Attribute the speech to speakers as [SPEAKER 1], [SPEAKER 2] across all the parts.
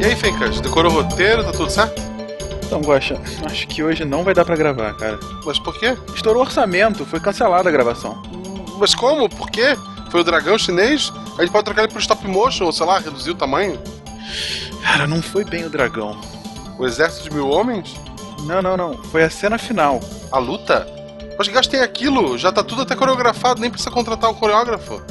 [SPEAKER 1] E aí, Fencas, decorou o roteiro, tá tudo certo?
[SPEAKER 2] Então, Guaxa, acho que hoje não vai dar pra gravar, cara.
[SPEAKER 1] Mas por quê?
[SPEAKER 2] Estourou o orçamento, foi cancelada a gravação.
[SPEAKER 1] Mas como? Por quê? Foi o dragão chinês? A gente pode trocar ele pro stop motion, ou sei lá, reduzir o tamanho?
[SPEAKER 2] Cara, não foi bem o dragão.
[SPEAKER 1] O exército de mil homens?
[SPEAKER 2] Não, não, não. Foi a cena final.
[SPEAKER 1] A luta? Mas gastem aquilo, já tá tudo até coreografado, nem precisa contratar um coreógrafo.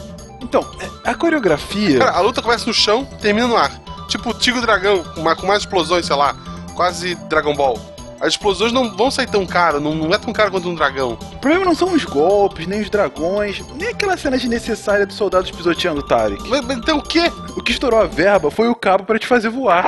[SPEAKER 2] Então, a coreografia.
[SPEAKER 1] Cara, a luta começa no chão, termina no ar. Tipo Tigre e Dragão, com mais, com mais explosões, sei lá. Quase Dragon Ball. As explosões não vão sair tão caro, não, não é tão caro quanto um dragão.
[SPEAKER 2] O problema não são os golpes, nem os dragões, nem aquela cena desnecessária dos soldados pisoteando o Tarek.
[SPEAKER 1] Mas, mas então o quê?
[SPEAKER 2] O que estourou a verba foi o cabo para te fazer voar.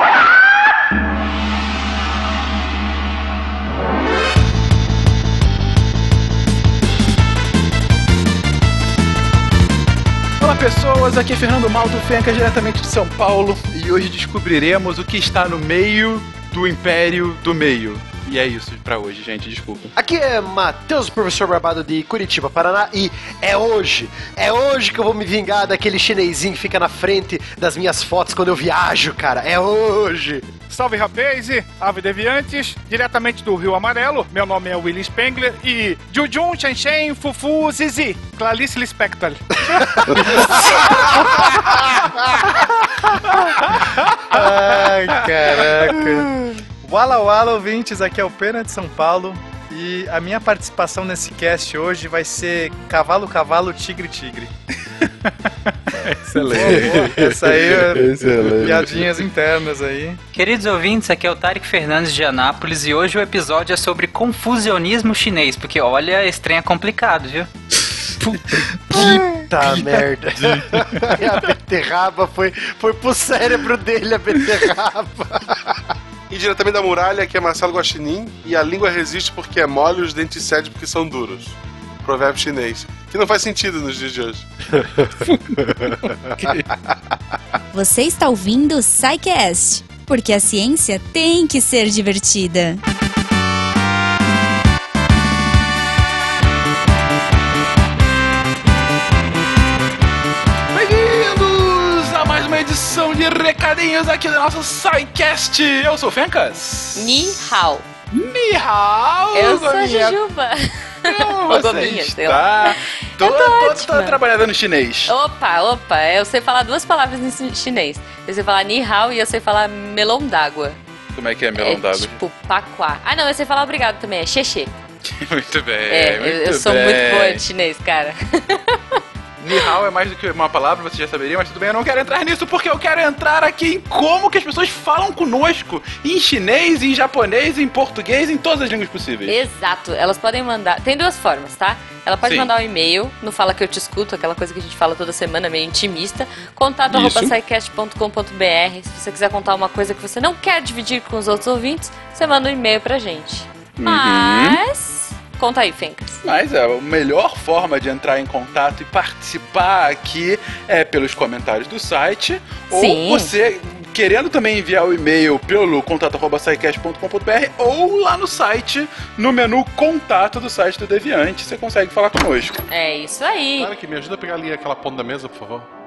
[SPEAKER 2] Pessoas, aqui é Fernando Malto Fenca, diretamente de São Paulo, e hoje descobriremos o que está no meio do Império do Meio. E é isso pra hoje, gente, desculpa.
[SPEAKER 3] Aqui é Matheus, professor Barbado de Curitiba, Paraná, e é hoje, é hoje que eu vou me vingar daquele chinesinho que fica na frente das minhas fotos quando eu viajo, cara. É hoje.
[SPEAKER 4] Salve rapaz, ave deviantes, diretamente do Rio Amarelo. Meu nome é Willy Spengler e Jujun, Shen Fufu, Zizi, Clarice Lispector.
[SPEAKER 5] Ai, caraca. Wala Wala, ouvintes, aqui é o Pena de São Paulo. E a minha participação nesse cast hoje vai ser Cavalo, Cavalo, Tigre, Tigre.
[SPEAKER 2] Excelente.
[SPEAKER 5] Essa aí é
[SPEAKER 2] Excelente.
[SPEAKER 5] piadinhas internas aí.
[SPEAKER 6] Queridos ouvintes, aqui é o Tarek Fernandes de Anápolis e hoje o episódio é sobre confusionismo chinês, porque olha, esse trem é complicado, viu?
[SPEAKER 3] Puta merda. E a beterraba foi, foi pro cérebro dele, a beterraba.
[SPEAKER 1] E diretamente da muralha, aqui é Marcelo Guaxinim, e a língua resiste porque é mole e os dentes cedem porque são duros. Provérbio chinês. Que não faz sentido nos dias de hoje.
[SPEAKER 7] Você está ouvindo o Psycast, porque a ciência tem que ser divertida.
[SPEAKER 2] Recadinhos aqui do nosso SciCast. Eu sou o Fencas.
[SPEAKER 8] Ni hao.
[SPEAKER 2] Ni hao,
[SPEAKER 8] Eu sou a. Jujuba.
[SPEAKER 2] Como você
[SPEAKER 8] Gominha,
[SPEAKER 2] está? Tô,
[SPEAKER 8] Eu tô
[SPEAKER 2] tô, tô trabalhando no chinês.
[SPEAKER 8] Opa, opa, eu sei falar duas palavras em chi- chinês. Eu sei falar ni hao e eu sei falar melão d'água.
[SPEAKER 2] Como é que é melão
[SPEAKER 8] é
[SPEAKER 2] d'água?
[SPEAKER 8] tipo paquá. Ah, não, eu sei falar obrigado também, é xexê.
[SPEAKER 2] Muito bem,
[SPEAKER 8] É, eu,
[SPEAKER 2] muito
[SPEAKER 8] eu sou
[SPEAKER 2] bem.
[SPEAKER 8] muito boa de chinês, cara.
[SPEAKER 2] Ni hao é mais do que uma palavra, você já saberia, mas tudo bem, eu não quero entrar nisso porque eu quero entrar aqui em como que as pessoas falam conosco. Em chinês, em japonês, em português, em todas as línguas possíveis.
[SPEAKER 8] Exato, elas podem mandar. Tem duas formas, tá? Ela pode
[SPEAKER 2] Sim.
[SPEAKER 8] mandar um e-mail no Fala Que Eu Te Escuto, aquela coisa que a gente fala toda semana, meio intimista. Contato scicast.com.br. Se você quiser contar uma coisa que você não quer dividir com os outros ouvintes, você manda um e-mail pra gente.
[SPEAKER 2] Uhum.
[SPEAKER 8] Mas. Conta aí, Fencas.
[SPEAKER 2] Mas a melhor forma de entrar em contato e participar aqui é pelos comentários do site.
[SPEAKER 8] Sim.
[SPEAKER 2] Ou você querendo também enviar o e-mail pelo contato.sicast.com.br ou lá no site, no menu contato do site do Deviante, você consegue falar conosco.
[SPEAKER 8] É isso aí.
[SPEAKER 1] Cara, que me ajuda a pegar ali aquela ponta da mesa, por favor.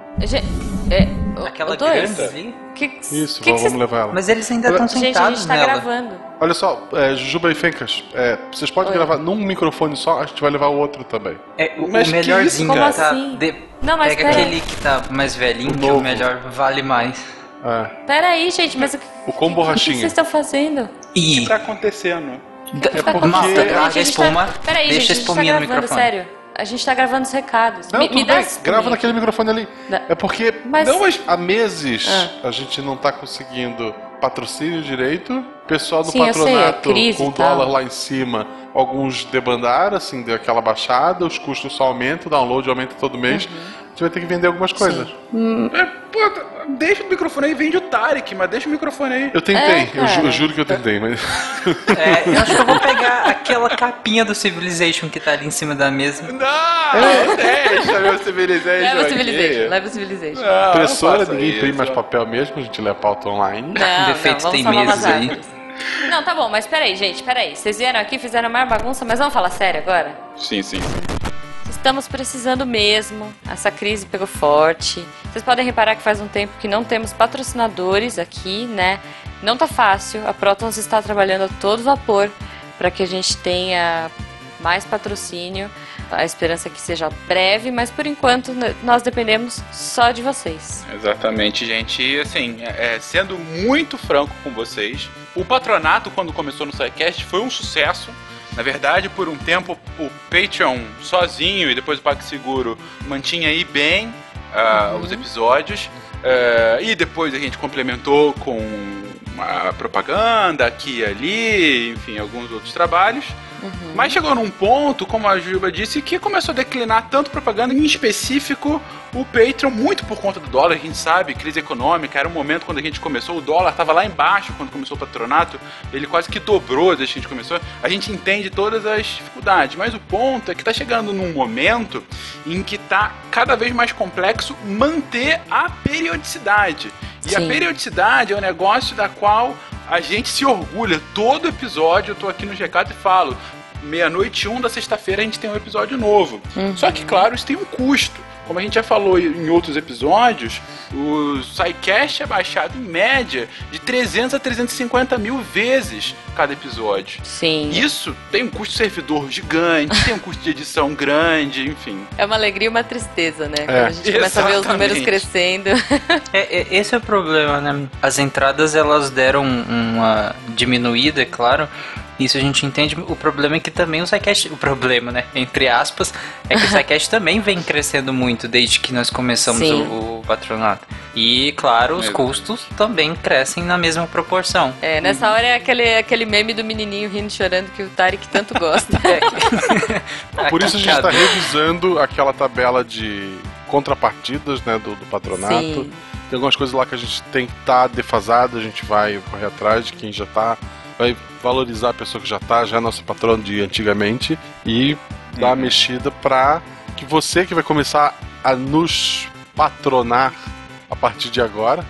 [SPEAKER 8] É, o-
[SPEAKER 6] Aquela
[SPEAKER 8] o dois?
[SPEAKER 6] grande ali.
[SPEAKER 8] Que,
[SPEAKER 1] Isso,
[SPEAKER 8] que que
[SPEAKER 1] vamos,
[SPEAKER 8] vocês-
[SPEAKER 1] levar ela.
[SPEAKER 6] Mas eles ainda estão
[SPEAKER 8] Gente, a
[SPEAKER 6] sentados
[SPEAKER 8] gente tá
[SPEAKER 6] nela.
[SPEAKER 8] gravando.
[SPEAKER 1] Olha só, é, Jujuba e Fencas, é, vocês podem
[SPEAKER 8] Oi.
[SPEAKER 1] gravar num microfone só, a gente vai levar o outro também.
[SPEAKER 6] É, o,
[SPEAKER 2] Mas
[SPEAKER 6] o
[SPEAKER 2] que
[SPEAKER 6] melhorzinho
[SPEAKER 8] isso? Como
[SPEAKER 6] tá.
[SPEAKER 8] assim?
[SPEAKER 6] de-
[SPEAKER 8] Não, mas
[SPEAKER 6] Pega
[SPEAKER 8] pera-
[SPEAKER 6] aquele que tá mais velhinho,
[SPEAKER 1] O
[SPEAKER 6] que o
[SPEAKER 1] novo.
[SPEAKER 6] melhor vale mais.
[SPEAKER 1] É.
[SPEAKER 8] Pera aí, gente, mas o que,
[SPEAKER 1] O com
[SPEAKER 8] o que
[SPEAKER 1] borrachinha.
[SPEAKER 8] vocês estão fazendo?
[SPEAKER 2] O
[SPEAKER 6] E.
[SPEAKER 2] que tá acontecendo?
[SPEAKER 6] da-
[SPEAKER 1] É porque-
[SPEAKER 6] Mata,
[SPEAKER 1] Gente,
[SPEAKER 6] a
[SPEAKER 8] gente
[SPEAKER 6] espuma,
[SPEAKER 8] tá... Peraí,
[SPEAKER 6] deixa
[SPEAKER 8] gente,
[SPEAKER 6] a
[SPEAKER 8] a gente tá
[SPEAKER 6] espuminha no
[SPEAKER 8] gravando,
[SPEAKER 6] microfone.
[SPEAKER 8] sério. A gente tá gravando os recados.
[SPEAKER 1] Não,
[SPEAKER 8] me,
[SPEAKER 1] tudo
[SPEAKER 8] me
[SPEAKER 1] bem, grava naquele microfone ali.
[SPEAKER 8] Da-
[SPEAKER 1] É porque
[SPEAKER 8] Mas-
[SPEAKER 1] não, há meses
[SPEAKER 8] Ah.
[SPEAKER 1] a gente não tá conseguindo patrocínio direito. Pessoal do
[SPEAKER 8] Sim, eu sei, é
[SPEAKER 1] patronato com o dólar lá em cima, alguns debandaram, assim, deu aquela baixada, os custos só aumentam, o download aumenta todo mês.
[SPEAKER 8] Uhum.
[SPEAKER 1] A gente vai ter que vender algumas coisas.
[SPEAKER 2] É, pô, deixa o microfone aí, vende o Tarek, mas deixa o microfone aí.
[SPEAKER 1] Eu tentei,
[SPEAKER 8] É,
[SPEAKER 1] eu, ju- eu juro que eu tentei, mas.
[SPEAKER 6] É, eu acho que eu vou pegar aquela capinha do Civilization que tá ali em cima da mesa.
[SPEAKER 2] Não, deixa meu Civilization
[SPEAKER 8] Leva o. Civilization, leva o Civilization.
[SPEAKER 2] Não,
[SPEAKER 1] Impressora,
[SPEAKER 2] não faça
[SPEAKER 1] ninguém imprime
[SPEAKER 2] isso.
[SPEAKER 1] mais papel mesmo, a gente lê a pauta online.
[SPEAKER 8] Não,
[SPEAKER 6] Defeito
[SPEAKER 8] não,
[SPEAKER 6] tem meses aí.
[SPEAKER 8] Não, tá bom, mas peraí, gente, peraí. Vocês vieram aqui, fizeram mais bagunça, mas vamos falar sério agora?
[SPEAKER 2] Sim, sim.
[SPEAKER 8] Estamos precisando mesmo. Essa crise pegou forte. Vocês podem reparar que faz um tempo que não temos patrocinadores aqui, né? Não tá fácil. A Protons está trabalhando a todo vapor para que a gente tenha mais patrocínio. A esperança é que seja breve, mas por enquanto nós dependemos só de vocês.
[SPEAKER 2] Exatamente, gente. E assim, é, sendo muito franco com vocês, o patronato, quando começou no SciCast, foi um sucesso. Na verdade, por um tempo, o Patreon sozinho e depois o PagSeguro mantinha aí bem ah, os episódios. Ah, e depois a gente complementou com a propaganda aqui e ali, enfim, alguns outros trabalhos. Mas chegou num ponto, como a Juba disse, que começou a declinar tanto propaganda, em específico o Patreon, muito por conta do dólar, a gente sabe, crise econômica, era um momento quando a gente começou, o dólar estava lá embaixo quando começou o patronato, ele quase que dobrou desde que a gente começou. A gente entende todas as dificuldades, mas o ponto é que está chegando num momento em que está cada vez mais complexo manter a periodicidade. E a
[SPEAKER 8] Sim.
[SPEAKER 2] periodicidade é um negócio da qual a gente se orgulha. Todo episódio eu tô aqui no GK e falo: meia-noite um da sexta-feira a gente tem um episódio novo. Só que, claro, isso tem um custo. Como a gente já falou em outros episódios, o SciCast é baixado em média de 300 a 350 mil vezes cada episódio.
[SPEAKER 8] Sim.
[SPEAKER 2] Isso tem um custo de servidor gigante, tem um custo de edição grande, enfim.
[SPEAKER 8] É uma alegria e uma tristeza, né?
[SPEAKER 1] É.
[SPEAKER 8] Quando a gente começa a ver os números
[SPEAKER 2] Exatamente.
[SPEAKER 8] crescendo.
[SPEAKER 6] É, é, esse é o problema, né? As entradas elas deram uma diminuída, é claro. Isso a gente entende. O problema é que também o SciCast. O problema, né? Entre aspas, é que o SciCast também vem crescendo muito desde que nós começamos o, o patronato. E, claro, os
[SPEAKER 2] Mesmo.
[SPEAKER 6] custos também crescem na mesma proporção.
[SPEAKER 8] É, nessa hora é aquele, aquele meme do menininho rindo e chorando que o Tarek tanto gosta.
[SPEAKER 1] Por isso a gente está revisando aquela tabela de contrapartidas né, do, do patronato.
[SPEAKER 8] Sim.
[SPEAKER 1] Tem algumas coisas lá que a gente tem que estar defasado, a gente vai correr atrás de quem já tá, vai valorizar a pessoa que já tá, já é nosso patrão de antigamente e dar uma mexida pra que você que vai começar a nos patronar a partir de agora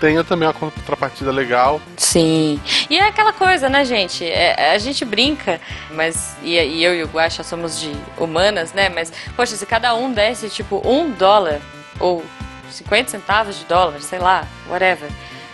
[SPEAKER 1] tenha também uma contrapartida legal.
[SPEAKER 8] Sim. E é aquela coisa, né, gente? É, a gente brinca, mas. E, e eu e o Guaxa somos de humanas, né? Mas, poxa, se cada um desse, tipo, um dólar ou 50 centavos de dólar, sei lá, whatever.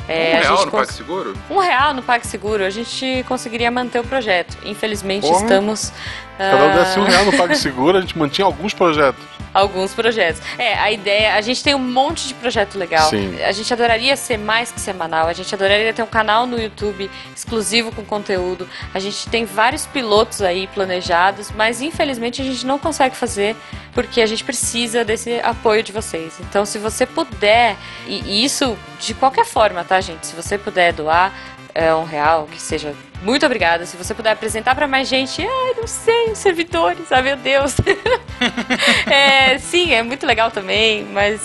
[SPEAKER 8] É,
[SPEAKER 2] um real no
[SPEAKER 8] cons-
[SPEAKER 2] PagSeguro?
[SPEAKER 8] Um real no PagSeguro, a gente conseguiria manter o projeto. Infelizmente,
[SPEAKER 1] Porra.
[SPEAKER 8] estamos.
[SPEAKER 1] Cada um desse um real no PagSeguro, a gente mantinha alguns projetos.
[SPEAKER 8] Alguns projetos. É, a ideia, a gente tem um monte de projeto legal.
[SPEAKER 1] Sim.
[SPEAKER 8] A gente adoraria ser mais que semanal. A gente adoraria ter um canal no YouTube exclusivo com conteúdo. A gente tem vários pilotos aí planejados, mas infelizmente a gente não consegue fazer porque a gente precisa desse apoio de vocês. Então, se você puder, e isso de qualquer forma, tá, gente? Se você puder doar é, um real, que seja muito obrigada. Se você puder apresentar pra mais gente, ai, não sei, os servidores, ai meu Deus. É, sim, é muito legal também, mas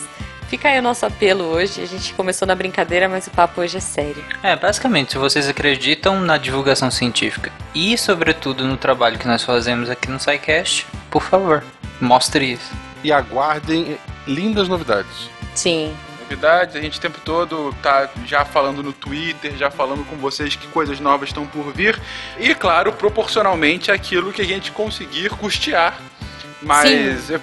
[SPEAKER 8] fica aí o nosso apelo hoje. A gente começou na brincadeira, mas o papo hoje é sério.
[SPEAKER 6] É, basicamente, se vocês acreditam na divulgação científica e, sobretudo, no trabalho que nós fazemos aqui no SciCast, por favor, mostre isso.
[SPEAKER 1] E aguardem lindas novidades.
[SPEAKER 8] Sim.
[SPEAKER 2] Novidades, a gente o tempo todo tá já falando no Twitter, já falando com vocês que coisas novas estão por vir. E claro, proporcionalmente aquilo que a gente conseguir custear. Mas é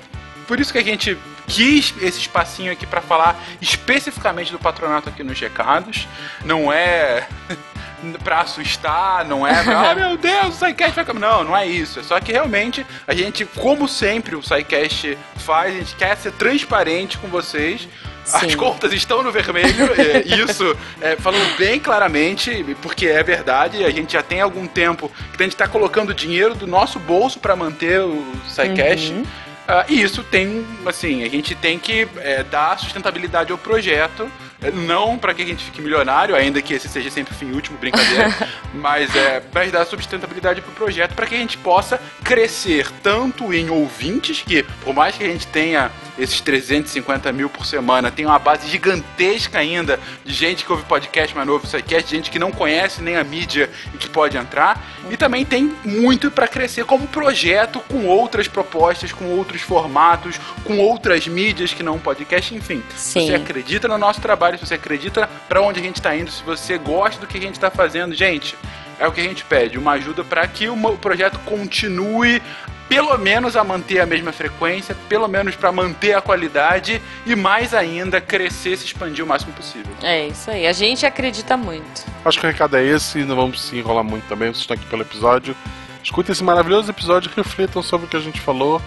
[SPEAKER 2] por isso que a gente quis esse espacinho aqui para falar especificamente do patronato aqui nos recados. Não é pra assustar, não é pra, ah, meu Deus, o SciCast vai... Não, não é isso. É só que realmente a gente, como sempre o SciCast faz, a gente quer ser transparente com vocês. As
[SPEAKER 8] Sim.
[SPEAKER 2] contas estão no vermelho, é, isso é, falando bem claramente, porque é verdade, a gente já tem algum tempo que a gente está colocando dinheiro do nosso bolso para manter o SciCast.
[SPEAKER 8] Uhum.
[SPEAKER 2] Ah, e isso tem, assim, a gente tem que é, dar sustentabilidade ao projeto, é, não para que a gente fique milionário, ainda que esse seja sempre o fim último, brincadeira, mas é para dar sustentabilidade pro projeto, para que a gente possa crescer tanto em ouvintes, que por mais que a gente tenha esses 350 mil por semana, tem uma base gigantesca ainda de gente que ouve podcast mais novo, SciCast, gente que não conhece nem a mídia e que pode entrar, e também tem muito para crescer como projeto com outras propostas, com outros formatos, com outras mídias que não podcast, enfim. Se
[SPEAKER 8] Sim.
[SPEAKER 2] você acredita no nosso trabalho, se você acredita para onde a gente está indo, se você gosta do que a gente está fazendo, gente, é o que a gente pede, uma ajuda para que o projeto continue pelo menos a manter a mesma frequência, pelo menos para manter a qualidade e mais ainda crescer, se expandir o máximo possível.
[SPEAKER 8] É isso aí. A gente acredita muito.
[SPEAKER 1] Acho que o recado é esse, não vamos se enrolar muito também, vocês estão aqui pelo episódio. Escutem esse maravilhoso episódio e reflitam sobre o que a gente falou.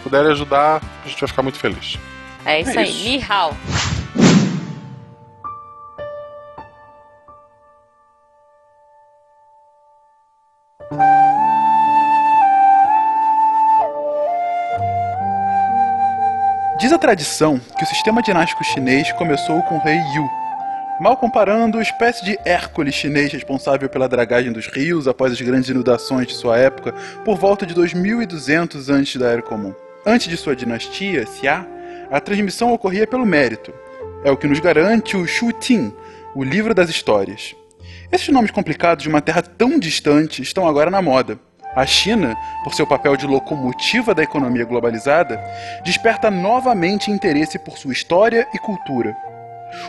[SPEAKER 1] Se puderem ajudar, a gente vai ficar muito feliz.
[SPEAKER 8] É isso
[SPEAKER 2] É
[SPEAKER 8] aí. Mihal.
[SPEAKER 2] Diz a tradição que o sistema dinástico chinês começou com o rei Yu. Mal comparando, espécie de Hércules chinês responsável pela dragagem dos rios após as grandes inundações de sua época, por volta de 2200 antes da Era Comum. Antes de sua dinastia, Xia, a transmissão ocorria pelo mérito. É o que nos garante o Shu Tin, o livro das histórias. Esses nomes complicados de uma terra tão distante estão agora na moda. A China, por seu papel de locomotiva da economia globalizada, desperta novamente interesse por sua história e cultura.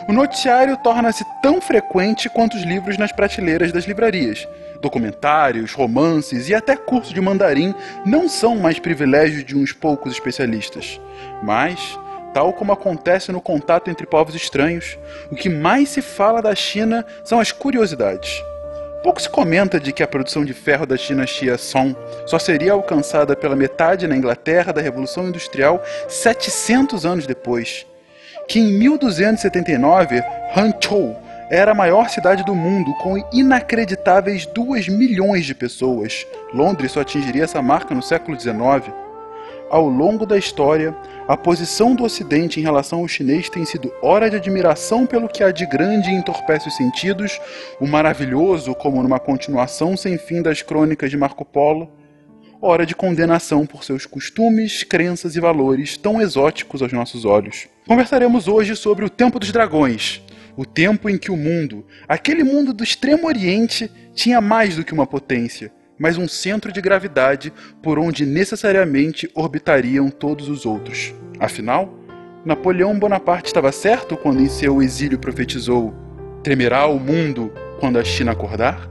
[SPEAKER 2] O noticiário torna-se tão frequente quanto os livros nas prateleiras das livrarias. Documentários, romances e até curso de mandarim não são mais privilégios de uns poucos especialistas. Mas, tal como acontece no contato entre povos estranhos, o que mais se fala da China são as curiosidades. Pouco se comenta de que a produção de ferro da dinastia Song só seria alcançada pela metade na Inglaterra da Revolução Industrial 700 anos depois. Que em 1279, Hangzhou era a maior cidade do mundo com inacreditáveis 2 milhões de pessoas. Londres só atingiria essa marca no século XIX. Ao longo da história, a posição do Ocidente em relação ao chinês tem sido hora de admiração pelo que há de grande e entorpece os sentidos, o maravilhoso como numa continuação sem fim das crônicas de Marco Polo, hora de condenação por seus costumes, crenças e valores tão exóticos aos nossos olhos. Conversaremos hoje sobre o Tempo dos Dragões, o tempo em que o mundo, aquele mundo do Extremo Oriente, tinha mais do que uma potência, mas um centro de gravidade por onde necessariamente orbitariam todos os outros. Afinal, Napoleão Bonaparte estava certo quando em seu exílio profetizou: Tremerá o mundo quando a China acordar?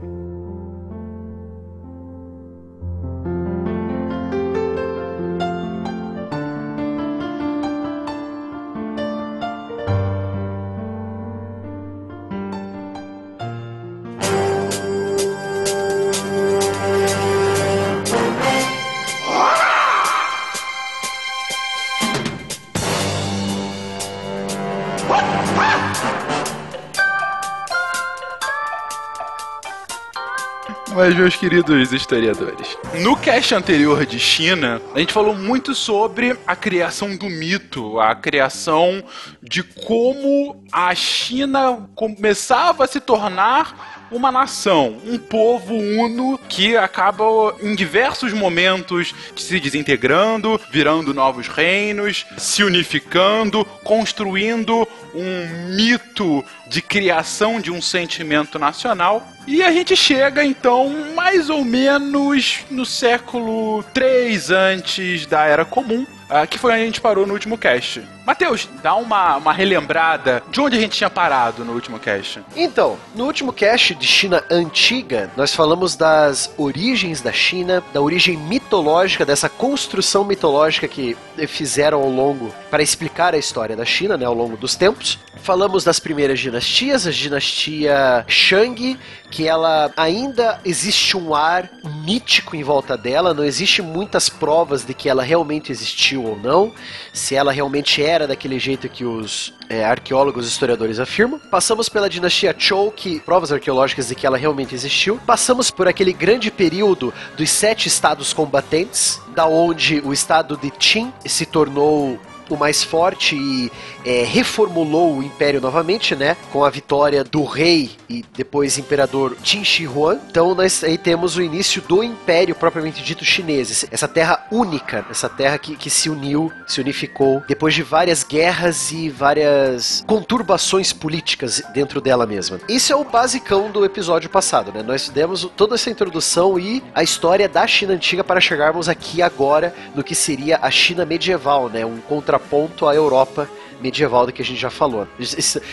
[SPEAKER 2] Meus queridos historiadores, no cast anterior de China, a gente falou muito sobre a criação do mito, a criação de como a China começava a se tornar uma nação, um povo uno que acaba em diversos momentos se desintegrando, virando novos reinos, se unificando, construindo um mito de criação de um sentimento nacional. E a gente chega então mais ou menos no século 3 antes da Era Comum, ah, que foi onde a gente parou no último cast. Matheus, dá uma, uma relembrada de onde a gente tinha parado no último cast.
[SPEAKER 3] Então, no último cast de China Antiga, nós falamos das origens da China, da origem mitológica, dessa construção mitológica que fizeram ao longo para explicar a história da China, né, ao longo dos tempos. Falamos das primeiras dinastias, a dinastia Shang, que ela ainda existe um ar mítico em volta dela, não existe muitas provas de que ela realmente existiu ou não, se ela realmente era daquele jeito que os é, arqueólogos e historiadores afirmam. Passamos pela dinastia Zhou, que provas arqueológicas de que ela realmente existiu. Passamos por aquele grande período dos sete estados combatentes, da onde o estado de Qin se tornou mais forte e é, reformulou o império novamente, né? Com a vitória do rei e depois imperador Qin Shi Huang. Então nós aí temos o início do império propriamente dito chinês. Essa terra única, essa terra que, que se uniu, se unificou depois de várias guerras e várias conturbações políticas dentro dela mesma. Isso é o basicão do episódio passado, né? Nós demos toda essa introdução e a história da China antiga para chegarmos aqui agora no que seria a China medieval, né? Um contraponto à Europa medieval do que a gente já falou.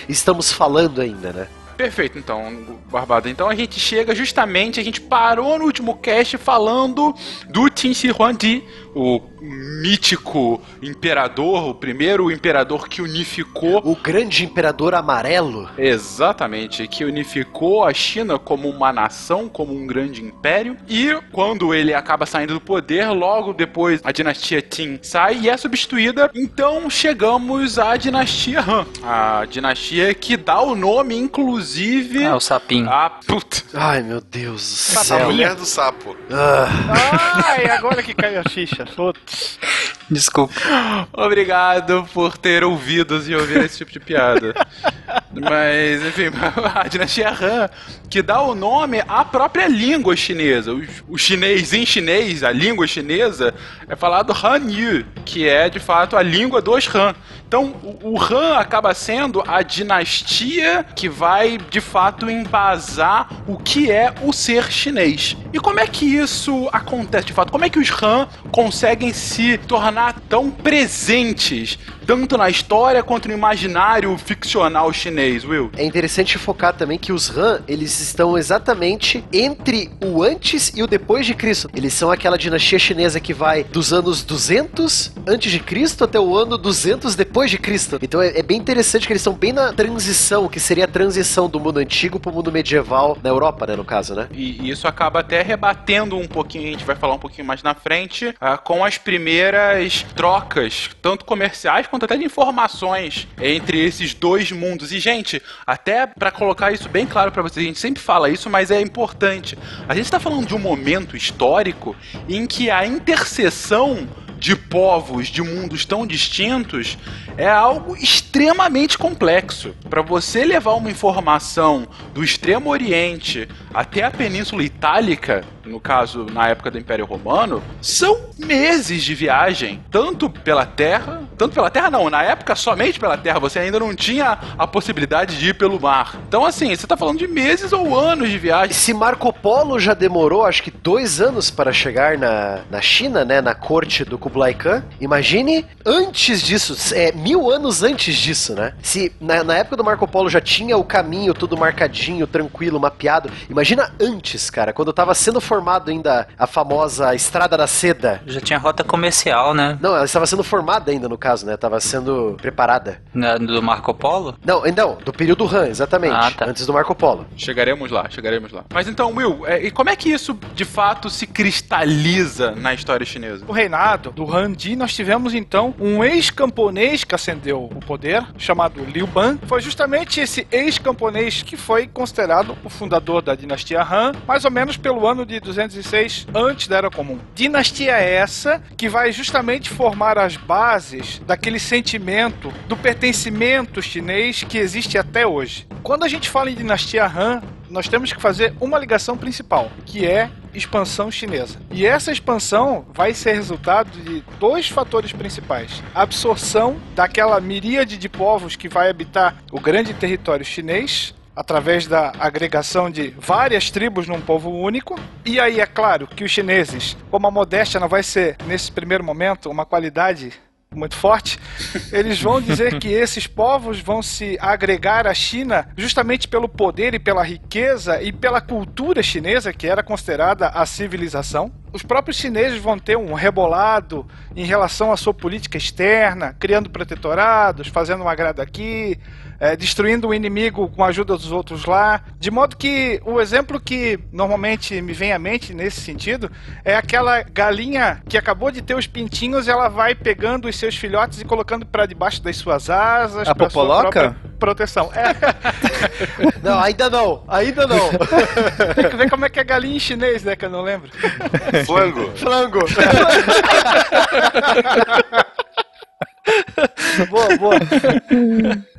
[SPEAKER 3] Estamos falando ainda, né?
[SPEAKER 2] perfeito, então, Barbada. Então a gente chega justamente, a gente parou no último cast falando do Qin Shi Huangdi, o mítico imperador, o primeiro imperador que unificou
[SPEAKER 3] O grande imperador amarelo.
[SPEAKER 2] Exatamente, que unificou a China como uma nação, como um grande império. E quando ele acaba saindo do poder, logo depois a dinastia Qin sai e é substituída. Então chegamos à dinastia Han, a dinastia que dá o nome, inclusive,
[SPEAKER 6] Ah, o sapinho.
[SPEAKER 2] a puta.
[SPEAKER 3] Ai, meu Deus do
[SPEAKER 1] A
[SPEAKER 3] céu.
[SPEAKER 1] mulher do sapo.
[SPEAKER 3] Ah,
[SPEAKER 4] Ai, agora que caiu a ficha. Putz.
[SPEAKER 6] Desculpa.
[SPEAKER 2] Obrigado por ter ouvidos e ouvir esse tipo de piada. Mas, enfim, a dinastia Han, que dá o nome à própria língua chinesa. O, o chinês em chinês, a língua chinesa, é falado Hanyu, que é de fato a língua dos Han. Então, o, Han acaba sendo a dinastia que vai de fato embasar o que é o ser chinês. E como é que isso acontece de fato? Como é que os Han conseguem se tornar tão presentes, tanto na história quanto no imaginário ficcional chinês, Will?
[SPEAKER 3] É interessante focar também que os Han, eles estão exatamente entre o antes e o depois de Cristo. Eles são aquela dinastia chinesa que vai dos anos 200 antes de Cristo até o ano 200 depois de Cristo. Então é, é bem interessante que eles estão bem na transição, que seria a transição do mundo antigo pro mundo medieval na Europa, né, no caso, né?
[SPEAKER 2] E e isso acaba até rebatendo um pouquinho, a gente vai falar um pouquinho mais na frente, ah, com as primeiras trocas, tanto comerciais quanto até de informações entre esses dois mundos. E, gente, até pra colocar isso bem claro pra vocês, a gente sempre fala isso, mas é importante. A gente tá falando de um momento histórico em que a interseção de povos de mundos tão distintos é algo extremamente complexo. Para você levar uma informação do Extremo Oriente até a Península Itálica, no caso na época do Império Romano, são meses de viagem, tanto pela terra, tanto pela terra não, na época somente pela terra, você ainda não tinha a possibilidade de ir pelo mar. Então assim, você tá falando de meses ou anos de viagem.
[SPEAKER 3] Se Marco Polo já demorou, acho que dois anos para chegar na, na China, né, na corte do Kublai Khan, imagine antes disso, é, mil anos antes disso, né? Se na, na época do Marco Polo já tinha o caminho tudo marcadinho, tranquilo, mapeado, imagina antes, cara, quando tava sendo formado ainda a famosa Estrada da Seda.
[SPEAKER 6] Já tinha rota comercial, né?
[SPEAKER 3] Não, ela estava sendo formada ainda no caso, né? Tava sendo preparada.
[SPEAKER 6] Na- Do Marco Polo?
[SPEAKER 3] Não, não, do período Han, exatamente.
[SPEAKER 6] Ah, tá.
[SPEAKER 3] Antes do Marco Polo.
[SPEAKER 2] Chegaremos lá, chegaremos lá. Mas então, Will, é, e como é que isso de fato se cristaliza na história chinesa?
[SPEAKER 4] O reinado do Han Di, nós tivemos então um ex-camponês que ascendeu o poder, chamado Liu Ban. Foi justamente esse ex-camponês que foi considerado o fundador da dinastia Han, mais ou menos pelo ano de 206 antes da Era Comum. Dinastia essa que vai justamente formar as bases daquele sentimento do pertencimento chinês que existe até hoje. Quando a gente fala em dinastia Han, nós temos que fazer uma ligação principal, que é expansão chinesa. E essa expansão vai ser resultado de dois fatores principais: a absorção daquela miríade de povos que vai habitar o grande território chinês. Através da agregação de várias tribos num povo único. E aí é claro que os chineses, como a modéstia não vai ser, nesse primeiro momento, uma qualidade muito forte, eles vão dizer que esses povos vão se agregar à China justamente pelo poder e pela riqueza e pela cultura chinesa, que era considerada a civilização. Os próprios chineses vão ter um rebolado em relação à sua política externa, criando protetorados, fazendo uma grada aqui, eh, destruindo o inimigo com a ajuda dos outros lá. De modo que o exemplo que normalmente me vem à mente nesse sentido é aquela galinha que acabou de ter os pintinhos, ela vai pegando os seus filhotes e colocando para debaixo das suas asas,
[SPEAKER 5] A popoloca?
[SPEAKER 4] própria proteção. É,
[SPEAKER 3] Não, ainda não, ainda não.
[SPEAKER 4] tem que ver como é que é galinha em chinês, né, que eu não lembro.
[SPEAKER 1] Flango.
[SPEAKER 3] Flango.
[SPEAKER 4] boa, boa.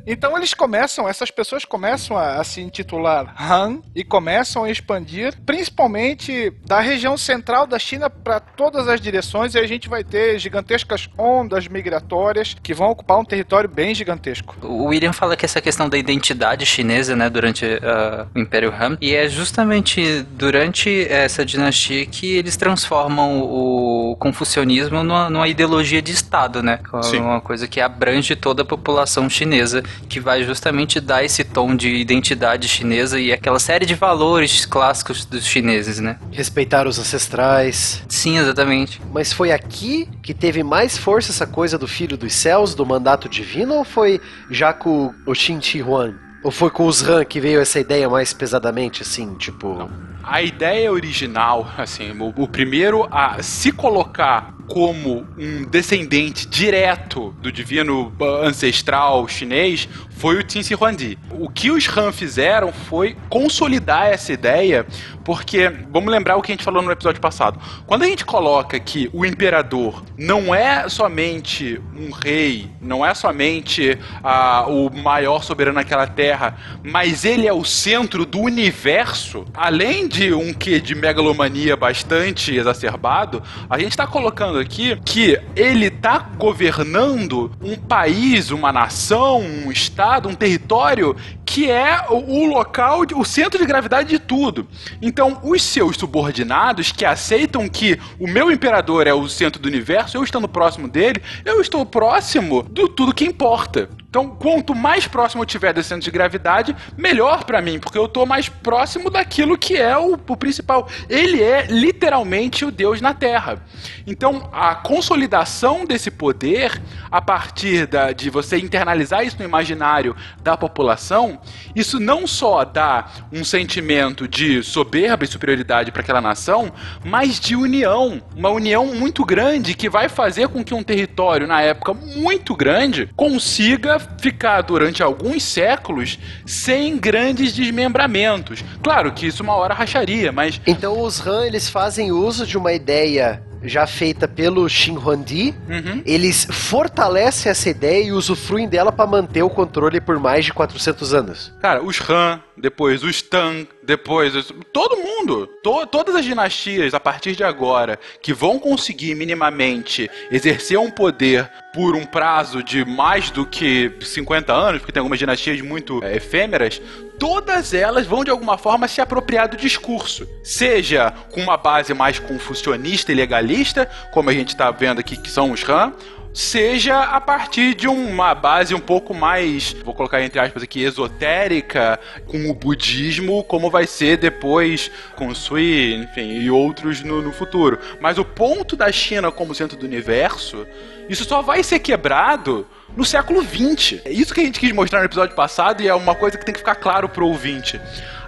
[SPEAKER 4] Então eles começam, essas pessoas começam a, a se intitular Han e começam a expandir, principalmente da região central da China para todas as direções, e a gente vai ter gigantescas ondas migratórias que vão ocupar um território bem gigantesco.
[SPEAKER 6] O William fala que essa questão da identidade chinesa, né, durante ah, o Império Han, e é justamente durante essa dinastia que eles transformam o confucionismo numa, numa ideologia de Estado, né?
[SPEAKER 2] Sim.
[SPEAKER 6] Uma coisa que abrange toda a população chinesa que vai justamente dar esse tom de identidade chinesa e aquela série de valores clássicos dos chineses, né?
[SPEAKER 3] Respeitar os ancestrais.
[SPEAKER 6] Sim, exatamente.
[SPEAKER 3] Mas foi aqui que teve mais força essa coisa do filho dos céus, do mandato divino, ou foi já com o Xin Shi Huang? Ou foi com os Han que veio essa ideia mais pesadamente, assim, tipo.
[SPEAKER 2] A ideia original, assim, o, o primeiro a se colocar como um descendente direto do divino ancestral chinês foi o Qin Shi Huangdi. O que os Han fizeram foi consolidar essa ideia, porque vamos lembrar o que a gente falou no episódio passado. Quando a gente coloca que o imperador não é somente um rei, não é somente ah, o maior soberano naquela terra, mas ele é o centro do universo, além de um que de megalomania bastante exacerbado, a gente está colocando aqui que ele está governando um país, uma nação, um estado, um território que é o, local, o centro de gravidade de tudo. Então, os seus subordinados que aceitam que o meu imperador é o centro do universo, eu estando próximo dele, eu estou próximo do tudo que importa. Então, quanto mais próximo eu tiver desse centro de gravidade, melhor pra mim, porque eu tô mais próximo daquilo que é o, o principal. Ele é literalmente o Deus na Terra. Então, a consolidação desse poder, a partir da- de você internalizar isso no imaginário da população, isso não só dá um sentimento de soberba e superioridade para aquela nação, mas de união. Uma união muito grande que vai fazer com que um território, na época muito grande, consiga ficar durante alguns séculos sem grandes desmembramentos. Claro que isso uma hora racharia, mas
[SPEAKER 3] Então os Han, eles fazem uso de uma ideia já feita pelo Shin Huangdi,
[SPEAKER 2] Uhum.
[SPEAKER 3] eles fortalecem essa ideia e usufruem dela para manter o controle por mais de 400 anos.
[SPEAKER 2] Cara, os Han, depois os Tang, depois os- todo mundo, to- todas as dinastias a partir de agora que vão conseguir minimamente exercer um poder por um prazo de mais do que 50 anos, porque tem algumas dinastias muito é, efêmeras, todas elas vão de alguma forma se apropriar do discurso, seja com uma base mais confucionista e legalista, como a gente está vendo aqui que são os Han, seja a partir de uma base um pouco mais, vou colocar entre aspas aqui, esotérica, com o budismo, como vai ser depois com o Sui, enfim, e outros no, no futuro. Mas o ponto da China como centro do universo, isso só vai ser quebrado no século XX. É isso que a gente quis mostrar no episódio passado e é uma coisa que tem que ficar claro pro ouvinte.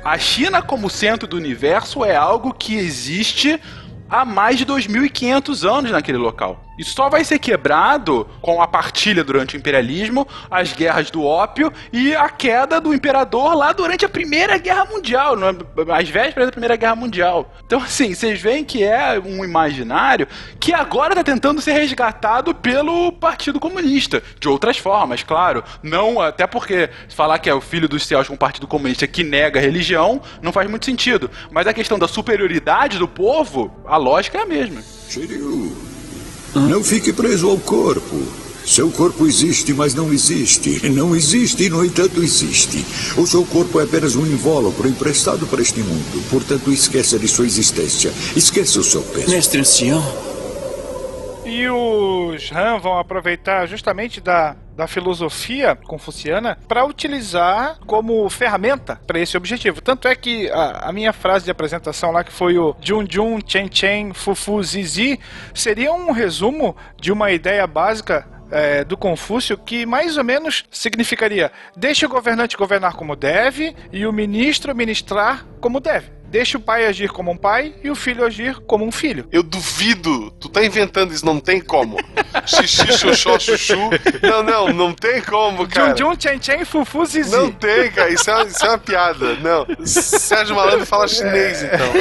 [SPEAKER 2] A China como centro do universo é algo que existe há mais de 2.500 anos naquele local. Isso só vai ser quebrado com a partilha durante o imperialismo, as guerras do ópio e a queda do imperador lá durante a Primeira Guerra Mundial, às vésperas da Primeira Guerra Mundial. Então, assim, vocês veem que é um imaginário que agora está tentando ser resgatado pelo Partido Comunista, de outras formas, claro. Não, até porque falar que é o filho dos céus com o Partido Comunista que nega a religião não faz muito sentido. Mas a questão da superioridade do povo, a lógica é a mesma.
[SPEAKER 9] Não fique preso ao corpo. Seu corpo existe, mas não existe. Não existe e, no entanto, existe. O seu corpo é apenas um invólucro emprestado para este mundo. Portanto, esqueça de sua existência. Esqueça o seu peso.
[SPEAKER 10] Mestre ancião,
[SPEAKER 4] E os Han vão aproveitar justamente da, da filosofia confuciana para utilizar como ferramenta para esse objetivo. Tanto é que a, a minha frase de apresentação lá, que foi o Jun Jun, Chen Chen, Fufu Zizi, seria um resumo de uma ideia básica é, do Confúcio que mais ou menos significaria: deixe o governante governar como deve e o ministro ministrar como deve. Deixe o pai agir como um pai e o filho agir como um filho.
[SPEAKER 1] Eu duvido. Tu tá inventando isso, não tem como. Xixi, xoxó, chuchu. Não, não, não tem como, cara.
[SPEAKER 4] Jun Jun, Chen Chen, Fufu Zizi.
[SPEAKER 1] Não tem, cara. Isso é, isso é uma piada. Não. Sérgio Malandro fala chinês, então.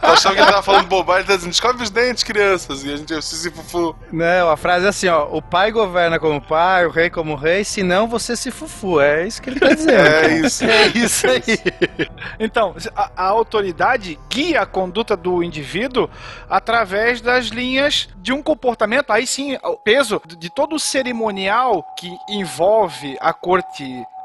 [SPEAKER 1] Tu achou que ele tava falando bobagem, ele tá dizendo, escove os dentes, crianças. E a gente, eu se fufu.
[SPEAKER 5] Não, a frase é assim, ó. O pai governa como pai, o rei como rei, senão você se fufu. É isso que ele tá dizendo.
[SPEAKER 1] É isso.
[SPEAKER 3] É isso aí.
[SPEAKER 4] Então, a, a autoridade guia a conduta do indivíduo através das linhas de um comportamento. Aí sim, o peso de todo o cerimonial que envolve a corte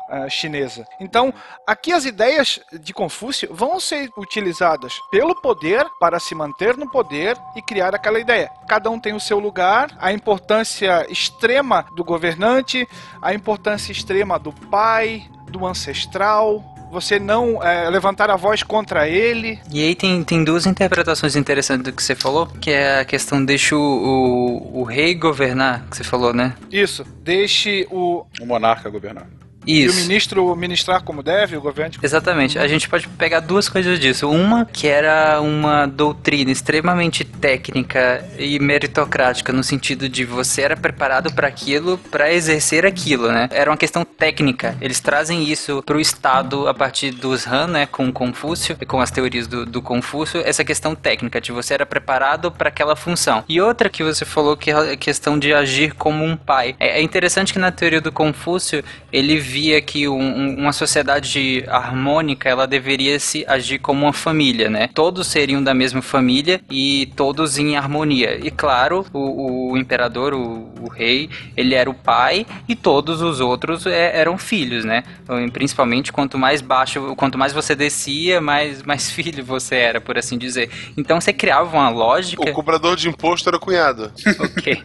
[SPEAKER 4] ah, chinesa. Então, aqui as ideias de Confúcio vão ser utilizadas pelo poder para se manter no poder e criar aquela ideia. Cada um tem o seu lugar, a importância extrema do governante, a importância extrema do pai, do ancestral, você não é, levantar a voz contra ele.
[SPEAKER 6] E aí tem, tem duas interpretações interessantes do que você falou, que é a questão deixa o, o, o rei governar, que você falou, né?
[SPEAKER 4] Isso, deixe o,
[SPEAKER 2] O monarca governar.
[SPEAKER 4] E o
[SPEAKER 6] Isso.
[SPEAKER 4] ministro ministrar como deve, o governo.
[SPEAKER 6] Exatamente. A gente pode pegar duas coisas disso. Uma que era uma doutrina extremamente técnica e meritocrática no sentido de você era preparado para aquilo, para exercer aquilo, né? Era uma questão técnica. Eles trazem isso pro Estado a partir dos Han, né, com Confúcio e com as teorias do, do Confúcio, essa questão técnica de você era preparado para aquela função. E outra que você falou que é a questão de agir como um pai. É é interessante que na teoria do Confúcio ele via que um- um- uma sociedade harmônica ela deveria se agir como uma família, né? Todos seriam da mesma família e todos em harmonia. E claro, o, o imperador, o, o rei, ele era o pai e todos os outros é, eram filhos, né? Então, Principalmente quanto mais baixo, quanto mais você descia, mais, mais filho você era, por assim dizer. Então você criava uma lógica.
[SPEAKER 1] O cobrador de imposto era cunhado.
[SPEAKER 6] Ok.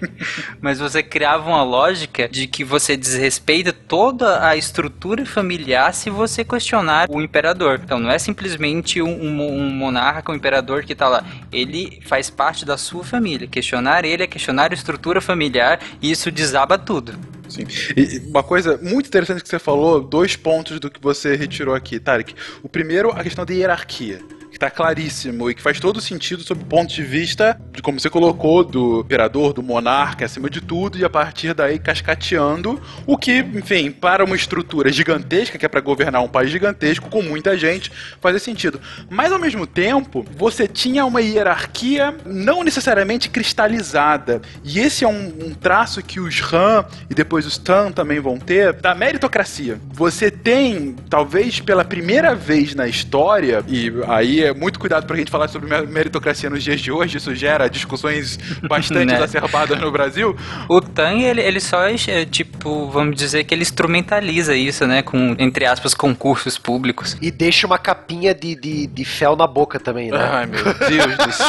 [SPEAKER 6] Mas você criava uma lógica de que você desrespeita toda a estrutura familiar se você questionar o imperador. Então não é simplesmente um, um mo- monarca, um imperador que tá lá. Ele faz parte da sua família. Questionar ele é questionar a estrutura familiar e isso desaba tudo.
[SPEAKER 2] Sim. E uma coisa muito interessante que você falou, dois pontos do que você retirou aqui, Tarek. O primeiro, a questão da hierarquia. Tá claríssimo e que faz todo sentido sob o ponto de vista de como você colocou, do imperador, do monarca, acima de tudo, e a partir daí cascateando o que, enfim, para uma estrutura gigantesca, que é para governar um país gigantesco, com muita gente, fazia sentido. Mas ao mesmo tempo, você tinha uma hierarquia não necessariamente cristalizada. E esse é um, um traço que os Han e depois os Tan também vão ter da meritocracia. Você tem, talvez pela primeira vez na história, e aí é muito cuidado pra gente falar sobre mer- meritocracia nos dias de hoje, isso gera discussões bastante
[SPEAKER 6] Né?
[SPEAKER 2] exacerbadas no Brasil.
[SPEAKER 6] O Tang, ele, ele só, é, tipo, vamos dizer que ele instrumentaliza isso, né? Com, entre aspas, concursos públicos.
[SPEAKER 3] E deixa uma capinha de, de, de fel na boca também, né?
[SPEAKER 2] Ai, meu Deus do céu.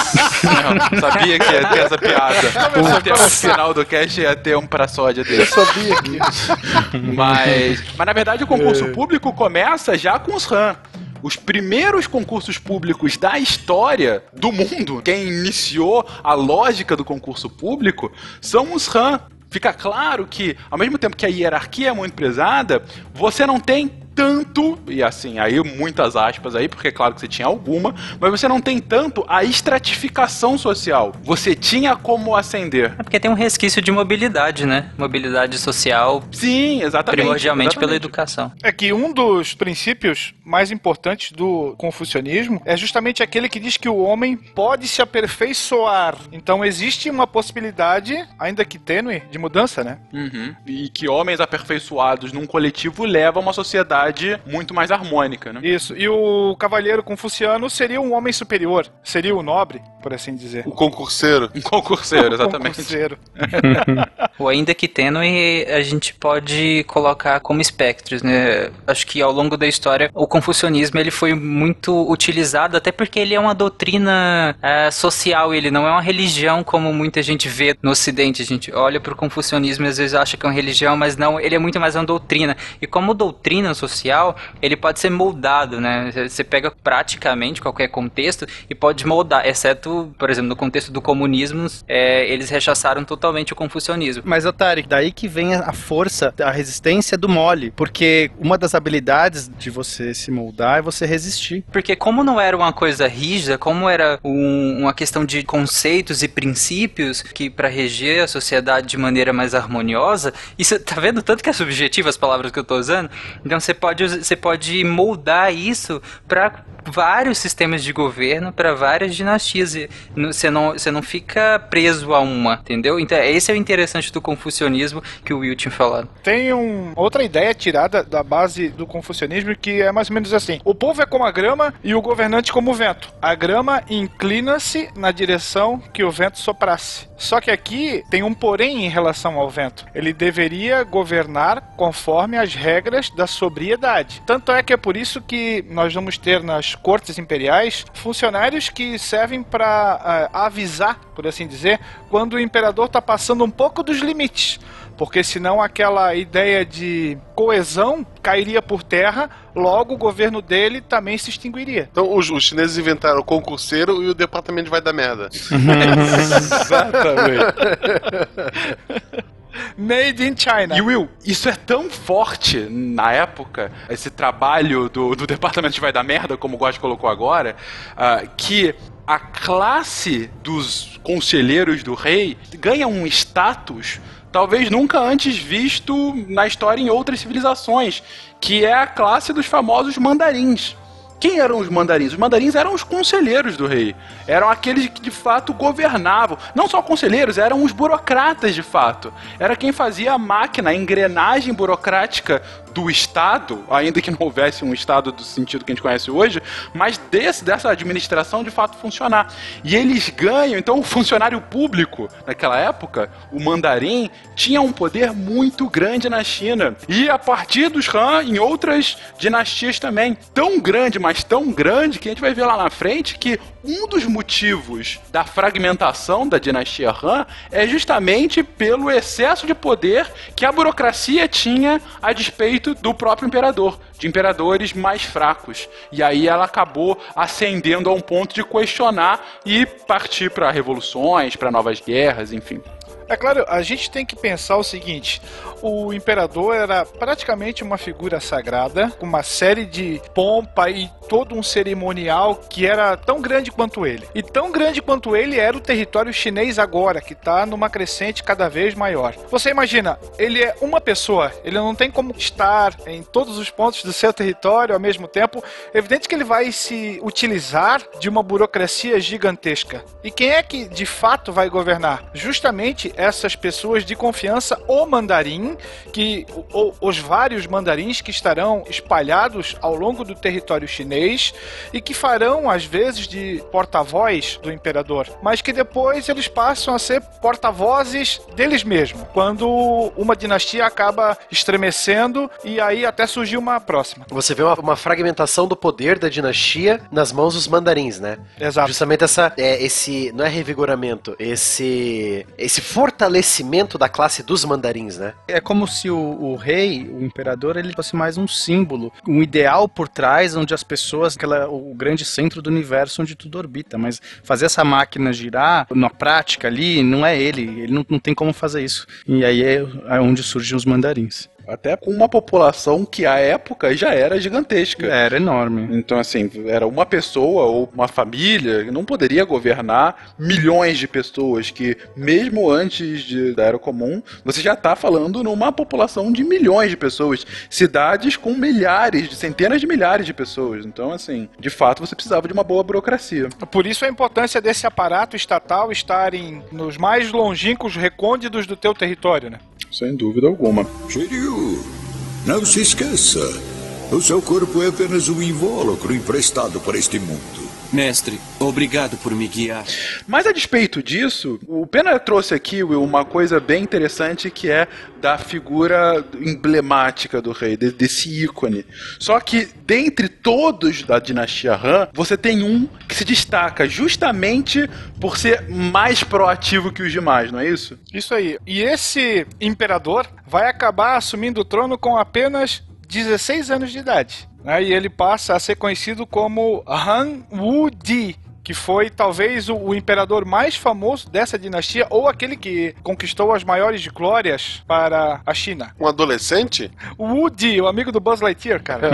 [SPEAKER 2] Sabia que ia ter essa piada. O final do cast ia ter um pra sódia desse.
[SPEAKER 3] sabia que.
[SPEAKER 2] Mas, mas na verdade o concurso público começa já com os RAM. Os primeiros concursos públicos da história do mundo, quem iniciou a lógica do concurso público, são os RAM. Fica claro que, ao mesmo tempo que a hierarquia é muito pesada, você não tem tanto, e assim, aí muitas aspas aí, porque é claro que você tinha alguma, mas você não tem tanto a estratificação social. Você tinha como ascender.
[SPEAKER 6] É porque tem um resquício de mobilidade, né? Mobilidade social,
[SPEAKER 2] Sim, exatamente.
[SPEAKER 6] primordialmente pela
[SPEAKER 2] exatamente.
[SPEAKER 6] educação.
[SPEAKER 4] É que um dos princípios mais importantes do confucionismo é justamente aquele que diz que o homem pode se aperfeiçoar. Então existe uma possibilidade, ainda que tênue, de mudança, né?
[SPEAKER 2] Uhum. E que homens aperfeiçoados num coletivo levam a uma sociedade muito mais harmônica, né?
[SPEAKER 4] Isso. E o cavalheiro confuciano seria um homem superior, seria o nobre, por assim dizer.
[SPEAKER 1] O concurseiro.
[SPEAKER 2] Um concurseiro, exatamente.
[SPEAKER 4] Concurseiro.
[SPEAKER 6] Ou ainda que tênue, a gente pode colocar como espectros, né? Acho que ao longo da história, o confucionismo ele foi muito utilizado, até porque ele é uma doutrina eh, social, ele não é uma religião como muita gente vê no ocidente. A gente olha para o confucionismo e às vezes acha que é uma religião, mas não, ele é muito mais uma doutrina. E como doutrina social, ele pode ser moldado, né? Você pega praticamente qualquer contexto e pode moldar, exceto, por exemplo, no contexto do comunismo, eh, eles rechaçaram totalmente o confucionismo.
[SPEAKER 5] Mas, Otário, daí que vem a a força, a resistência do mole. Porque uma das habilidades de você se moldar é você resistir.
[SPEAKER 6] Porque como não era uma coisa rígida, como era um- uma questão de conceitos e princípios que para reger a sociedade de maneira mais harmoniosa, isso tá vendo tanto que é subjetivo as palavras que eu tô usando? Então você pode você pode moldar isso para vários sistemas de governo para várias dinastias. E Você não, você não fica preso a uma, entendeu? Então, esse é o interessante do confucionismo que o Will tinha falado.
[SPEAKER 4] Tem um, outra ideia tirada da base do confucionismo que é mais ou menos assim: o povo é como a grama e o governante como o vento. A grama inclina-se na direção que o vento soprasse. Só que aqui tem um porém em relação ao vento. Ele deveria governar conforme as regras da sobriedade. Tanto é que é por isso que nós vamos ter nas cortes imperiais funcionários que servem para avisar, por assim dizer, quando o imperador está passando um pouco dos limites porque senão aquela ideia de coesão cairia por terra, logo o governo dele também se extinguiria.
[SPEAKER 1] Então os, os chineses inventaram o concurseiro e o departamento vai dar merda.
[SPEAKER 4] Exatamente. Made in China.
[SPEAKER 2] E Will, isso é tão forte na época, esse trabalho do, do departamento de vai dar merda, como o Gotti colocou agora, ah, que a classe dos conselheiros do rei ganha um status talvez nunca antes visto na história em outras civilizações, que é a classe dos famosos mandarins. Quem eram os mandarins? Os mandarins eram os conselheiros do rei. Eram aqueles que de fato governavam. Não só conselheiros, eram os burocratas de fato. Era quem fazia a máquina, a engrenagem burocrática do Estado, ainda que não houvesse um Estado do sentido que a gente conhece hoje, mas desse, dessa administração de fato funcionar. E eles ganham, então o funcionário público naquela época, o mandarim, tinha um poder muito grande na China. E a partir dos Han, em outras dinastias também. Tão grande, mas tão grande, que a gente vai ver lá na frente que um dos motivos da fragmentação da dinastia Han é justamente pelo excesso de poder que a burocracia tinha a despeito do próprio imperador, de imperadores mais fracos. E aí ela acabou ascendendo a um ponto de questionar e partir para revoluções, para novas guerras, enfim.
[SPEAKER 4] É claro, a gente tem que pensar o seguinte: o imperador era praticamente uma figura sagrada, com uma série de pompa e todo um cerimonial que era tão grande quanto ele. E tão grande quanto ele era o território chinês agora, que está numa crescente cada vez maior. Você imagina, ele é uma pessoa, ele não tem como estar em todos os pontos do seu território ao mesmo tempo. É evidente que ele vai se utilizar de uma burocracia gigantesca. E quem é que de fato vai governar? Justamente essas pessoas de confiança, o mandarim, que o, os vários mandarins que estarão espalhados ao longo do território chinês e que farão às vezes de porta-voz do imperador, mas que depois eles passam a ser porta-vozes deles mesmos, quando uma dinastia acaba estremecendo e aí até surgiu uma próxima.
[SPEAKER 3] Você vê uma, uma fragmentação do poder da dinastia nas mãos dos mandarins, né?
[SPEAKER 4] Exato.
[SPEAKER 3] Justamente essa, é, esse, não é revigoramento, esse, esse fortalecimento da classe dos mandarins, né?
[SPEAKER 5] É como se o, o rei, o imperador, ele fosse mais um símbolo, um ideal por trás, onde as pessoas, aquela, o grande centro do universo onde tudo orbita. Mas fazer essa máquina girar na prática ali, não é ele. Ele não, não tem como fazer isso. E aí é, é onde surgem os mandarins.
[SPEAKER 2] Até com uma população que à época já era gigantesca.
[SPEAKER 5] Era enorme.
[SPEAKER 2] Então, assim, era uma pessoa ou uma família que não poderia governar milhões de pessoas, que mesmo antes de- da Era Comum, você já está falando numa população de milhões de pessoas. Cidades com milhares, de centenas de milhares de pessoas. Então, assim, de fato, você precisava de uma boa burocracia.
[SPEAKER 4] Por isso a importância desse aparato estatal estar em, nos mais longínquos recônditos do teu território, né?
[SPEAKER 2] Sem dúvida alguma.
[SPEAKER 9] Shiryu, não se esqueça. O seu corpo é apenas um invólucro emprestado para este mundo.
[SPEAKER 10] Mestre, obrigado por me guiar.
[SPEAKER 2] Mas a despeito disso, o Pena trouxe aqui, Will, uma coisa bem interessante que é da figura emblemática do rei, de- desse ícone. Só que dentre todos da dinastia Han, você tem um que se destaca justamente por ser mais proativo que os demais, não é isso?
[SPEAKER 4] Isso aí. E esse imperador vai acabar assumindo o trono com apenas 16 anos de idade. Né? E ele passa a ser conhecido como Han Wu-di, que foi talvez o, o imperador mais famoso dessa dinastia, ou aquele que conquistou as maiores glórias para a China.
[SPEAKER 1] Um adolescente?
[SPEAKER 4] O Woody, o amigo do Buzz Lightyear, cara.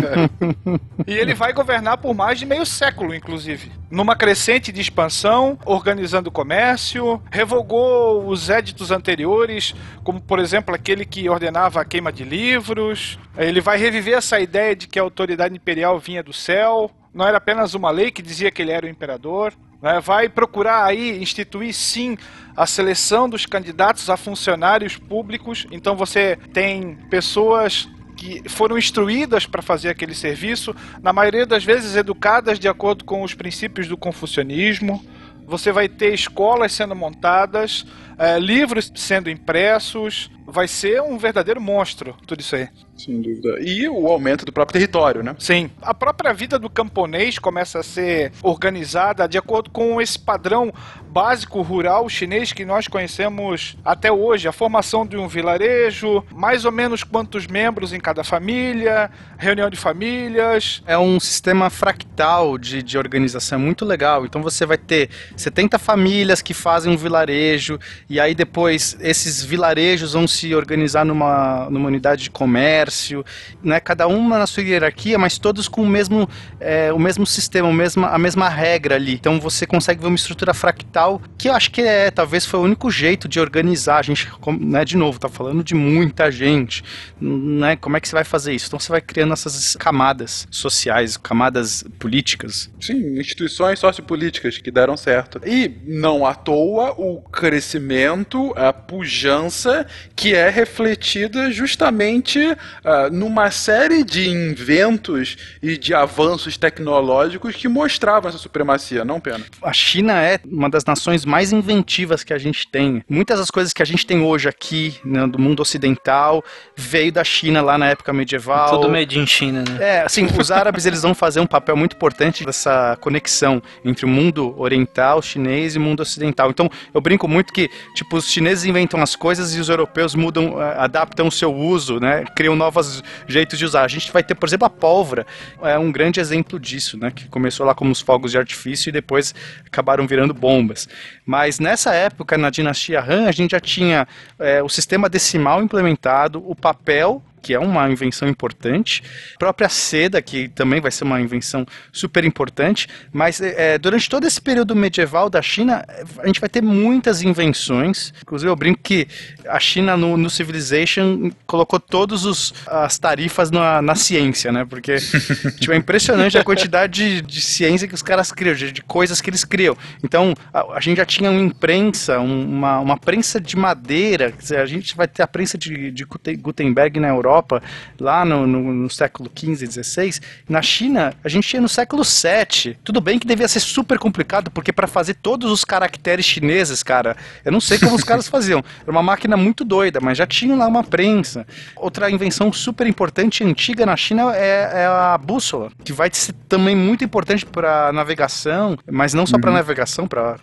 [SPEAKER 4] e ele vai governar por mais de meio século, inclusive. Numa crescente de expansão, organizando comércio, revogou os éditos anteriores, como por exemplo aquele que ordenava a queima de livros. Ele vai reviver essa ideia de que a autoridade imperial vinha do céu. Não era apenas uma lei que dizia que ele era o imperador. Né? Vai procurar aí instituir sim a seleção dos candidatos a funcionários públicos. Então você tem pessoas que foram instruídas para fazer aquele serviço, na maioria das vezes educadas de acordo com os princípios do confucionismo. Você vai ter escolas sendo montadas, eh, livros sendo impressos. Vai ser um verdadeiro monstro, tudo isso aí.
[SPEAKER 2] Sem dúvida. E o aumento do próprio território, né?
[SPEAKER 4] Sim. A própria vida do camponês começa a ser organizada de acordo com esse padrão básico rural chinês que nós conhecemos até hoje. A formação de um vilarejo, mais ou menos quantos membros em cada família, reunião de famílias.
[SPEAKER 5] É um sistema fractal de, de organização, é muito legal. Então você vai ter 70 famílias que fazem um vilarejo, e aí depois esses vilarejos vão se organizar numa, numa unidade de comércio, né? Cada uma na sua hierarquia, mas todos com o mesmo, é, o mesmo sistema, o mesmo, a mesma regra ali. Então você consegue ver uma estrutura fractal que eu acho que é, talvez foi o único jeito de organizar. A gente, né, de novo, tá falando de muita gente, né? Como é que você vai fazer isso? Então você vai criando essas camadas sociais, camadas políticas.
[SPEAKER 2] Sim, instituições sociopolíticas que deram certo. E não à toa o crescimento, a pujança que é refletida justamente uh, numa série de inventos e de avanços tecnológicos que mostravam essa supremacia, não pena.
[SPEAKER 5] A China é uma das nações mais inventivas que a gente tem. Muitas das coisas que a gente tem hoje aqui, né, do mundo ocidental, veio da China lá na época medieval.
[SPEAKER 6] Tudo made in China, né?
[SPEAKER 5] É, assim, os árabes eles vão fazer um papel muito importante dessa conexão entre o mundo oriental, chinês e o mundo ocidental. Então, eu brinco muito que, tipo, os chineses inventam as coisas e os europeus mudam, adaptam o seu uso, né? Criam novos jeitos de usar. A gente vai ter, por exemplo, a pólvora, é um grande exemplo disso, né? Que começou lá como os fogos de artifício e depois acabaram virando bombas. Mas nessa época, na dinastia Han, a gente já tinha é, o sistema decimal implementado, o papel que é uma invenção importante, a própria seda, que também vai ser uma invenção super importante, mas é, durante todo esse período medieval da China, a gente vai ter muitas invenções, inclusive eu brinco que a China no, no Civilization colocou todas as tarifas na, na, ciência, né, porque tipo, é impressionante a quantidade de, de ciência que os caras criam, de, de coisas que eles criam. Então, a, a gente já tinha uma imprensa, um, uma, uma prensa de madeira, a gente vai ter a prensa de, de Gutenberg na Europa, Europa, lá no, no, no século XV, XVI. Na China, a gente tinha no século VII. Tudo bem que devia ser super complicado, porque para fazer todos os caracteres chineses, cara, eu não sei como os caras faziam. Era uma máquina muito doida, mas já tinham lá uma prensa. Outra invenção super importante antiga na China é, é a bússola, que vai ser também muito importante para navegação, mas não só para uhum. navegação, para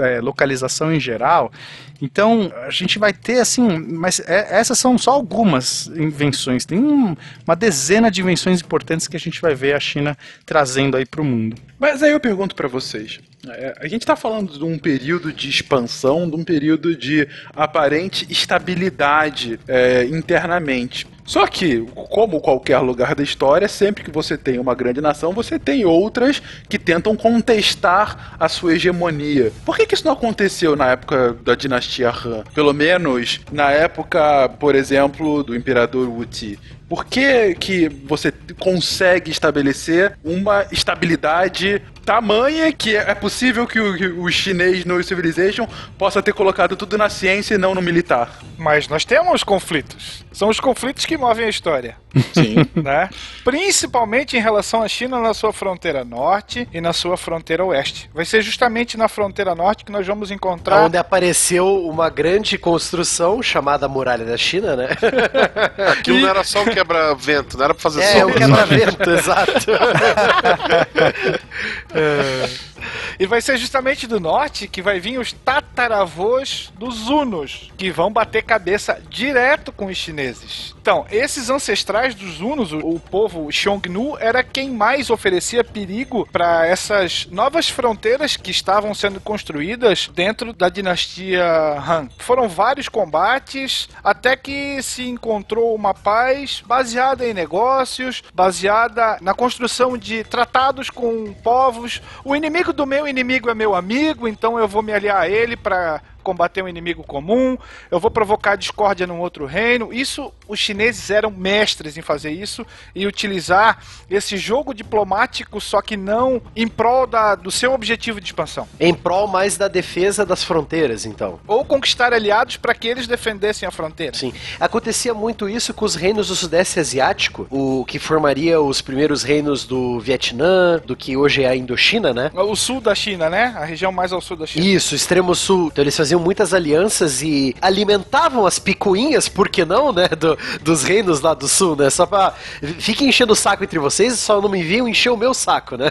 [SPEAKER 5] é, localização em geral. Então, a gente vai ter assim, mas é, essas são só algumas invenções. Tem um, uma dezena de invenções importantes que a gente vai ver a China trazendo aí para o mundo.
[SPEAKER 2] Mas aí eu pergunto para vocês. É, a gente está falando de um período de expansão, de um período de aparente estabilidade é, internamente. Só que, como qualquer lugar da história, sempre que você tem uma grande nação, você tem outras que tentam contestar a sua hegemonia. Por que, que isso não aconteceu na época da dinastia Han? Pelo menos na época, por exemplo, do imperador Wuti. Por que, que você consegue estabelecer uma estabilidade tamanha que é possível que o, que o, chinês no Civilization possa ter colocado tudo na ciência e não no militar?
[SPEAKER 4] Mas nós temos conflitos. São os conflitos que movem a história.
[SPEAKER 2] Sim.
[SPEAKER 4] né? Principalmente em relação à China na sua fronteira norte e na sua fronteira oeste. Vai ser justamente na fronteira norte que nós vamos encontrar.
[SPEAKER 3] Onde apareceu uma grande construção chamada Muralha da China, né?
[SPEAKER 1] Aquilo não era só um quebra-vento, não era pra fazer
[SPEAKER 3] é,
[SPEAKER 1] sombra.
[SPEAKER 3] É, um quebra-vento, exato.
[SPEAKER 4] é. E vai ser justamente do norte que vai vir os tataravôs dos Hunos, que vão bater cabeça direto com os chineses. Então, esses ancestrais dos Hunos, o, povo Xiongnu, era quem mais oferecia perigo para essas novas fronteiras que estavam sendo construídas dentro da dinastia Han. Foram vários combates até que se encontrou uma paz baseada em negócios, baseada na construção de tratados com povos. O inimigo do meu inimigo é meu amigo, então eu vou me aliar a ele para combater um inimigo comum, eu vou provocar discórdia num outro reino. Isso, os chineses eram mestres em fazer isso e utilizar esse jogo diplomático, só que não em prol da, do seu objetivo de expansão.
[SPEAKER 3] Em prol mais da defesa das fronteiras, então.
[SPEAKER 4] Ou conquistar aliados para que eles defendessem a fronteira.
[SPEAKER 3] Sim. Acontecia muito isso com os reinos do Sudeste Asiático, o que formaria os primeiros reinos do Vietnã, do que hoje é a Indochina, né?
[SPEAKER 4] O sul da China, né? A região mais ao sul da China.
[SPEAKER 3] Isso, extremo sul. Então eles faziam muitas alianças e alimentavam as picuinhas, por que não, né? do- dos reinos lá do sul, né? Só pra. Fiquem enchendo o saco entre vocês, só não me enviam encher o meu saco, né?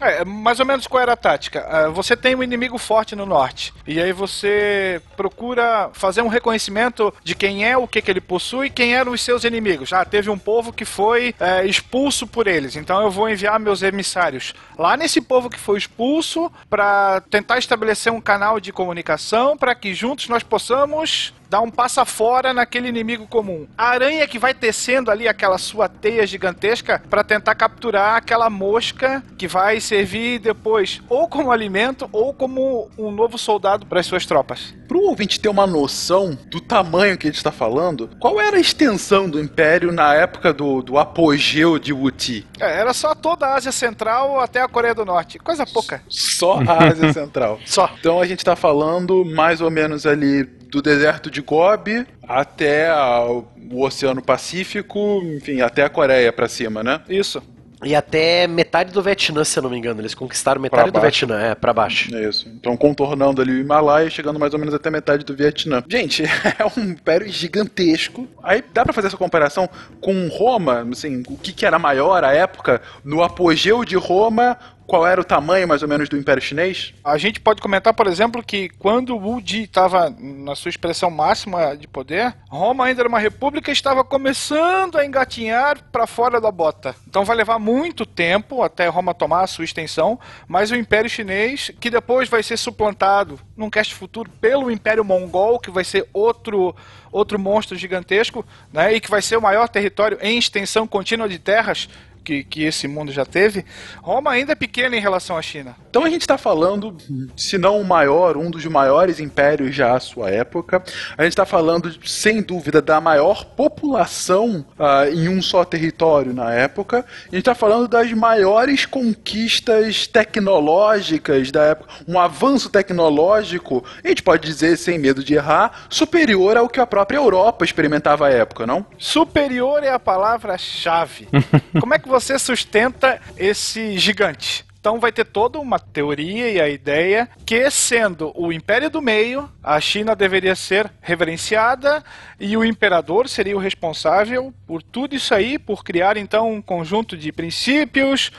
[SPEAKER 4] É, mais ou menos qual era a tática? Ah, Você tem um inimigo forte no norte, e aí você procura fazer um reconhecimento de quem é, o que, que ele possui, quem eram os seus inimigos. Ah, teve um povo que foi é, expulso por eles, então eu vou enviar meus emissários lá nesse povo que foi expulso para tentar estabelecer um canal de comunicação para que juntos nós possamos dar um passa fora naquele inimigo comum. A aranha que vai tecendo ali aquela sua teia gigantesca para tentar capturar aquela mosca que vai servir depois ou como alimento ou como um novo soldado para as suas tropas.
[SPEAKER 2] Para o ouvinte ter uma noção do tamanho que a gente está falando, qual era a extensão do Império na época do, do apogeu de Wuti?
[SPEAKER 4] É, era só toda a Ásia Central até a Coreia do Norte. Coisa pouca.
[SPEAKER 2] Só a Ásia Central.
[SPEAKER 3] Só.
[SPEAKER 2] Então a gente está falando mais ou menos ali do deserto de Gobi até a- o Oceano Pacífico, enfim, até a Coreia para cima, né?
[SPEAKER 4] Isso.
[SPEAKER 3] E até metade do Vietnã, se eu não me engano. Eles conquistaram metade do. Vietnã, é, pra baixo.
[SPEAKER 2] Isso. Então contornando ali o Himalaia, chegando mais ou menos até metade do Vietnã. Gente, é um império gigantesco. Aí dá pra fazer essa comparação com Roma, assim, o que, que era maior à época, no apogeu de Roma, qual era o tamanho mais ou menos do Império Chinês?
[SPEAKER 4] A gente pode comentar, por exemplo, que quando Wu Ji estava na sua expressão máxima de poder, Roma ainda era uma república e estava começando a engatinhar para fora da bota. Então vai levar muito tempo até Roma tomar a sua extensão, mas o Império Chinês, que depois vai ser suplantado num cast futuro pelo Império Mongol, que vai ser outro outro monstro gigantesco, né, e que vai ser o maior território em extensão contínua de terras que, que esse mundo já teve, Roma ainda é pequena em relação à China.
[SPEAKER 2] Então a gente está falando, se não o maior, um dos maiores impérios já à sua época. A gente está falando, sem dúvida, da maior população ah, em um só território na época. A gente está falando das maiores conquistas tecnológicas da época. Um avanço tecnológico, a gente pode dizer, sem medo de errar, superior ao que a própria Europa experimentava à época, não?
[SPEAKER 4] Superior é a palavra-chave. Como é que você sustenta esse gigante? Então vai ter toda uma teoria e a ideia que, sendo o Império do Meio, a China deveria ser reverenciada e o imperador seria o responsável por tudo isso aí, por criar então um conjunto de princípios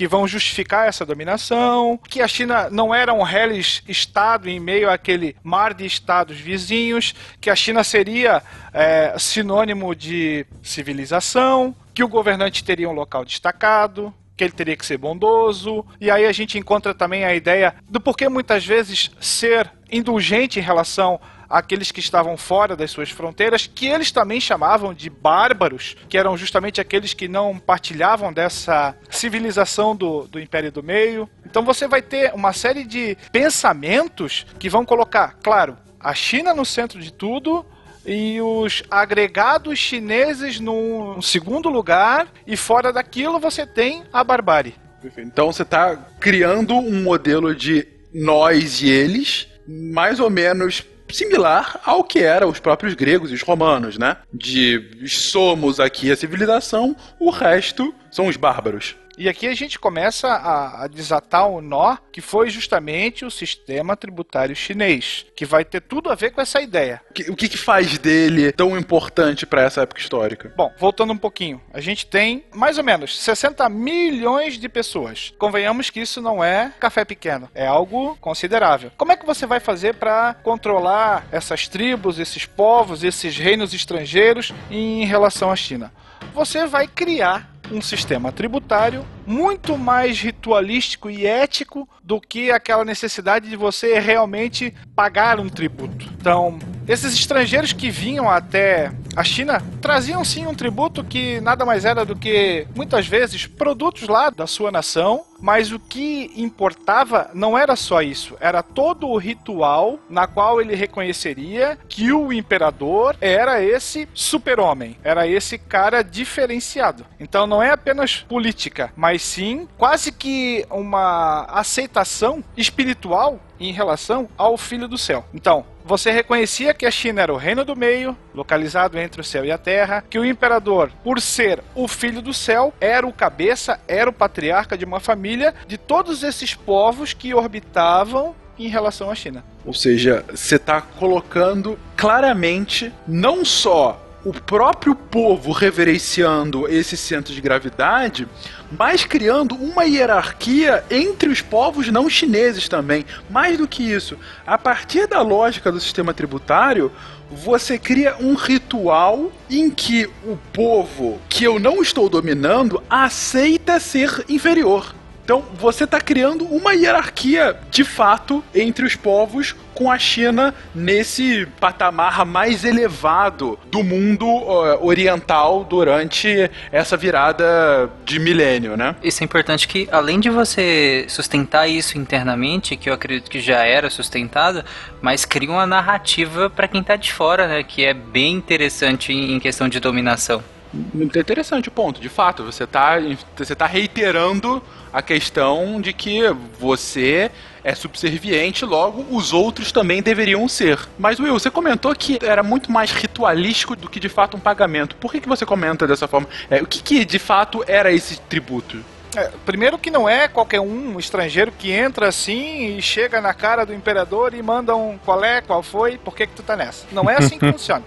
[SPEAKER 4] que vão justificar essa dominação, que a China não era um reles estado em meio àquele mar de estados vizinhos, que a China seria é, sinônimo de civilização, que o governante teria um local destacado, que ele teria que ser bondoso. E aí a gente encontra também a ideia do porquê muitas vezes ser indulgente em relação àqueles que estavam fora das suas fronteiras, que eles também chamavam de bárbaros, que eram justamente aqueles que não partilhavam dessa civilização do, do Império do Meio. Então você vai ter uma série de pensamentos que vão colocar, claro, a China no centro de tudo, e os agregados chineses num segundo lugar, e fora daquilo você tem a barbárie.
[SPEAKER 2] Então você está criando um modelo de nós e eles, mais ou menos similar ao que eram os próprios gregos e os romanos, né? De somos aqui a civilização, o resto são os bárbaros.
[SPEAKER 4] E aqui a gente começa a, a desatar o nó que foi justamente o sistema tributário chinês, que vai ter tudo a ver com essa ideia.
[SPEAKER 2] O que, o que que faz dele tão importante para essa época histórica?
[SPEAKER 4] Bom, voltando um pouquinho, a gente tem mais ou menos 60 milhões de pessoas. Convenhamos que isso não é café pequeno, é algo considerável. Como é que você vai fazer para controlar essas tribos, esses povos, esses reinos estrangeiros em relação à China? Você vai criar um sistema tributário muito mais ritualístico e ético do que aquela necessidade de você realmente pagar um tributo. Então, Esses estrangeiros que vinham até a China traziam sim um tributo que nada mais era do que, muitas vezes, produtos lá da sua nação, mas o que importava não era só isso, era todo o ritual na qual ele reconheceria que o imperador era esse super-homem, era esse cara diferenciado. Então não é apenas política, mas sim quase que uma aceitação espiritual em relação ao Filho do Céu. Então, você reconhecia que a China era o reino do meio, localizado entre o céu e a terra, que o imperador, por ser o filho do céu, era o cabeça, era o patriarca de uma família de todos esses povos que orbitavam em relação à China.
[SPEAKER 2] Ou seja, você está colocando claramente não só o próprio povo reverenciando esse centro de gravidade, mas criando uma hierarquia entre os povos não chineses também. Mais do que isso, a partir da lógica do sistema tributário, você cria um ritual em que o povo que eu não estou dominando aceita ser inferior. Então você está criando uma hierarquia de fato entre os povos com a China nesse patamar mais elevado do mundo uh, oriental durante essa virada de milênio, né?
[SPEAKER 6] Isso é importante que, além de você sustentar isso internamente, que eu acredito que já era sustentado, mas cria uma narrativa para quem está de fora, né? Que é bem interessante em questão de dominação.
[SPEAKER 2] Muito interessante o ponto. De fato, você está você tá reiterando a questão de que você é subserviente, logo os outros também deveriam ser. Mas Will, você comentou que era muito mais ritualístico do que de fato um pagamento. Por que, que você comenta dessa forma? É, o que, que de fato era esse tributo?
[SPEAKER 4] É, primeiro que não é qualquer um, um estrangeiro que entra assim e chega na cara do imperador e manda um qual é, qual foi, por que que tu tá nessa? Não é assim que funciona.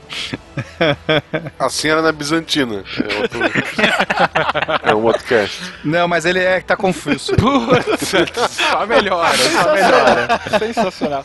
[SPEAKER 1] Assim era na Bizantina. É, outro... é um outro cast.
[SPEAKER 5] Não, mas ele é que tá confuso.
[SPEAKER 2] Só melhora, só melhora.
[SPEAKER 4] Sensacional.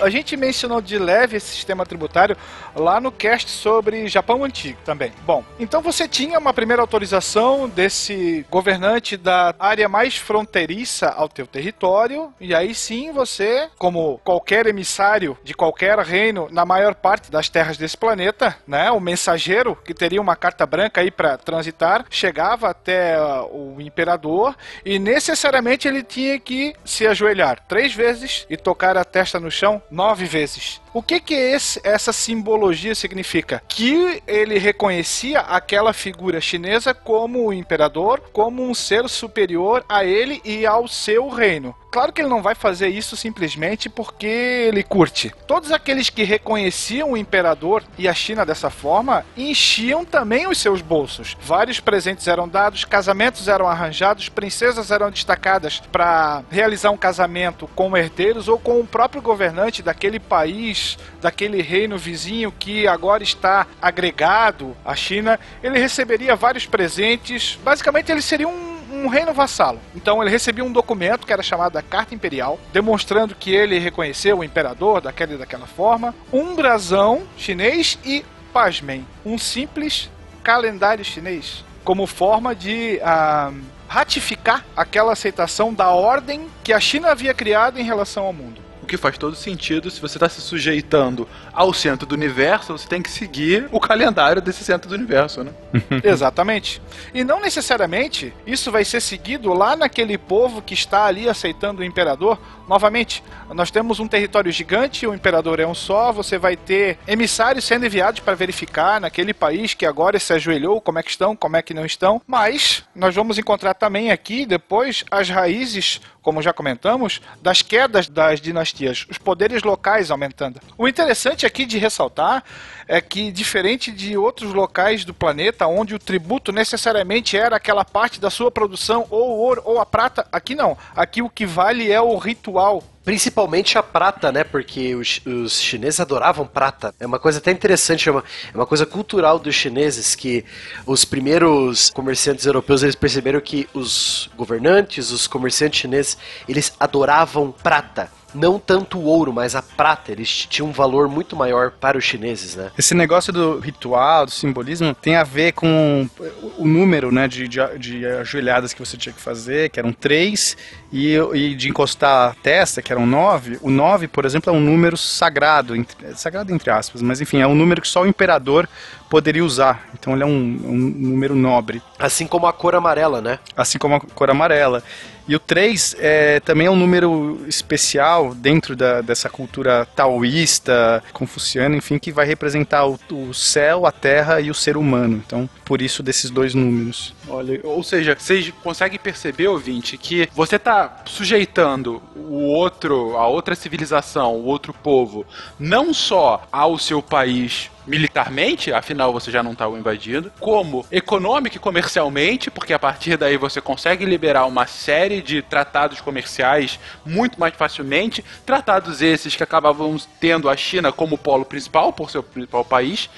[SPEAKER 4] A gente mencionou de leve esse sistema tributário lá no cast sobre Japão Antigo também. Bom, então você tinha uma primeira autorização desse governante da área mais fronteiriça ao teu território, e aí sim você, como qualquer emissário de qualquer reino na maior parte das terras desse planeta, né, o mensageiro que teria uma carta branca aí para transitar, chegava até uh, o imperador e necessariamente ele tinha que se ajoelhar três vezes e tocar a testa no chão nove vezes. O que que esse, essa simbologia significa? Que ele reconhecia aquela figura chinesa como o imperador, como um ser superior a ele e ao seu reino. Claro que ele não vai fazer isso simplesmente porque ele curte. Todos aqueles que reconheciam o imperador e a China dessa forma enchiam também os seus bolsos. Vários presentes eram dados, casamentos eram arranjados, princesas eram destacadas para realizar um casamento com herdeiros ou com o próprio governante daquele país, daquele reino vizinho que agora está agregado à China. Ele receberia vários presentes. Basicamente, ele seria um um reino vassalo. Então ele recebia um documento que era chamado da Carta Imperial, demonstrando que ele reconheceu o imperador daquela e daquela forma, um brasão chinês e, pasmem, um simples calendário chinês, como forma de ah, ratificar aquela aceitação da ordem que a China havia criado em relação ao mundo.
[SPEAKER 2] O que faz todo sentido, se você está se sujeitando ao centro do universo, você tem que seguir o calendário desse centro do universo, né?
[SPEAKER 4] Exatamente. E não necessariamente isso vai ser seguido lá naquele povo que está ali aceitando o imperador. Novamente, nós temos um território gigante, o imperador é um só, você vai ter emissários sendo enviados para verificar naquele país que agora se ajoelhou, como é que estão, como é que não estão. Mas nós vamos encontrar também aqui depois as raízes, como já comentamos, das quedas das dinastias, os poderes locais aumentando. O interessante aqui de ressaltar é que, diferente de outros locais do planeta, onde o tributo necessariamente era aquela parte da sua produção, ou o ouro ou a prata, aqui não. Aqui o que vale é o ritual.
[SPEAKER 3] Principalmente a prata, né? Porque os, os chineses adoravam prata. É uma coisa até interessante, é uma, é uma coisa cultural dos chineses que os primeiros comerciantes europeus eles perceberam que os governantes, os comerciantes chineses, eles adoravam prata não tanto o ouro, mas a prata. Eles tinham um valor muito maior para os chineses, né?
[SPEAKER 5] Esse negócio do ritual, do simbolismo, tem a ver com o número né, de, de, de ajoelhadas que você tinha que fazer, que eram três, e, e de encostar a testa, que eram nove. O nove, por exemplo, é um número sagrado, entre, sagrado entre aspas, mas enfim, é um número que só o imperador poderia usar. Então ele é um, um número nobre.
[SPEAKER 3] Assim como a cor amarela, né?
[SPEAKER 5] Assim como a cor amarela. E o 3 é, também é um número especial dentro da, dessa cultura taoísta, confuciana, enfim, que vai representar o, o, céu, a terra e o ser humano. Então, por isso desses dois números.
[SPEAKER 2] Olha, ou seja, vocês conseguem perceber, ouvinte, que você está sujeitando o outro, a outra civilização, o outro povo, não só ao seu país militarmente, afinal você já não está o invadindo, como econômico e comercialmente, porque a partir daí você consegue liberar uma série de tratados comerciais muito mais facilmente, tratados esses que acabavam tendo a China como polo principal, por seu principal país,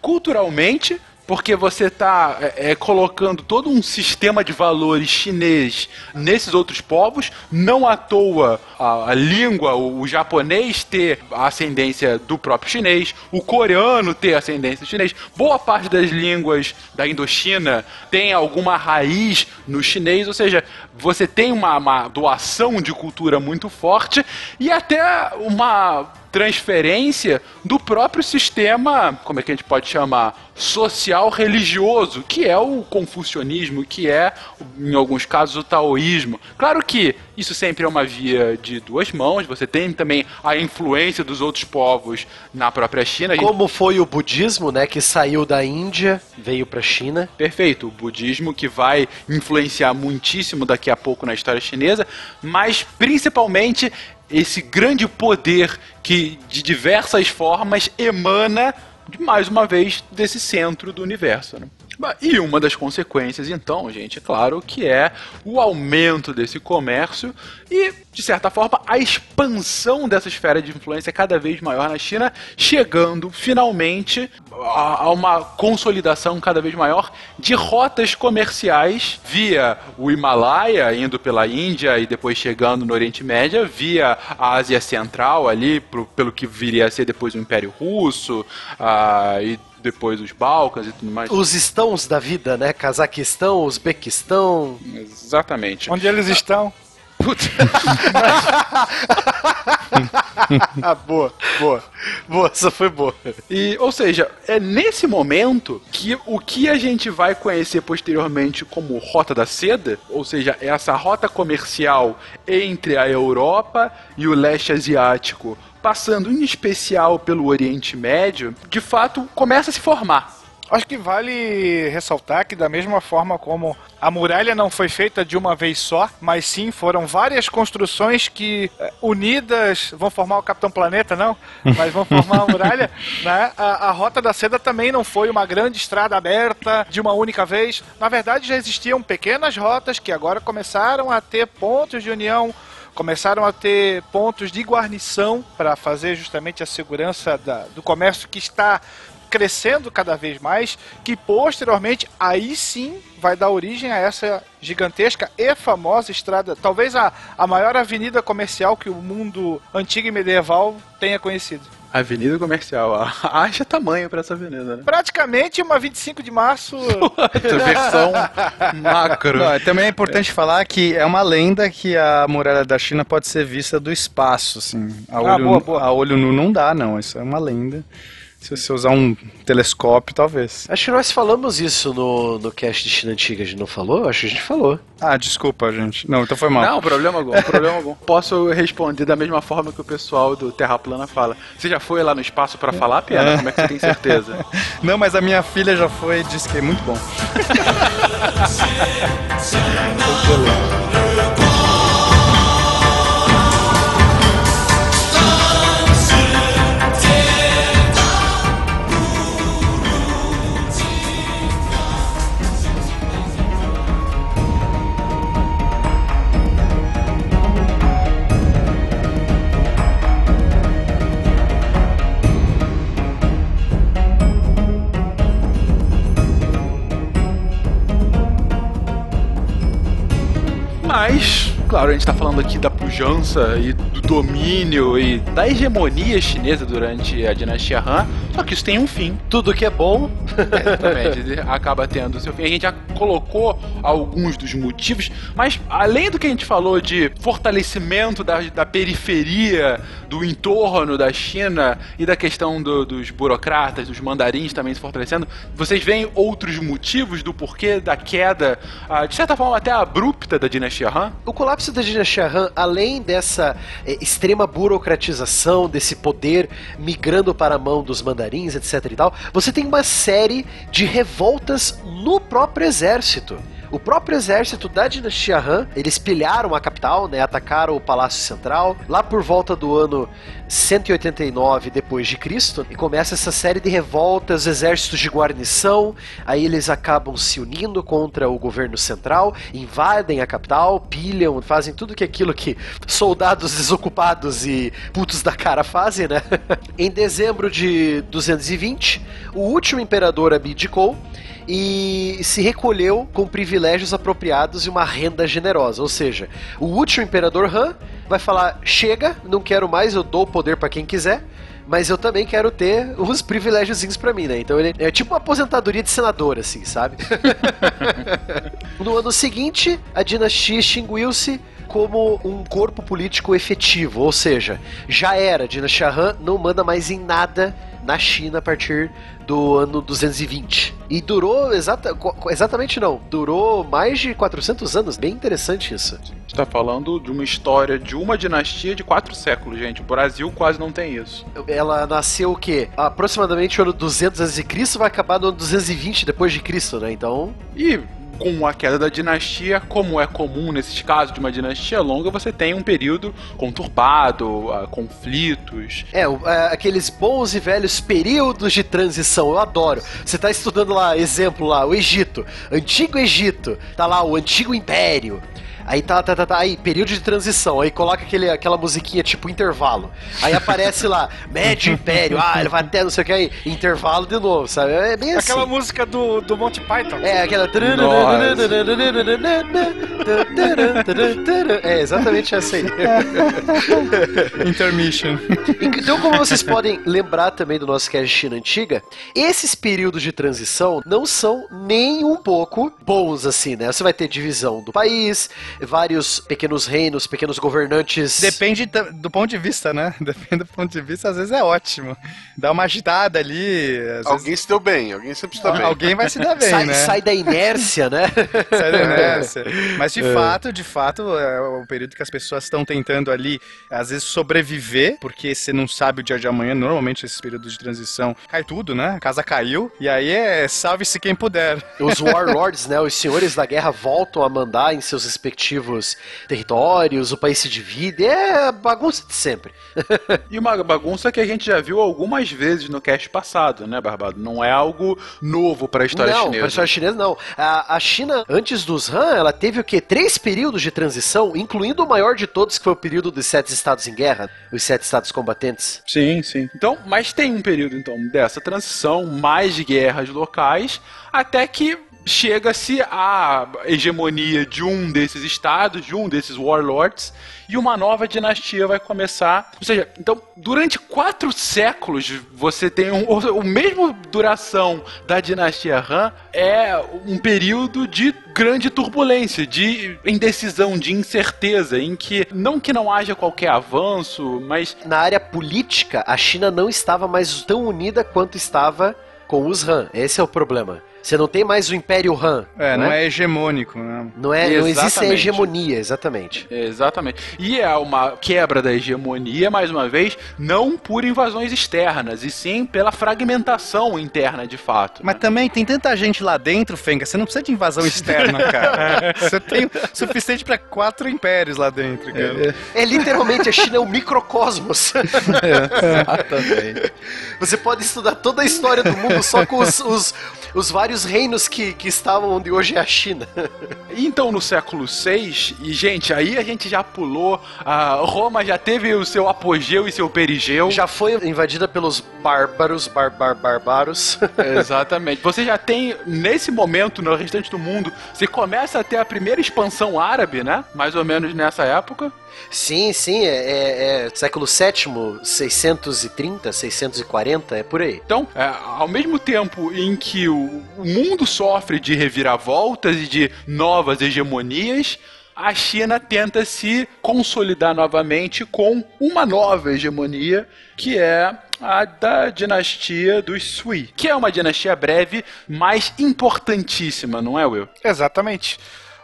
[SPEAKER 2] culturalmente, porque você está é, é, colocando todo um sistema de valores chinês nesses outros povos. Não à toa a, a língua, o, o, japonês ter a ascendência do próprio chinês, o coreano ter a ascendência chinês. Boa parte das línguas da Indochina tem alguma raiz no chinês, ou seja, você tem uma, uma doação de cultura muito forte e até uma transferência do próprio sistema, como é que a gente pode chamar, social religioso, que é o confucionismo, que é, em alguns casos, o taoísmo. Claro que isso sempre é uma via de duas mãos, você tem também a influência dos outros povos na própria China.
[SPEAKER 3] Como foi o budismo, né, que saiu da Índia, veio para a China.
[SPEAKER 2] Perfeito, o budismo que vai influenciar muitíssimo daqui a pouco na história chinesa, mas principalmente esse grande poder que de diversas formas emana mais uma vez desse centro do universo. Né? E uma das consequências, então, gente, é claro que é o aumento desse comércio e, de certa forma, a expansão dessa esfera de influência cada vez maior na China, chegando finalmente a, a uma consolidação cada vez maior de rotas comerciais via o Himalaia, indo pela Índia e depois chegando no Oriente Médio, via a Ásia Central ali, pro, pelo que viria a ser depois o Império Russo, uh, e depois os Balcãs e tudo mais.
[SPEAKER 3] Os estãos da vida, né? Cazaquistão, Uzbequistão.
[SPEAKER 2] Exatamente.
[SPEAKER 4] Onde eles estão? Putz.
[SPEAKER 3] ah, boa, boa. Boa, essa foi boa.
[SPEAKER 2] E, ou seja, é nesse momento que o que a gente vai conhecer posteriormente como Rota da Seda, ou seja, essa rota comercial entre a Europa e o leste asiático, passando em especial pelo Oriente Médio, de fato começa a se formar.
[SPEAKER 4] Acho que vale ressaltar que, da mesma forma como a muralha não foi feita de uma vez só, mas sim foram várias construções que, eh, unidas, vão formar o Capitão Planeta, não, mas vão formar a muralha, né? A, a Rota da Seda também não foi uma grande estrada aberta de uma única vez. Na verdade, já existiam pequenas rotas que agora começaram a ter pontos de união começaram a ter pontos de guarnição para fazer justamente a segurança da, do comércio que está crescendo cada vez mais, que posteriormente aí sim vai dar origem a essa gigantesca e famosa estrada, talvez a, a maior avenida comercial que o mundo antigo e medieval tenha conhecido.
[SPEAKER 2] Avenida Comercial. Haja tamanho para essa avenida, né?
[SPEAKER 4] Praticamente uma 25 de março.
[SPEAKER 2] versão macro.
[SPEAKER 5] Não, também é importante é. falar que é uma lenda que a muralha da China pode ser vista do espaço, assim. A olho, ah, boa, boa. A olho nu não dá, não. Isso é uma lenda. Se você usar um telescópio, talvez.
[SPEAKER 3] Acho que nós falamos isso no, no cast de China Antiga, a gente não falou? Acho que a gente falou.
[SPEAKER 5] Ah, desculpa, gente. Não, então foi mal.
[SPEAKER 2] Não, problema algum, problema algum. Posso responder da mesma forma que o pessoal do Terra Plana fala. Você já foi lá no espaço para falar, Piana? É. Como é que você tem certeza?
[SPEAKER 5] não, mas a minha filha já foi e disse que é muito bom.
[SPEAKER 2] claro, a gente está falando aqui da pujança e do domínio e da hegemonia chinesa durante a dinastia Han. Só que isso tem um fim.
[SPEAKER 3] Tudo que é bom.
[SPEAKER 2] Acaba tendo seu fim. A gente já colocou alguns dos motivos, mas além do que a gente falou de fortalecimento da, da periferia, do entorno da China e da questão do- dos burocratas, dos mandarins também se fortalecendo, vocês veem outros motivos do porquê da queda, ah, de certa forma até abrupta da dinastia Han?
[SPEAKER 3] O colapso da dinastia Han, além dessa eh, extrema burocratização, desse poder migrando para a mão dos mandarins, etc e tal, você tem uma série de revoltas no próprio exército. O próprio exército da dinastia Han, eles pilharam a capital, né, atacaram o Palácio Central, lá por volta do ano 189 depois de Cristo, e começa essa série de revoltas, exércitos de guarnição, aí eles acabam se unindo contra o governo central, invadem a capital, pilham, fazem tudo que aquilo que soldados desocupados e putos da cara fazem, né? em dezembro de 220, o último imperador abdicou e se recolheu com privilégios apropriados e uma renda generosa. Ou seja, o último imperador Han vai falar: chega, não quero mais, eu dou o poder para quem quiser. Mas eu também quero ter uns privilégiozinhos pra mim, né? Então ele é tipo uma aposentadoria de senador, assim, sabe? no ano seguinte, a dinastia extinguiu-se como um corpo político efetivo, ou seja, já era, a dinastia Han não manda mais em nada na China a partir do ano 220. E durou exata, exatamente não, durou mais de 400 anos, bem interessante isso.
[SPEAKER 2] Você tá falando de uma história de uma dinastia de quatro séculos, gente. O Brasil quase não tem isso.
[SPEAKER 3] Ela nasceu o quê? Aproximadamente no ano 200 a.C., vai acabar no ano 220 depois de Cristo, né? Então,
[SPEAKER 2] E com a queda da dinastia, como é comum nesses casos de uma dinastia longa, você tem um período conturbado, ah, conflitos.
[SPEAKER 3] É, é, aqueles bons e velhos períodos de transição, eu adoro. Você tá estudando lá, exemplo lá, o Egito, Antigo Egito, tá lá o Antigo Império. Aí tá, tá, tá, tá, aí, período de transição, aí coloca aquele, aquela musiquinha tipo intervalo. Aí aparece lá, Médio Império, ah, ele vai até não sei o que aí, intervalo de novo, sabe? É bem assim.
[SPEAKER 4] Aquela música do, do Monty Python.
[SPEAKER 3] É, aquela. É exatamente essa aí.
[SPEAKER 5] Intermission.
[SPEAKER 3] Então, como vocês podem lembrar também do nosso cast de China Antiga, esses períodos de transição não são nem um pouco bons assim, né? Você vai ter divisão do país, vários pequenos reinos, pequenos governantes.
[SPEAKER 5] Depende do ponto de vista, né? Depende do ponto de vista, às vezes é ótimo. Dá uma agitada ali. Às
[SPEAKER 1] Alguém se deu bem, alguém sempre se dá
[SPEAKER 5] vezes,
[SPEAKER 1] bem.
[SPEAKER 5] alguém vai se dar bem,
[SPEAKER 3] sai,
[SPEAKER 5] né?
[SPEAKER 3] sai da inércia, né?
[SPEAKER 5] Sai da inércia. Mas de fato, de fato, é o período que as pessoas estão tentando ali, às vezes, sobreviver, porque você não sabe o dia de amanhã. Normalmente, esses períodos de transição, cai tudo, né? A casa caiu. E aí é salve-se quem puder.
[SPEAKER 3] Os warlords, né, os senhores da guerra voltam a mandar em seus respectivos territórios, o país se divide, é bagunça de sempre.
[SPEAKER 2] E uma bagunça que a gente já viu algumas vezes no cast passado, né, Barbado? Não é algo novo para a história
[SPEAKER 3] não,
[SPEAKER 2] chinesa.
[SPEAKER 3] para a história chinesa não. A, a China, antes dos Han, ela teve o quê? Três períodos de transição, incluindo o maior de todos, que foi o período dos sete estados em guerra, os sete estados combatentes.
[SPEAKER 2] Sim, sim. Então, mas tem um período então dessa transição, mais de guerras locais, até que chega-se à hegemonia de um desses estados, de um desses warlords, e uma nova dinastia vai começar. Ou seja, então, durante quatro séculos, você tem um, o, mesmo duração da dinastia Han é um período de grande turbulência, de indecisão, de incerteza, em que não que não haja qualquer avanço, mas
[SPEAKER 3] Na área política, a China não estava mais tão unida quanto estava com os Han. Esse é o problema. Você não tem mais o Império Han.
[SPEAKER 5] É, não, é hegemônico, né?
[SPEAKER 3] Não, é, não existe a hegemonia, exatamente.
[SPEAKER 2] Exatamente. E é uma quebra da hegemonia, mais uma vez, não por invasões externas, e sim pela fragmentação interna de fato.
[SPEAKER 5] Mas também tem tanta gente lá dentro, Fenga, você não precisa de invasão externa, cara. Você tem o suficiente pra quatro impérios lá dentro, cara.
[SPEAKER 3] É literalmente, a China é um microcosmos.
[SPEAKER 2] Exatamente.
[SPEAKER 3] Você pode estudar toda a história do mundo só com os, os, os vários vários reinos que, que estavam onde hoje é a China.
[SPEAKER 2] Então, no século VI, e gente, aí a gente já pulou, a Roma já teve o seu apogeu e seu perigeu.
[SPEAKER 3] Já foi invadida pelos bárbaros, barbar, bárbaros.
[SPEAKER 2] Exatamente. Você já tem, nesse momento, no restante do mundo, você começa a ter a primeira expansão árabe, né? Mais ou menos nessa época.
[SPEAKER 3] Sim, sim, é, é- é século VII, 630, 640, é por aí.
[SPEAKER 2] Então, é, ao mesmo tempo em que o, o mundo sofre de reviravoltas e de novas hegemonias, a China tenta se consolidar novamente com uma nova hegemonia, que é a da dinastia dos Sui, que é uma dinastia breve, mas importantíssima, não é, Will?
[SPEAKER 4] Exatamente.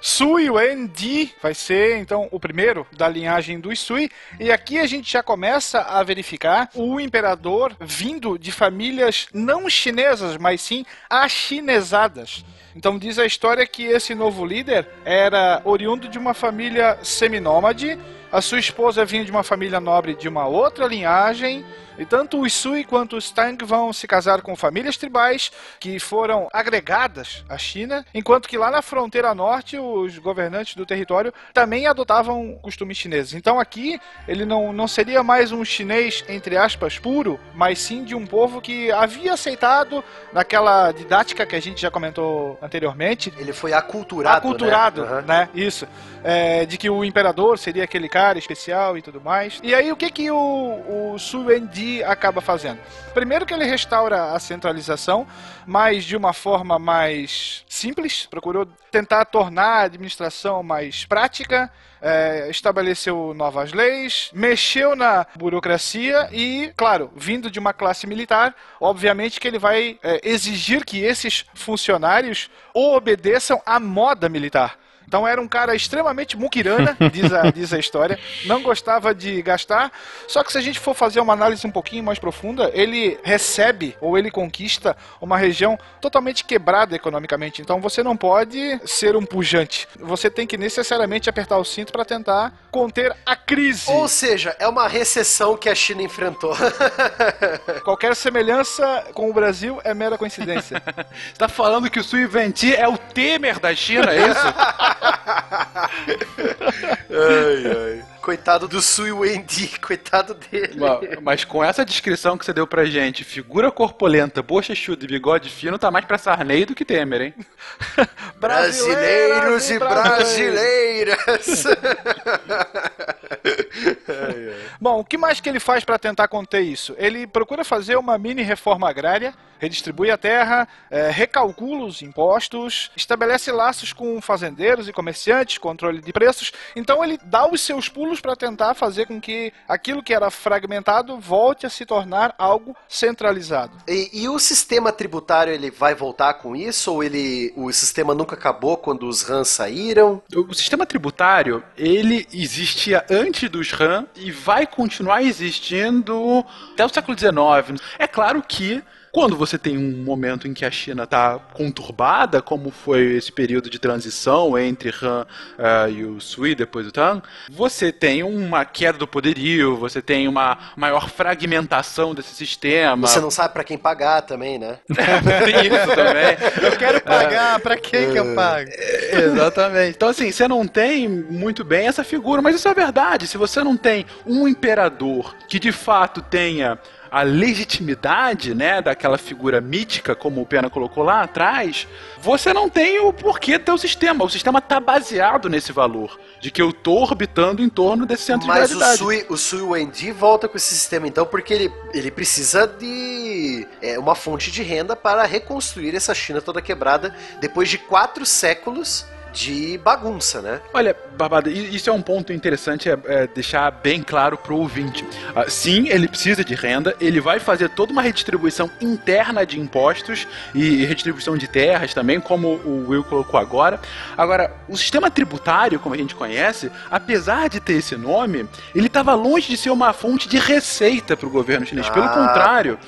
[SPEAKER 4] Sui Wen Di vai ser então o primeiro da linhagem dos Sui e aqui a gente já começa a verificar o imperador vindo de famílias não chinesas, mas sim achinesadas. Então diz a história que esse novo líder era oriundo de uma família seminômade, a sua esposa vinha de uma família nobre de uma outra linhagem, e tanto os Sui quanto os Tang vão se casar com famílias tribais que foram agregadas à China, enquanto que lá na fronteira norte os governantes do território também adotavam costumes chineses. Então aqui ele não, não seria mais um chinês, entre aspas, puro, mas sim de um povo que havia aceitado naquela didática que a gente já comentou anteriormente,
[SPEAKER 3] Ele foi aculturado,
[SPEAKER 4] aculturado,
[SPEAKER 3] né? Aham.
[SPEAKER 4] né? Isso. É, de que o imperador seria aquele cara especial e tudo mais. E aí o que que o, o Su Wendi acaba fazendo? Primeiro que ele restaura a centralização, mas de uma forma mais simples, procurou tentar tornar a administração mais prática, é, estabeleceu novas leis, mexeu na burocracia e, claro, vindo de uma classe militar, obviamente que ele vai é, exigir que esses funcionários obedeçam à moda militar. Então era um cara extremamente muquirana, diz a, diz a história, não gostava de gastar. Só que se a gente for fazer uma análise um pouquinho mais profunda, ele recebe ou ele conquista uma região totalmente quebrada economicamente. Então você não pode ser um pujante. Você tem que necessariamente apertar o cinto para tentar conter a crise.
[SPEAKER 3] Ou seja, é uma recessão que a China enfrentou.
[SPEAKER 4] Qualquer semelhança com o Brasil é mera coincidência.
[SPEAKER 2] Você tá falando que o Sui Venti é o Temer da China, é isso?
[SPEAKER 3] ai, ai. Coitado do Sui Wendy, coitado dele.
[SPEAKER 2] Ma- Mas com essa descrição que você deu pra gente, figura corpulenta, bochechuda e bigode fino, tá mais pra Sarney do que Temer, hein?
[SPEAKER 3] Brasileiros e
[SPEAKER 4] brasileiras. Bom, o que mais que ele faz para tentar conter isso? Ele procura fazer uma mini reforma agrária, redistribui a terra, eh, recalcula os impostos, estabelece laços com fazendeiros e comerciantes, controle de preços. Então ele dá os seus pulos para tentar fazer com que aquilo que era fragmentado volte a se tornar algo centralizado.
[SPEAKER 3] E, e o sistema tributário ele vai voltar com isso ou ele o sistema nunca acabou quando os Han saíram?
[SPEAKER 2] O sistema tributário, ele existia antes dos Han e vai continuar existindo até o século XIX. É claro que quando você tem um momento em que a China está conturbada, como foi esse período de transição entre Han eh, e o Sui, depois do Tang, você tem uma queda do poderio, você tem uma maior fragmentação desse sistema.
[SPEAKER 3] Você não sabe pra quem pagar também, né?
[SPEAKER 2] tem isso também.
[SPEAKER 5] Eu quero pagar, pra quem que eu pago?
[SPEAKER 2] Exatamente. Então, assim, você não tem muito bem essa figura, mas isso é verdade. Se você não tem um imperador que de fato tenha a legitimidade, né, daquela figura mítica, como o Pena colocou lá atrás, você não tem o porquê ter o sistema. O sistema tá baseado nesse valor, de que eu tô orbitando em torno desse centro
[SPEAKER 3] Mas
[SPEAKER 2] de
[SPEAKER 3] o
[SPEAKER 2] gravidade.
[SPEAKER 3] Sui, o Sui Wendy volta com esse sistema então porque ele, ele precisa de é, uma fonte de renda para reconstruir essa China toda quebrada depois de quatro séculos de bagunça, né?
[SPEAKER 2] Olha, Barbada, isso é um ponto interessante é, é deixar bem claro pro ouvinte. Ah, sim, ele precisa de renda, ele vai fazer toda uma redistribuição interna de impostos e redistribuição de terras também, como o Will colocou agora. Agora, o sistema tributário, como a gente conhece, apesar de ter esse nome, ele estava longe de ser uma fonte de receita para o governo chinês. Pelo
[SPEAKER 3] Ah.
[SPEAKER 2] contrário,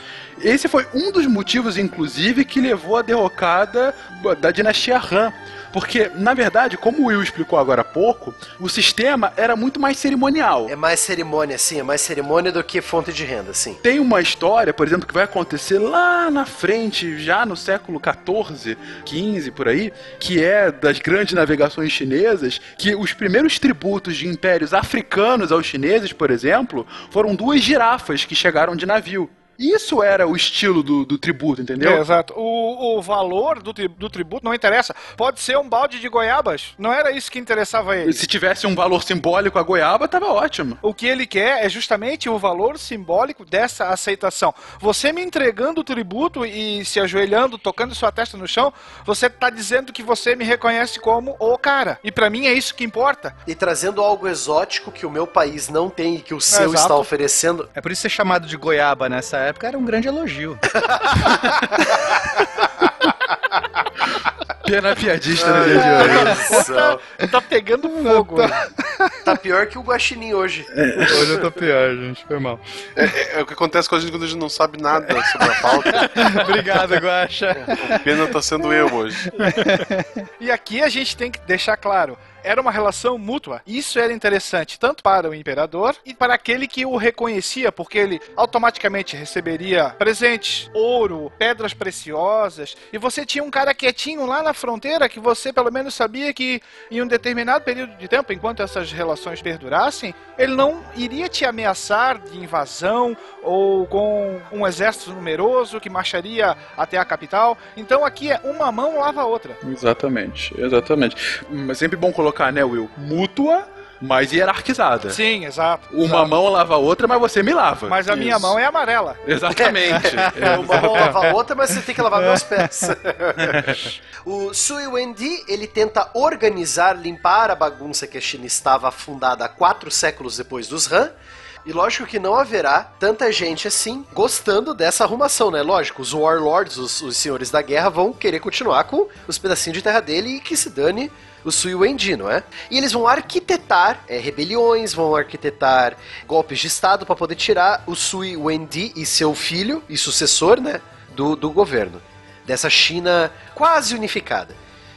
[SPEAKER 2] esse foi um dos motivos, inclusive, que levou à derrocada da dinastia Han. Porque, na verdade, como o Will explicou agora há pouco, o sistema era muito mais cerimonial.
[SPEAKER 3] É mais cerimônia, sim, é mais cerimônia do que fonte de renda, sim.
[SPEAKER 2] Tem uma história, por exemplo, que vai acontecer lá na frente, já no século 14, 15 por aí, que é das grandes navegações chinesas, que os primeiros tributos de impérios africanos aos chineses, por exemplo, foram duas girafas que chegaram de navio. Isso era o estilo do, do tributo, entendeu?
[SPEAKER 4] É, exato. O, o valor do, tri- do tributo não interessa. Pode ser um balde de goiabas. Não era isso que interessava ele.
[SPEAKER 2] Se tivesse um valor simbólico a goiaba, tava ótimo.
[SPEAKER 4] O que ele quer é justamente o valor simbólico dessa aceitação. Você me entregando o tributo e se ajoelhando, tocando sua testa no chão, você tá dizendo que você me reconhece como o cara. E pra mim é isso que importa.
[SPEAKER 3] E trazendo algo exótico que o meu país não tem e que o seu
[SPEAKER 4] Exato.
[SPEAKER 3] está oferecendo.
[SPEAKER 5] É por isso ser chamado de goiaba nessa época era um grande elogio.
[SPEAKER 2] Pena piadista no dia de hoje.
[SPEAKER 3] Céu.
[SPEAKER 4] Tá pegando fogo.
[SPEAKER 3] Tá pior que o guaxinim hoje.
[SPEAKER 5] Hoje eu tô pior, gente. Foi mal.
[SPEAKER 1] É, é o que acontece com a gente quando a gente não sabe nada sobre a pauta.
[SPEAKER 5] Obrigado, Guaxa.
[SPEAKER 1] Pena tá sendo eu hoje.
[SPEAKER 4] E aqui a gente tem que deixar claro. Era uma relação mútua. Isso era interessante tanto para o imperador e para aquele que o reconhecia, porque ele automaticamente receberia presentes, ouro, pedras preciosas. E você tinha um cara quietinho lá na fronteira que você pelo menos sabia que em um determinado período de tempo, enquanto essas relações perdurassem, ele não iria te ameaçar de invasão ou com um exército numeroso que marcharia até a capital. Então aqui é uma mão lava a outra.
[SPEAKER 2] Exatamente, exatamente. Mas sempre bom colocar, né, Will? Mútua, mas hierarquizada.
[SPEAKER 4] Sim, exato.
[SPEAKER 2] Uma
[SPEAKER 4] exato.
[SPEAKER 2] mão lava a outra, mas você me lava.
[SPEAKER 4] Mas a minha
[SPEAKER 2] Isso.
[SPEAKER 4] mão é amarela.
[SPEAKER 2] Exatamente.
[SPEAKER 3] É, uma mão lava a outra, mas você tem que lavar meus pés. o Sui Wendi, ele tenta organizar, limpar a bagunça que a China estava afundada há quatro séculos depois dos Han. E lógico que não haverá tanta gente assim gostando dessa arrumação, né? Lógico, os warlords, os, os senhores da guerra, vão querer continuar com os pedacinhos de terra dele e que se dane o Sui Wendi, não é? E eles vão arquitetar é, rebeliões, vão arquitetar golpes de estado para poder tirar o Sui Wendi e seu filho e sucessor, né, do, do governo dessa China quase unificada.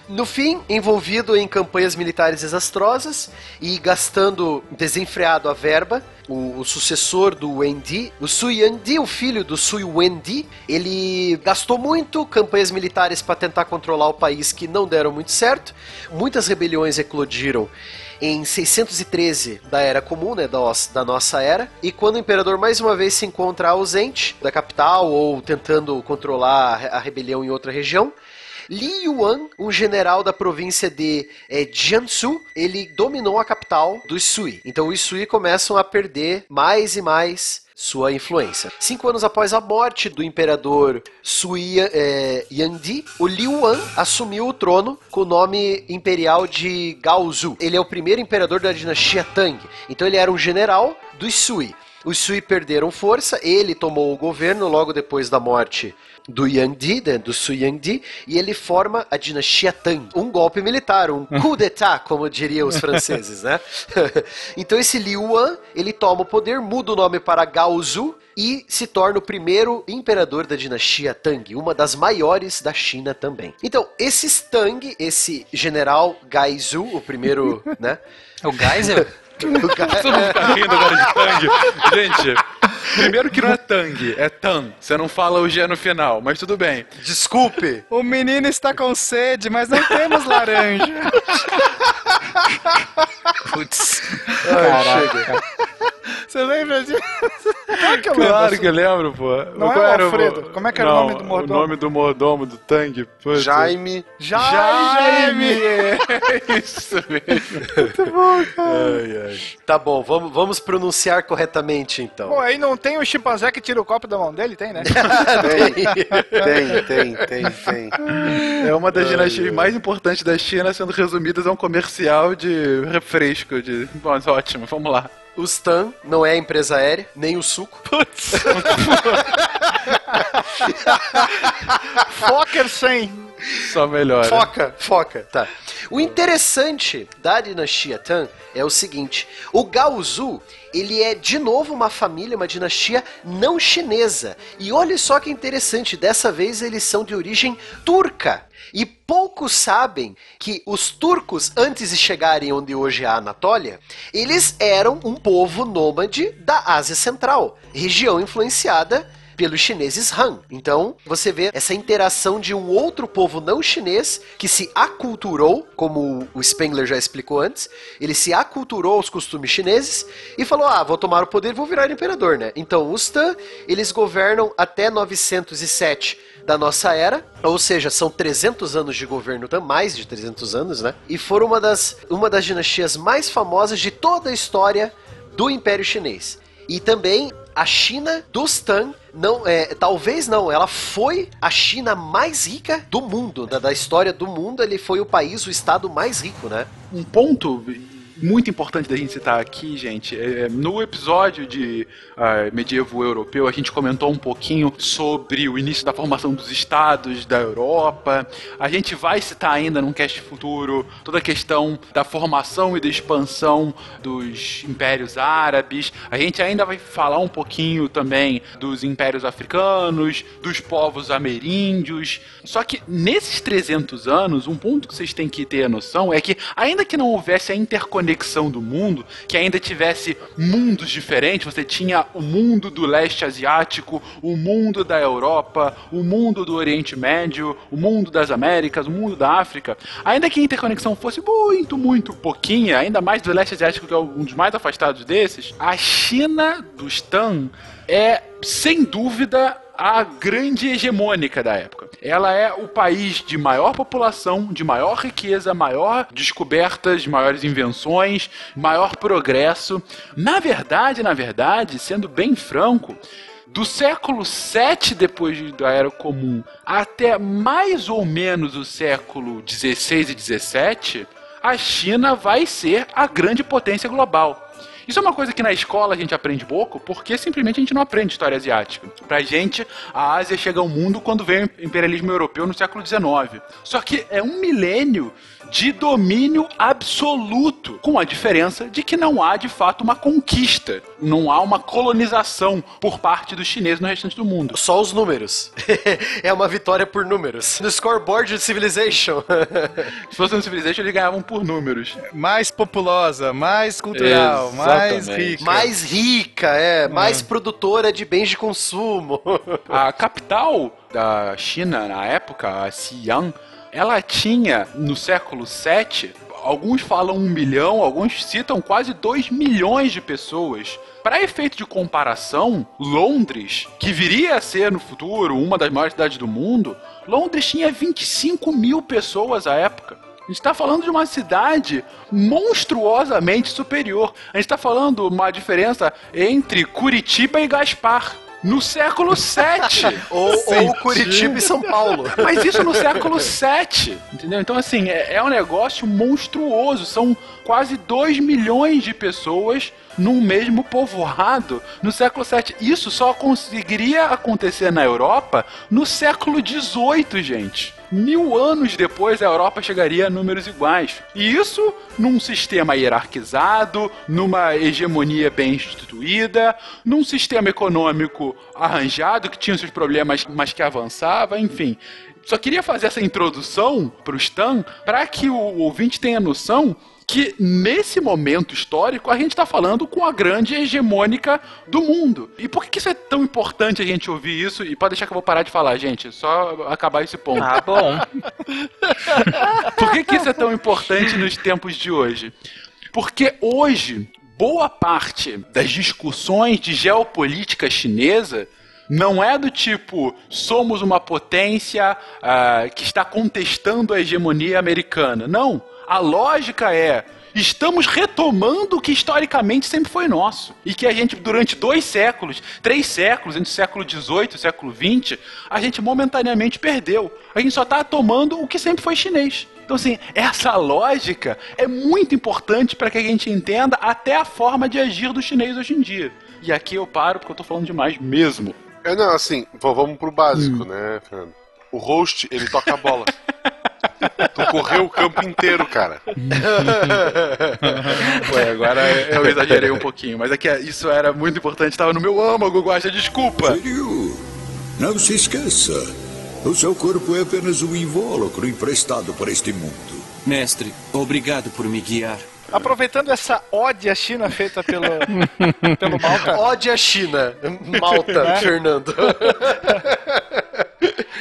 [SPEAKER 3] No fim, envolvido em campanhas militares desastrosas e gastando desenfreado a verba, o, o sucessor do Wendi, o Sui Yandi, o filho do Sui Wendi, ele gastou muito campanhas militares para tentar controlar o país que não deram muito certo. Muitas rebeliões eclodiram em 613 da Era Comum, né, da, da nossa era, e quando o imperador mais uma vez se encontra ausente da capital ou tentando controlar a rebelião em outra região, Li Yuan, um general da província de eh, Jiangsu, ele dominou a capital dos Sui. Então os Sui começam a perder mais e mais sua influência. Cinco anos após a morte do imperador Sui eh, Yandi, o Liu An assumiu o trono com o nome imperial de Gaozu. Ele é o primeiro imperador da dinastia Tang. Então ele era um general dos Sui. Os Sui perderam força, ele tomou o governo logo depois da morte do Yangdi, né, do Sui Yangdi, e ele forma a dinastia Tang. Um golpe militar, um coup d'état, como diriam os franceses, né? então esse Liu Wan, ele toma o poder, muda o nome para Gaozu e se torna o primeiro imperador da dinastia Tang, uma das maiores da China também. Então, esses Tang, esse general Gaizu, o primeiro, né?
[SPEAKER 6] O Geisel?
[SPEAKER 3] O
[SPEAKER 2] Todo mundo tá rindo agora de Tang. Gente, primeiro que não é Tang, é Tan. Você não fala o G no final, mas tudo bem.
[SPEAKER 3] Desculpe.
[SPEAKER 5] O menino está com sede, mas não temos laranja.
[SPEAKER 6] Putz.
[SPEAKER 3] Ai,
[SPEAKER 4] Você lembra disso? Claro que eu lembro.
[SPEAKER 2] Claro que eu lembro, pô.
[SPEAKER 4] Não
[SPEAKER 2] Qual
[SPEAKER 4] é o Alfredo? Como é que era o
[SPEAKER 2] Não,
[SPEAKER 4] nome do mordomo?
[SPEAKER 2] O nome do mordomo do Tang. Putz.
[SPEAKER 1] Jaime.
[SPEAKER 4] Jaime!
[SPEAKER 2] Isso mesmo.
[SPEAKER 3] Ai, ai. Tá bom, vamos, vamos pronunciar corretamente então.
[SPEAKER 4] Pô, aí não tem o chimpanzé que tira o copo da mão dele? Tem, né?
[SPEAKER 1] Tem, tem, tem, tem.
[SPEAKER 2] É uma das dinastias mais importantes da China, sendo resumidas a um comercial de refresco. De... Bom, mas ótimo, vamos lá.
[SPEAKER 3] O Stan não é a empresa aérea, nem o suco.
[SPEAKER 4] Fokker 100.
[SPEAKER 1] Só melhora.
[SPEAKER 3] Foca, foca, tá. O interessante da dinastia Tang é o seguinte: o Gaozu, ele é de novo uma família, uma dinastia não chinesa. E olha só que interessante, dessa vez eles são de origem turca. E poucos sabem que os turcos, antes de chegarem onde hoje é a Anatólia, eles eram um povo nômade da Ásia Central, região influenciada pelos chineses Han. Então, você vê essa interação de um outro povo não chinês que se aculturou, como o Spengler já explicou antes, ele se aculturou aos costumes chineses e falou: "Ah, vou tomar o poder vou virar imperador, né?". Então, os Tan, eles governam até 907 da nossa era, ou seja, são 300 anos de governo, Tan, mais de 300 anos, né? E foram uma das, uma das dinastias mais famosas de toda a história do Império Chinês. E também a China dos Tang não é, talvez não, ela foi a China mais rica do mundo, da, da história do mundo, ele foi o país, o estado mais rico, né?
[SPEAKER 2] Um ponto muito importante da gente citar aqui, gente, é, no episódio de uh, medievo europeu, a gente comentou um pouquinho sobre o início da formação dos estados da Europa. A gente vai citar ainda num cast futuro toda a questão da formação e da expansão dos impérios árabes. A gente ainda vai falar um pouquinho também dos impérios africanos, dos povos ameríndios. Só que nesses 300 anos, um ponto que vocês têm que ter a noção é que, ainda que não houvesse a interconexão do mundo, que ainda tivesse mundos diferentes, você tinha o mundo do leste asiático, o mundo da Europa, o mundo do Oriente Médio, o mundo das Américas, o mundo da África, ainda que a interconexão fosse muito, muito pouquinha, ainda mais do leste asiático, que é um dos mais afastados desses, a China dos Tan é, sem dúvida, a grande hegemônica da época. Ela é o país de maior população, de maior riqueza, maior descobertas, maiores invenções, maior progresso. Na verdade, na verdade, sendo bem franco, do século 7 depois da Era Comum até mais ou menos o século 16 e 17, a China vai ser a grande potência global. Isso é uma coisa que na escola a gente aprende pouco, porque simplesmente a gente não aprende história asiática. Pra gente, a Ásia chega ao mundo quando vem o imperialismo europeu no século XIX. Só que é um milênio de domínio absoluto, com a diferença de que não há de fato uma conquista, não há uma colonização por parte dos chineses no restante do mundo.
[SPEAKER 3] Só os números. é uma vitória por números. No scoreboard de Civilization.
[SPEAKER 2] Se fosse no Civilization, eles ganhavam por números.
[SPEAKER 5] Mais populosa, mais cultural, mais rica.
[SPEAKER 3] Mais rica, é, mais produtora de bens de consumo.
[SPEAKER 2] A capital da China na época, a Xi'an, ela tinha no século 7 alguns falam um milhão, alguns citam quase 2 milhões de pessoas. Para efeito de comparação, Londres, que viria a ser no futuro uma das maiores cidades do mundo, Londres tinha 25 mil pessoas à época. A gente está falando de uma cidade monstruosamente superior. A gente está falando uma diferença entre Curitiba e Gaspar. No século 7.
[SPEAKER 3] ou, ou Curitiba e São Paulo.
[SPEAKER 2] Mas isso no século 7, entendeu? Então, assim, é, é um negócio monstruoso. São quase 2 milhões de pessoas num mesmo povoado no século 7. Isso só conseguiria acontecer na Europa no século 18, gente. Mil anos depois, a Europa chegaria a números iguais. E isso num sistema hierarquizado, numa hegemonia bem instituída, num sistema econômico arranjado, que tinha seus problemas, mas que avançava, enfim. Só queria fazer essa introdução para o Stan para que o ouvinte tenha noção que nesse momento histórico a gente está falando com a grande hegemônica do mundo. E por que isso é tão importante a gente ouvir isso? E pode deixar que eu vou parar de falar, gente, só acabar esse ponto.
[SPEAKER 6] Ah, bom.
[SPEAKER 2] por que, que isso é tão importante nos tempos de hoje? Porque hoje, boa parte das discussões de geopolítica chinesa não é do tipo somos uma potência uh, que está contestando a hegemonia americana. Não. A lógica é estamos retomando o que historicamente sempre foi nosso. E que a gente, durante dois séculos, três séculos, entre o século XVIII e o século XX, a gente momentaneamente perdeu. A gente só está tomando o que sempre foi chinês. Então, assim, essa lógica é muito importante para que a gente entenda até a forma de agir do chinês hoje em dia. E aqui eu paro porque eu estou falando demais mesmo.
[SPEAKER 1] É, não, assim, vamos pro básico, né, Fernando? O host, ele toca a bola. tu correu o campo inteiro, cara.
[SPEAKER 2] Ué, agora eu exagerei um pouquinho, mas é que isso era muito importante, tava no meu âmago, Guaxa, desculpa.
[SPEAKER 9] Shiryu, não se esqueça. O seu corpo é apenas um invólucro emprestado para este mundo.
[SPEAKER 10] Mestre, obrigado por me guiar.
[SPEAKER 4] Aproveitando essa ode à China feita pelo, pelo Malta.
[SPEAKER 3] Ode a China. Malta,
[SPEAKER 4] É.
[SPEAKER 3] Fernando.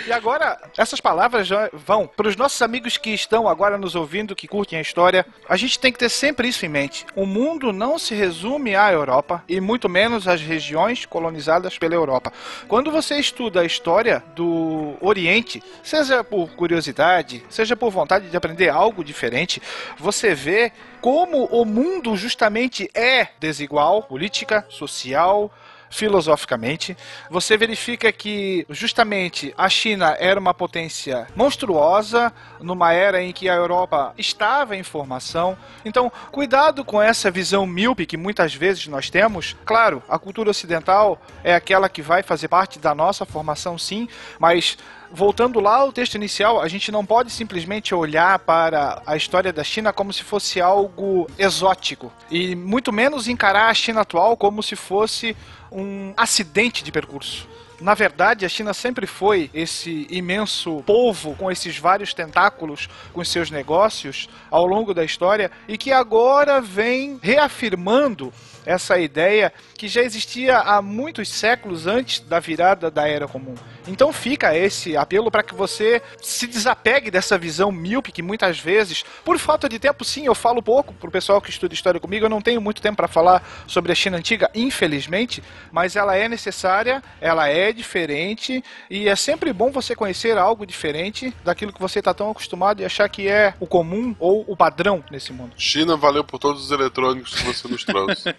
[SPEAKER 4] E agora, essas palavras já vão para os nossos amigos que estão agora nos ouvindo, que curtem a história. A gente tem que ter sempre isso em mente. O mundo não se resume à Europa e muito menos às regiões colonizadas pela Europa. Quando você estuda a história do Oriente, seja por curiosidade, seja por vontade de aprender algo diferente, você vê como o mundo justamente é desigual, política, social, filosoficamente, você verifica que justamente a China era uma potência monstruosa numa era em que a Europa estava em formação. Então, cuidado com essa visão míope que muitas vezes nós temos. Claro, a cultura ocidental é aquela que vai fazer parte da nossa formação, sim, mas voltando lá ao texto inicial, a gente não pode simplesmente olhar para a história da China como se fosse algo exótico e muito menos encarar a China atual como se fosse um acidente de percurso. Na verdade, a China sempre foi esse imenso polvo com esses vários tentáculos com seus negócios ao longo da história e que agora vem reafirmando essa ideia que já existia há muitos séculos antes da virada da Era Comum. Então fica esse apelo para que você se desapegue dessa visão míope que muitas vezes, por falta de tempo, sim, eu falo pouco pro pessoal que estuda história comigo, eu não tenho muito tempo para falar sobre a China antiga, infelizmente, mas ela é necessária, ela é diferente e é sempre bom você conhecer algo diferente daquilo que você está tão acostumado e achar que é o comum ou o padrão nesse mundo.
[SPEAKER 1] China valeu por todos os eletrônicos que você nos trouxe.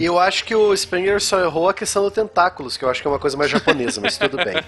[SPEAKER 3] E eu acho que o Springer só errou a questão do tentáculos, que eu acho que é uma coisa mais japonesa, mas tudo bem.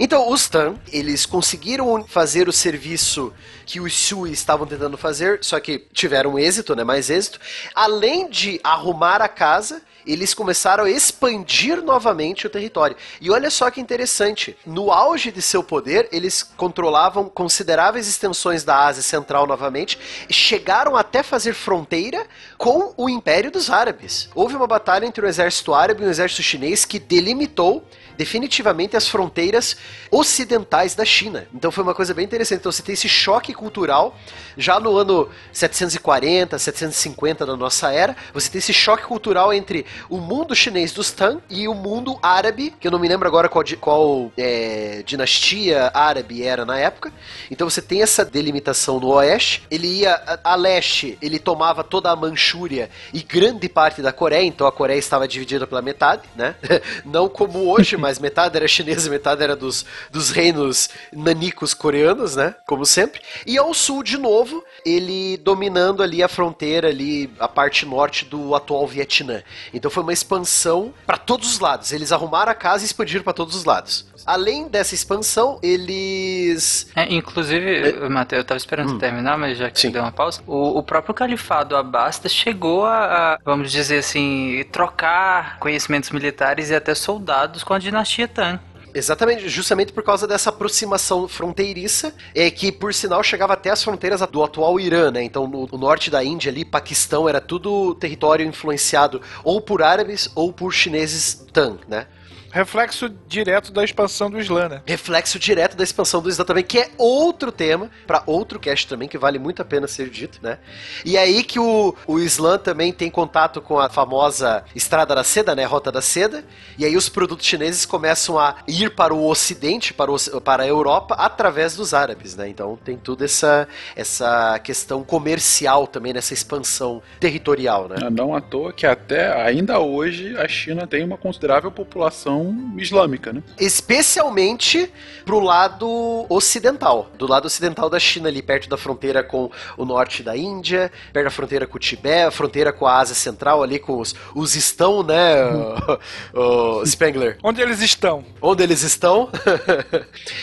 [SPEAKER 3] Então, os Tan, eles conseguiram fazer o serviço que os Sui estavam tentando fazer, só que tiveram êxito, né? Mais êxito. Além de arrumar a casa, eles começaram a expandir novamente o território. E olha só que interessante, no auge de seu poder, eles controlavam consideráveis extensões da Ásia Central novamente, chegaram até fazer fronteira com o Império dos Árabes. Houve uma batalha entre o exército árabe e o exército chinês que delimitou definitivamente as fronteiras ocidentais da China. Então foi uma coisa bem interessante. Então você tem esse choque cultural já no ano 740, 750 da nossa era. Você tem esse choque cultural entre o mundo chinês dos Tang e o mundo árabe, que eu não me lembro agora qual, qual, é, dinastia árabe era na época. Então você tem essa delimitação no oeste. Ele ia a, a leste, ele tomava toda a Manchúria e grande parte da Coreia. Então a Coreia estava dividida pela metade, né? Não como hoje, mas metade era chinesa metade era dos, dos reinos nanicos coreanos, né? Como sempre. E ao sul, de novo, ele dominando ali a fronteira, ali, a parte norte do atual Vietnã. Então foi uma expansão para todos os lados. Eles arrumaram a casa e expandiram para todos os lados. Além dessa expansão, eles.
[SPEAKER 6] É, inclusive, Matheus, eu tava esperando você terminar, mas já que você deu uma pausa, o, o próprio califado Abasta chegou a, a, vamos dizer assim, trocar conhecimentos militares e até soldados com a dinastia Tang.
[SPEAKER 3] Exatamente, justamente por causa dessa aproximação fronteiriça, é que por sinal chegava até as fronteiras do atual Irã, né? Então no, no norte da Índia ali, Paquistão, era tudo território influenciado ou por árabes ou por chineses Tang, né?
[SPEAKER 4] Reflexo direto da expansão do Islã, né?
[SPEAKER 3] Reflexo direto da expansão do Islã também, que é outro tema, para outro cast também, que vale muito a pena ser dito, né? E aí que o, o Islã também tem contato com a famosa Estrada da Seda, né? Rota da Seda, e aí os produtos chineses começam a ir para o Ocidente, para, o, para a Europa, através dos árabes, né? Então tem toda essa, essa questão comercial também nessa expansão territorial, né?
[SPEAKER 2] Não à toa que até ainda hoje a China tem uma considerável população islâmica, né?
[SPEAKER 3] Especialmente pro lado ocidental. Do lado ocidental da China, ali perto da fronteira com o norte da Índia, perto da fronteira com o Tibete, a fronteira com a Ásia Central, ali com os, os estão, né, o, o Spengler?
[SPEAKER 4] Onde eles estão?
[SPEAKER 3] Onde eles estão.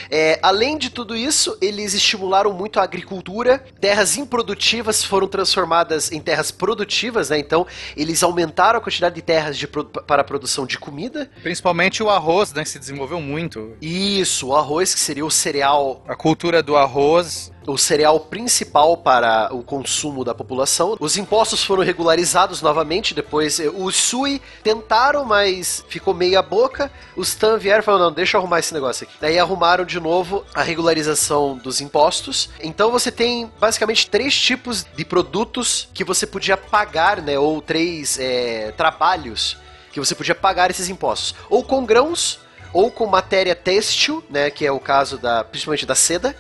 [SPEAKER 3] É, além de tudo isso, eles estimularam muito a agricultura. Terras improdutivas foram transformadas em terras produtivas, né? Então, eles aumentaram a quantidade de terras de para a produção de comida.
[SPEAKER 5] Principalmente o arroz, né? Se desenvolveu muito.
[SPEAKER 3] Isso, o arroz, que seria o cereal
[SPEAKER 5] A cultura do arroz.
[SPEAKER 3] o cereal principal para o consumo da população. Os impostos foram regularizados novamente, depois eh, os Sui tentaram, mas ficou meia boca. Os Tan vieram e falaram, não, deixa eu arrumar esse negócio aqui. Daí arrumaram de novo a regularização dos impostos. Então você tem basicamente três tipos de produtos que você podia pagar, né, ou três eh, trabalhos que você podia pagar esses impostos. Ou com grãos, ou com matéria têxtil, né, que é o caso da, principalmente da seda,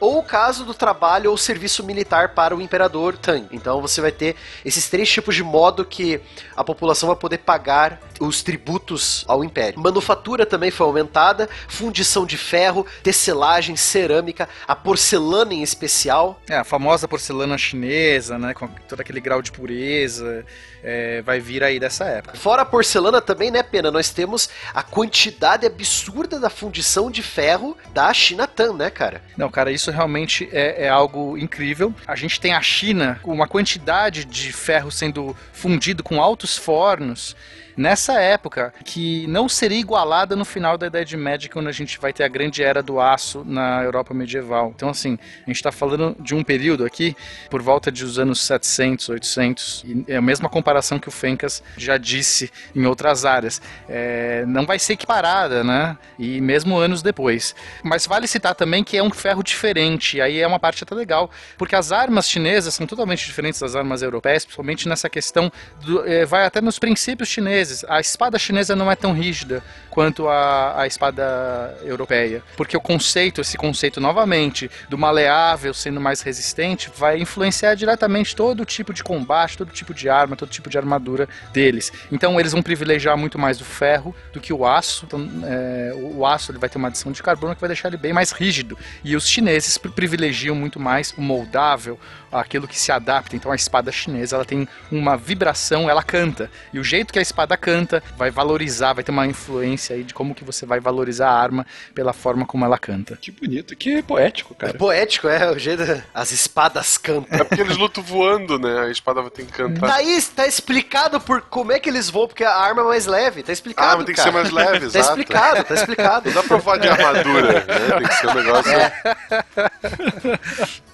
[SPEAKER 3] ou o caso do trabalho ou serviço militar para o imperador Tang. Então você vai ter esses três tipos de modo que a população vai poder pagar os tributos ao império. Manufatura também foi aumentada, fundição de ferro, tecelagem, cerâmica, a porcelana em especial.
[SPEAKER 5] É, a famosa porcelana chinesa, né? Com todo aquele grau de pureza. é, vai vir aí dessa época.
[SPEAKER 3] Fora a porcelana também, né, Pena? Nós temos a quantidade absurda da fundição de ferro da China Tan, né, cara?
[SPEAKER 5] Não, cara, isso realmente é, é algo incrível. A gente tem a China com uma quantidade de ferro sendo fundido com altos fornos. Nessa época, que não seria igualada no final da Idade Média, quando a gente vai ter a grande era do aço na Europa medieval. Então, assim, a gente está falando de um período aqui, por volta dos anos 700, 800, e é a mesma comparação que o Fencas já disse em outras áreas. É, não vai ser equiparada, né? E mesmo anos depois. Mas vale citar também que é um ferro diferente, aí é uma parte até legal, porque as armas chinesas são totalmente diferentes das armas europeias, principalmente nessa questão, do, é, vai até nos princípios chineses. A espada chinesa não é tão rígida quanto a, a espada europeia, porque o conceito, esse conceito novamente, do maleável sendo mais resistente, vai influenciar diretamente todo tipo de combate, todo tipo de arma, todo tipo de armadura deles. Então eles vão privilegiar muito mais o ferro do que o aço. Então, é, o aço ele vai ter uma adição de carbono que vai deixar ele bem mais rígido. E os chineses pri- privilegiam muito mais o moldável, aquilo que se adapta. Então a espada chinesa ela tem uma vibração, ela canta. E o jeito que a espada canta vai valorizar, vai ter uma influência aí de como que você vai valorizar a arma pela forma como ela canta.
[SPEAKER 2] Que bonito, que poético, cara.
[SPEAKER 3] Poético, é, o jeito. As espadas cantam.
[SPEAKER 1] É porque eles lutam voando, né? A espada vai ter que cantar.
[SPEAKER 3] Daí tá explicado por como é que eles voam, porque a arma é mais leve. Tá explicado.
[SPEAKER 1] Ah, mas tem que
[SPEAKER 3] cara.
[SPEAKER 1] ser mais leve,
[SPEAKER 3] Tá
[SPEAKER 1] exato.
[SPEAKER 3] explicado, tá explicado.
[SPEAKER 1] Não dá pra voar de armadura, né? Tem que ser um negócio.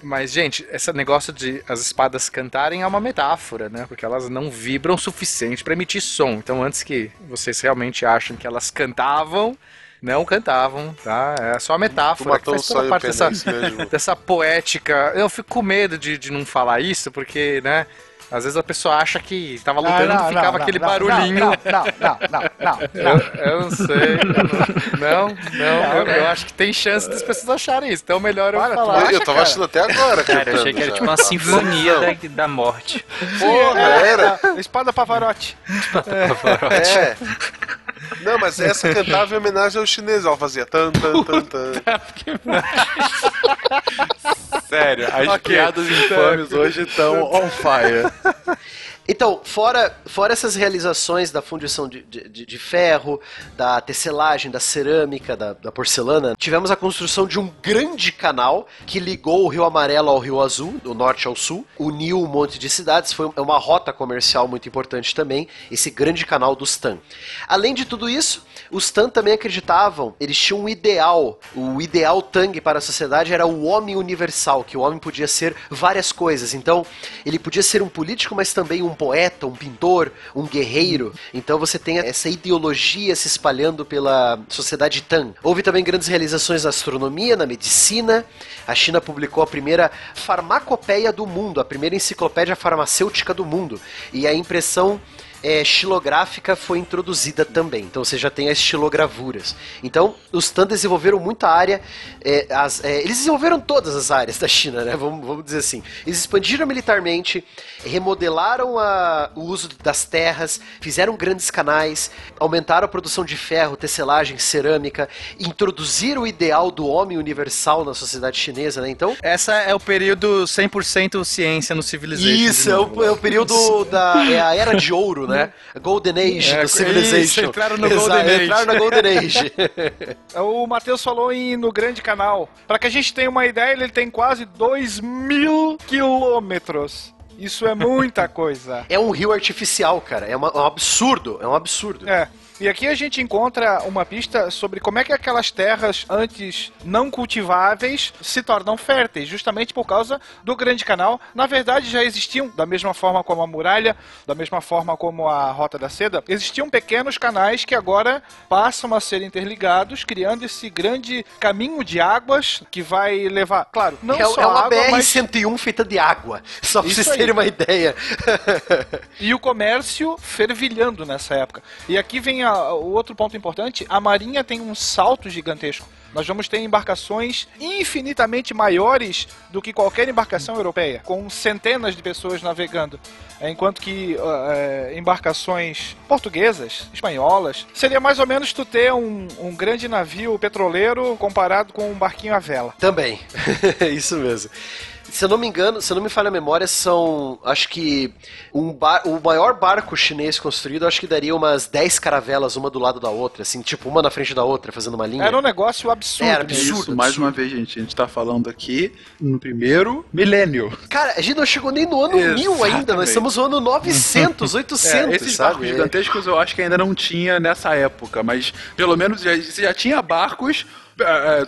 [SPEAKER 5] Mas, gente, esse negócio de as espadas cantarem é uma metáfora, né? Porque elas não vibram o suficiente para emitir som. Então, antes que vocês realmente achem que elas cantavam, não cantavam, tá? É só a metáfora que faz toda parte dessa, dessa poética. Eu fico com medo de, de não falar isso, porque, né? Às vezes a pessoa acha que tava lutando
[SPEAKER 4] não,
[SPEAKER 5] ficava
[SPEAKER 4] não,
[SPEAKER 5] aquele
[SPEAKER 4] não,
[SPEAKER 5] barulhinho.
[SPEAKER 4] Não, não, não, não, não, não.
[SPEAKER 5] Eu, eu não sei. eu Não, não, não, eu, eu acho que tem chance das pessoas acharem isso. Então melhor eu
[SPEAKER 4] tu
[SPEAKER 5] falar.
[SPEAKER 1] Eu, tava
[SPEAKER 4] cara?
[SPEAKER 1] achando até agora,
[SPEAKER 6] Cara, eu achei que era
[SPEAKER 1] já.
[SPEAKER 6] tipo uma sinfonia da, da morte.
[SPEAKER 1] Porra, era.
[SPEAKER 4] É, espada Pavarotti.
[SPEAKER 3] É.
[SPEAKER 1] Não, mas essa cantava em homenagem aos chineses. Ela fazia tan, tan, tan, tan.
[SPEAKER 2] Sério, as
[SPEAKER 5] Ok.
[SPEAKER 2] piadas infames hoje estão on fire.
[SPEAKER 3] Então, fora, fora essas realizações da fundição de, de, de- ferro, da tecelagem, da cerâmica, da, da porcelana, tivemos a construção de um grande canal que ligou o Rio Amarelo ao Rio Azul, do norte ao sul, uniu um monte de cidades, foi uma rota comercial muito importante também, esse grande canal dos Tan. Além de tudo isso, os Tan também acreditavam, eles tinham um ideal, o ideal Tang para a sociedade era o homem universal, que o homem podia ser várias coisas. Então, ele podia ser um político, mas também um poeta, um pintor, um guerreiro. Então você tem essa ideologia se espalhando pela sociedade Tan. Houve também grandes realizações na astronomia, na medicina. A China publicou a primeira farmacopeia do mundo, a primeira enciclopédia farmacêutica do mundo. E a impressão é, xilográfica foi introduzida também. Então você já tem as xilogravuras. Então os Tan desenvolveram muita área. é, as- é, eles desenvolveram todas as áreas da China, né? Vamos, vamos dizer assim. Eles expandiram militarmente, remodelaram a- o uso das terras, fizeram grandes canais, aumentaram a produção de ferro, tecelagem, cerâmica, introduziram o ideal do homem universal na sociedade chinesa, né? Então
[SPEAKER 5] Essa é o período 100% ciência no Civilization.
[SPEAKER 3] isso, é o, é o período da. É a era de ouro, né? A Golden Age
[SPEAKER 5] É,
[SPEAKER 3] do Civilization.
[SPEAKER 5] isso, entraram no
[SPEAKER 3] Exato,
[SPEAKER 5] Golden Age.
[SPEAKER 3] Entraram na Golden Age.
[SPEAKER 4] O Matheus falou em no grande canal. Para que a gente tenha uma ideia, ele tem quase 2 mil quilômetros. Isso é muita coisa.
[SPEAKER 3] é um rio artificial, cara. É, uma- é um absurdo. É um absurdo.
[SPEAKER 4] É. E aqui a gente encontra uma pista sobre como é que aquelas terras antes não cultiváveis se tornam férteis, justamente por causa do Grande Canal. Na verdade, já existiam, da mesma forma como a muralha, da mesma forma como a Rota da Seda, existiam pequenos canais que agora passam a ser interligados, criando esse grande caminho de águas que vai levar, claro, não
[SPEAKER 3] é,
[SPEAKER 4] só
[SPEAKER 3] é uma
[SPEAKER 4] água, mas
[SPEAKER 3] BR-101 feita de água. Só
[SPEAKER 4] Isso
[SPEAKER 3] vocês
[SPEAKER 4] aí.
[SPEAKER 3] terem uma ideia.
[SPEAKER 4] e o comércio fervilhando nessa época. E aqui vem a- o outro ponto importante: a Marinha tem um salto gigantesco. Nós vamos ter embarcações infinitamente maiores do que qualquer embarcação europeia, com centenas de pessoas navegando. É, Enquanto que é, embarcações portuguesas, espanholas, seria mais ou menos tu ter um, um grande navio petroleiro comparado com um barquinho à vela.
[SPEAKER 3] Também. Isso mesmo. Se eu não me engano, se eu não me falha a memória, são. Acho que um bar- o maior barco chinês construído, acho que daria umas 10 caravelas, uma do lado da outra, assim, tipo, uma na frente da outra, fazendo uma linha.
[SPEAKER 4] Era um negócio absurdo.
[SPEAKER 3] Era
[SPEAKER 2] É
[SPEAKER 3] absurdo.
[SPEAKER 2] isso, mais uma vez, gente. A gente tá falando aqui no primeiro milênio.
[SPEAKER 3] Cara, a gente não chegou nem no ano 1000 ainda, nós
[SPEAKER 2] Exatamente.
[SPEAKER 3] estamos no ano 900, 800,
[SPEAKER 2] É, esses
[SPEAKER 3] sabe?
[SPEAKER 2] barcos gigantescos eu acho que ainda não tinha nessa época, mas pelo menos já, já tinha barcos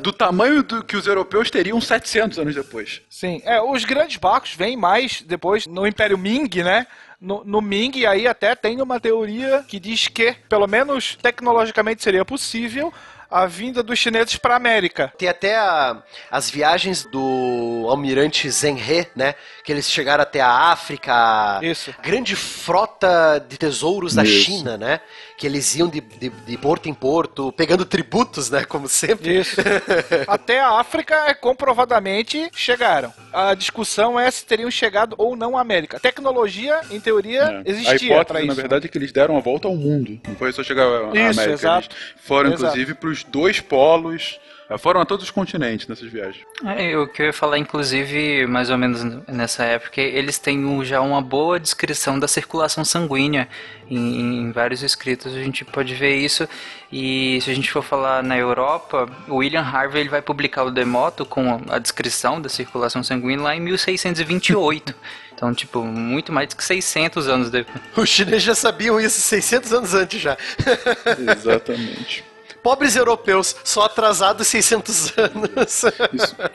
[SPEAKER 2] do tamanho do que os europeus teriam 700 anos depois.
[SPEAKER 4] Sim, é, os grandes barcos vêm mais depois no Império Ming, né? No, no Ming, aí até tem uma teoria que diz que, pelo menos tecnologicamente seria possível, a vinda dos chineses para a América.
[SPEAKER 3] Tem até a- as viagens do almirante Zheng He, né? Que eles chegaram até a África.
[SPEAKER 4] Isso.
[SPEAKER 3] Grande frota de tesouros da
[SPEAKER 2] Isso.
[SPEAKER 3] China, né? Que eles iam de, de, de porto em porto, pegando tributos, né? Como sempre.
[SPEAKER 4] Isso. Até a África, é, comprovadamente, chegaram. A discussão é se teriam chegado ou não à América. Tecnologia, em teoria,
[SPEAKER 2] É. a
[SPEAKER 4] existia para
[SPEAKER 2] hipótese,
[SPEAKER 4] isso.
[SPEAKER 2] na verdade, é que eles deram a volta ao mundo. Não foi só chegar à
[SPEAKER 4] Isso,
[SPEAKER 2] América.
[SPEAKER 4] exato.
[SPEAKER 2] Eles foram,
[SPEAKER 4] Exato.
[SPEAKER 2] inclusive, para os dois polos. é, Foram a todos os continentes nessas viagens.
[SPEAKER 6] É, o que eu ia falar, inclusive, mais ou menos nessa época, eles têm já uma boa descrição da circulação sanguínea em, em vários escritos. A gente pode ver isso. E se a gente for falar na Europa, o William Harvey ele vai publicar o Demoto com a descrição da circulação sanguínea lá em 1628. Então, tipo, muito mais do que 600 anos depois.
[SPEAKER 3] Os chineses já sabiam isso 600 anos antes já.
[SPEAKER 2] Exatamente.
[SPEAKER 3] Pobres europeus, só atrasados 600 anos.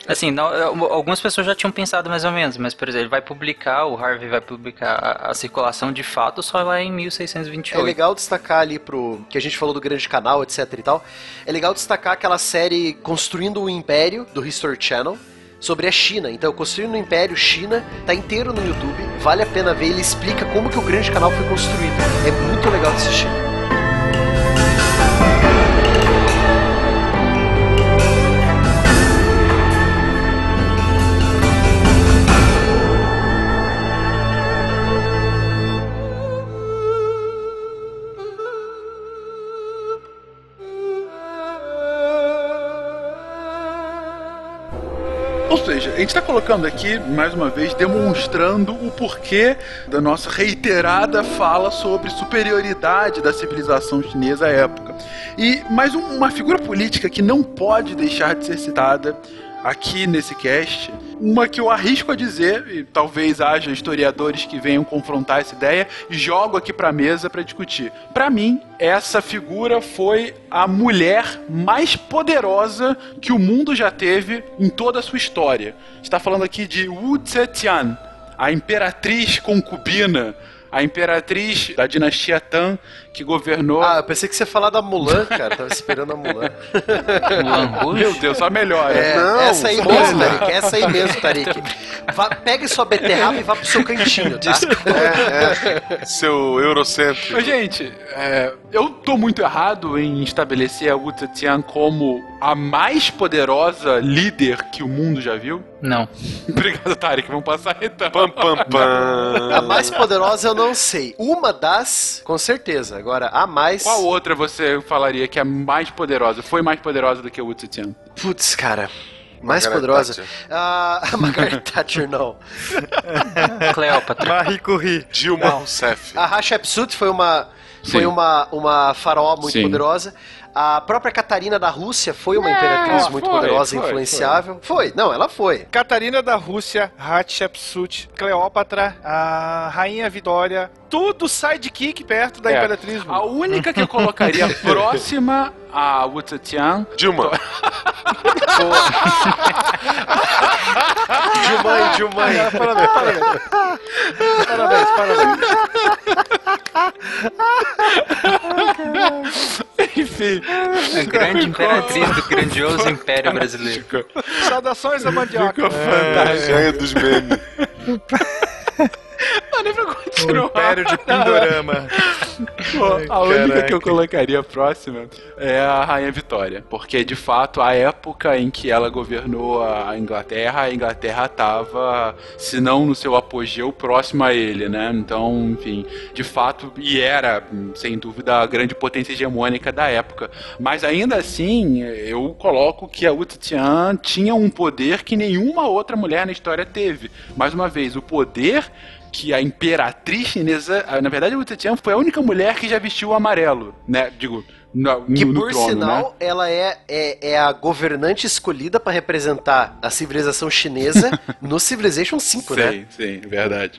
[SPEAKER 6] Assim, não, é, algumas pessoas já tinham pensado mais ou menos, mas, por exemplo, ele vai publicar, o Harvey vai publicar a, a circulação de fato só lá em
[SPEAKER 3] É
[SPEAKER 6] 1628.
[SPEAKER 3] legal destacar ali pro. que a gente falou do grande canal, etc e tal. É legal destacar aquela série Construindo o Império, do History Channel. Sobre a China. Então, Construindo o Império China tá inteiro no YouTube. Vale a pena ver. Ele explica como que o grande canal foi construído. É muito legal de assistir.
[SPEAKER 2] Ou seja, a gente está colocando aqui, mais uma vez, demonstrando o porquê da nossa reiterada fala sobre superioridade da civilização chinesa à época. E mais um- uma figura política que não pode deixar de ser citada aqui nesse cast, uma que eu arrisco a dizer, e talvez haja historiadores que venham confrontar essa ideia, e jogo aqui para a mesa para discutir. Para mim, essa figura foi a mulher mais poderosa que o mundo já teve em toda a sua história. Está falando aqui de Wu Zetian, a imperatriz concubina, a imperatriz da dinastia Tang que governou.
[SPEAKER 3] Ah, eu pensei que você ia falar da Mulan, cara. Tava esperando a Mulan.
[SPEAKER 6] Mulan Rouge?
[SPEAKER 2] Meu Deus, só melhor.
[SPEAKER 3] É,
[SPEAKER 2] Não,
[SPEAKER 3] essa aí mesmo,
[SPEAKER 2] melhor.
[SPEAKER 3] Tarik. Essa aí mesmo, Tarik. Vá, pegue sua beterraba e vá pro seu cantinho, tá?
[SPEAKER 1] É, é. Seu eurocentro.
[SPEAKER 2] Mas, gente, é, eu tô muito errado em estabelecer a Wu Zetian como a mais poderosa líder que o mundo já viu?
[SPEAKER 6] Não.
[SPEAKER 2] Obrigado, Tarek. Vamos passar então.
[SPEAKER 1] Pam, pam, pam.
[SPEAKER 3] A mais poderosa eu não sei. Uma das, com certeza. Agora, a mais.
[SPEAKER 2] Qual outra você falaria que é mais poderosa? Foi mais poderosa do que a Wu Zetian?
[SPEAKER 3] Putz, cara. Mais
[SPEAKER 1] Margaret
[SPEAKER 3] poderosa.
[SPEAKER 1] Thatcher.
[SPEAKER 3] Ah, a Margaret Thatcher, não.
[SPEAKER 6] Cleópatra.
[SPEAKER 5] Marie Curie.
[SPEAKER 1] Dilma Rousseff.
[SPEAKER 3] A Hatshepsut foi uma, foi
[SPEAKER 2] Sim.
[SPEAKER 3] uma, uma faraó muito
[SPEAKER 2] Sim.
[SPEAKER 3] poderosa. A própria Catarina da Rússia foi uma imperatriz
[SPEAKER 2] ó,
[SPEAKER 3] muito
[SPEAKER 2] foi,
[SPEAKER 3] poderosa e
[SPEAKER 2] foi,
[SPEAKER 3] influenciável. Foi. não, ela foi.
[SPEAKER 4] Catarina da Rússia, Hatshepsut, Cleópatra, a Rainha Vitória, tudo sidekick perto da
[SPEAKER 2] É.
[SPEAKER 4] Imperatriz.
[SPEAKER 2] A única que eu colocaria próxima a Wu Zetian
[SPEAKER 1] Dilma.
[SPEAKER 3] Dilmãe, Dilmãe.
[SPEAKER 4] Parabéns, parabéns. Parabéns, parabéns.
[SPEAKER 2] Enfim.
[SPEAKER 6] A grande imperatriz do grandioso império brasileiro.
[SPEAKER 4] Saudações da mandioca.
[SPEAKER 1] Ganha dos memes.
[SPEAKER 2] Não, nem pra
[SPEAKER 5] O
[SPEAKER 2] continuar.
[SPEAKER 5] Império de Pindorama.
[SPEAKER 2] Pô, a única
[SPEAKER 5] caraca.
[SPEAKER 2] que eu colocaria próxima é a Rainha Vitória. Porque, de fato, a época em que ela governou a Inglaterra, a Inglaterra estava, se não no seu apogeu, próxima a ele, né? Então, enfim, de fato, e era, sem dúvida, a grande potência hegemônica da época. Mas ainda assim, eu coloco que a Wu Zetian tinha um poder que nenhuma outra mulher na história teve. Mais uma vez, o poder que a imperatriz chinesa, na verdade, Wu Zetian foi a única mulher que já vestiu o amarelo, né? Digo, no,
[SPEAKER 3] Que
[SPEAKER 2] no,
[SPEAKER 3] por
[SPEAKER 2] trono, né?
[SPEAKER 3] sinal, ela é, é, é a governante escolhida para representar a civilização chinesa no Civilization 5, né?
[SPEAKER 2] Sim, sim, verdade.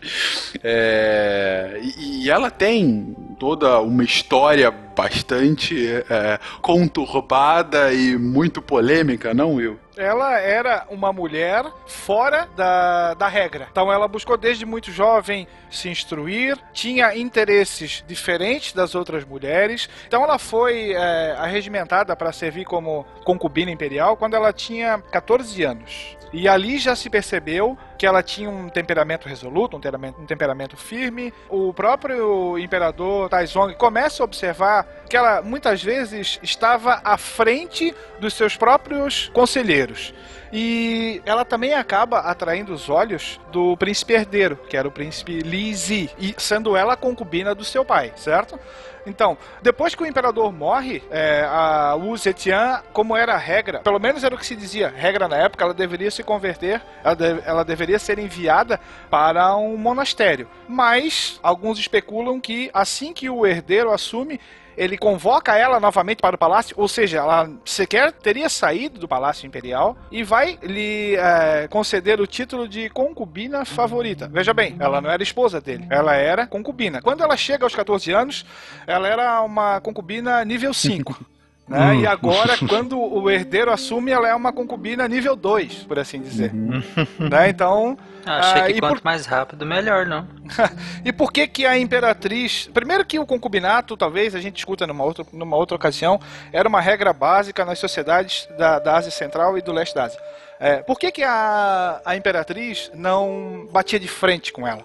[SPEAKER 2] É, e, e ela tem toda uma história bastante é, conturbada e muito polêmica, não, Will?
[SPEAKER 4] Ela era uma mulher fora da, da regra. Então ela buscou desde muito jovem se instruir, tinha interesses diferentes das outras mulheres. Então ela foi é, arregimentada para servir como concubina imperial quando ela tinha 14 anos. E ali já se percebeu que ela tinha um temperamento resoluto, um temperamento, um temperamento firme. O próprio imperador Taizong começa a observar que ela muitas vezes estava à frente dos seus próprios conselheiros. E ela também acaba atraindo os olhos do príncipe herdeiro, que era o príncipe Li Zi, e sendo ela concubina do seu pai, certo? Então, depois que o imperador morre, é, a Wu Zetian, como era a regra, pelo menos era o que se dizia, regra na época, ela deveria se converter, ela, de- ela deveria ser enviada para um monastério. Mas alguns especulam que assim que o herdeiro assume, ele convoca ela novamente para o palácio, ou seja, ela sequer teria saído do palácio imperial e vai lhe é, conceder o título de concubina favorita. Veja bem, ela não era esposa dele, ela era concubina. Quando ela chega aos 14 anos, ela era uma concubina nível 5. Né? E agora, quando o herdeiro assume, ela é uma concubina nível 2, por assim dizer. né? Então.
[SPEAKER 6] Ah, achei
[SPEAKER 4] ah,
[SPEAKER 6] que
[SPEAKER 4] e
[SPEAKER 6] quanto
[SPEAKER 4] por-
[SPEAKER 6] mais rápido, melhor, não?
[SPEAKER 4] e por que que a imperatriz... Primeiro que o concubinato, talvez a gente discuta numa outra, numa outra ocasião, era uma regra básica nas sociedades da, da Ásia Central e do leste da Ásia. É, por que que a, a imperatriz não batia de frente com ela?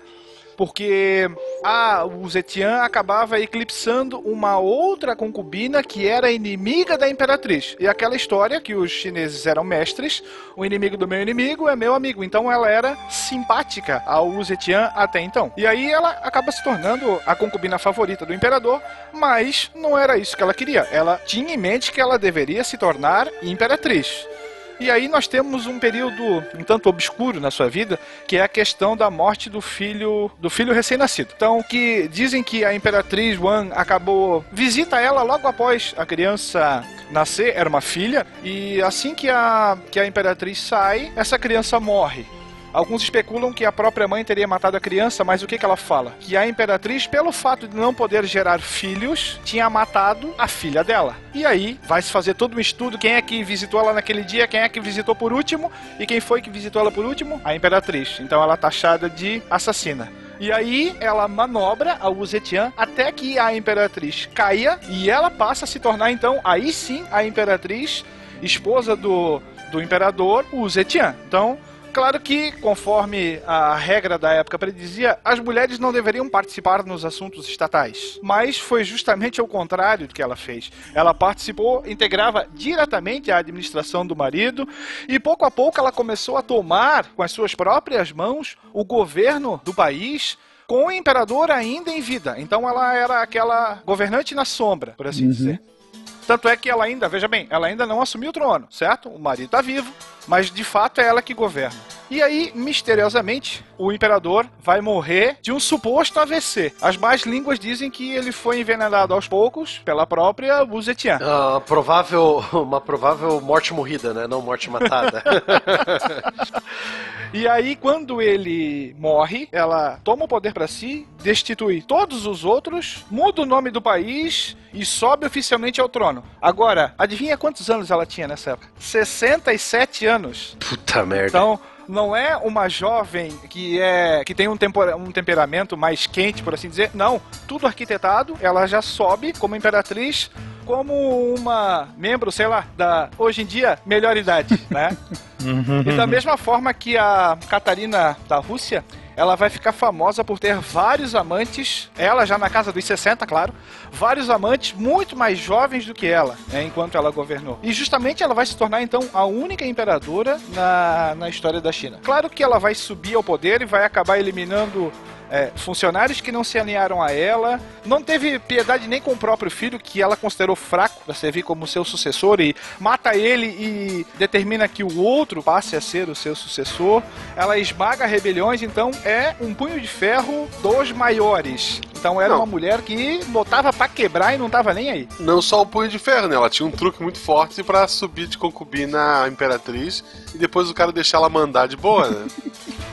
[SPEAKER 4] Porque a o Zetian acabava eclipsando uma outra concubina que era inimiga da imperatriz. E aquela história que os chineses eram mestres, o inimigo do meu inimigo é meu amigo. Então ela era simpática ao Zetian até então. E aí ela acaba se tornando a concubina favorita do imperador, mas não era isso que ela queria. Ela tinha em mente que ela deveria se tornar imperatriz. E aí nós temos um período um tanto obscuro na sua vida, que é a questão da morte do filho do filho recém-nascido. Então, que dizem que a imperatriz Wang acabou visita ela logo após a criança nascer, era uma filha, e assim que a que a imperatriz sai, essa criança morre. Alguns especulam que a própria mãe teria matado a criança, mas o que, que ela fala? Que a imperatriz, pelo fato de não poder gerar filhos, tinha matado a filha dela. E aí vai se fazer todo um estudo: quem é que visitou ela naquele dia, quem é que visitou por último, e quem foi que visitou ela por último? A imperatriz. Então ela é taxada de assassina. E aí ela manobra a Wu até que a imperatriz caia e ela passa a se tornar então aí sim a imperatriz, esposa do, do imperador Wu. Então claro que, conforme a regra da época predizia, as mulheres não deveriam participar nos assuntos estatais. Mas foi justamente o contrário do que ela fez. Ela participou, integrava diretamente a administração do marido e pouco a pouco ela começou a tomar com as suas próprias mãos o governo do país com o imperador ainda em vida. Então ela era aquela governante na sombra, por assim dizer. Tanto é que ela ainda, veja bem, ela ainda não assumiu o trono, certo? O marido tá vivo, mas de fato é ela que governa. E aí, misteriosamente, o imperador vai morrer de um suposto AVC. As más línguas dizem que ele foi envenenado aos poucos pela própria Wu Zetian.
[SPEAKER 3] Ah, provável, uma provável morte morrida, né? Não morte matada.
[SPEAKER 4] E aí, quando ele morre, ela toma o poder pra si, destitui todos os outros, muda o nome do país e sobe oficialmente ao trono. Agora, adivinha quantos anos ela tinha nessa época? 67 anos.
[SPEAKER 3] Puta merda.
[SPEAKER 4] Então, não é uma jovem que é que tem um, tempora- um temperamento mais quente, por assim dizer. Não, tudo arquitetado. Ela já sobe como imperatriz, como uma membro, sei lá, da hoje em dia melhor idade, né? E da mesma forma que a Catarina da Rússia, ela vai ficar famosa por ter vários amantes, ela já na casa dos 60, claro, vários amantes muito mais jovens do que ela, né, enquanto ela governou. E justamente ela vai se tornar então a única imperadora na, na história da China. Claro que ela vai subir ao poder e vai acabar eliminando é, funcionários que não se alinharam a ela, não teve piedade nem com o próprio filho, que ela considerou fraco para servir como seu sucessor e mata ele e determina que o outro passe a ser o seu sucessor. Ela esmaga rebeliões, então é um punho de ferro dos maiores. Então era
[SPEAKER 1] Não.
[SPEAKER 4] uma mulher que botava pra quebrar e não tava nem aí.
[SPEAKER 1] Não só o punho de ferro, né? Ela tinha um truque muito forte pra subir de concubina a imperatriz e depois o cara deixar ela mandar de boa, né?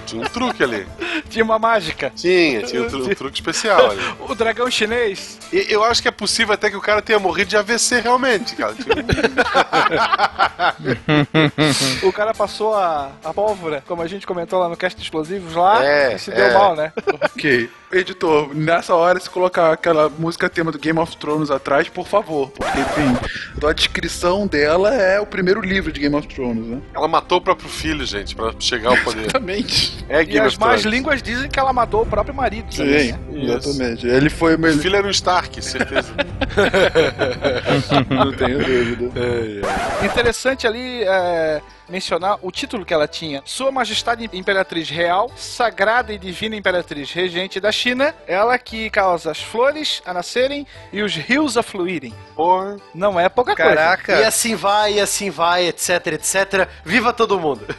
[SPEAKER 1] Tinha um truque ali.
[SPEAKER 4] Tinha uma mágica.
[SPEAKER 1] Tinha, tinha um, tru- um truque especial ali.
[SPEAKER 4] O dragão chinês.
[SPEAKER 1] E eu acho que é possível até que o cara tenha morrido de AVC realmente, cara. Tipo,
[SPEAKER 4] O cara passou a, a pólvora, como a gente comentou lá no cast de explosivos lá,
[SPEAKER 1] É,
[SPEAKER 4] e se deu
[SPEAKER 1] é.
[SPEAKER 4] mal, né?
[SPEAKER 2] Ok. Editor, nessa hora, se colocar aquela música tema do Game of Thrones atrás, por favor. Porque, enfim, a descrição dela é o primeiro livro de Game of Thrones, né?
[SPEAKER 1] ela matou o próprio filho, gente, pra chegar ao poder.
[SPEAKER 2] Exatamente.
[SPEAKER 1] É
[SPEAKER 4] E
[SPEAKER 1] Game
[SPEAKER 4] as
[SPEAKER 1] of
[SPEAKER 4] más línguas dizem que ela matou o próprio marido. também,
[SPEAKER 2] Sim,
[SPEAKER 4] né?
[SPEAKER 2] exatamente. Ele foi o
[SPEAKER 1] filho era um Stark, certeza.
[SPEAKER 2] Não tenho dúvida.
[SPEAKER 4] Interessante ali é, mencionar o título que ela tinha. Sua Majestade Imperatriz Real, Sagrada e Divina Imperatriz Regente da China, ela que causa as flores a nascerem e os rios a fluírem.
[SPEAKER 1] Porra.
[SPEAKER 4] Não é pouca coisa.
[SPEAKER 5] Caraca.
[SPEAKER 3] E assim vai, e assim vai, etc, etc. Viva todo mundo.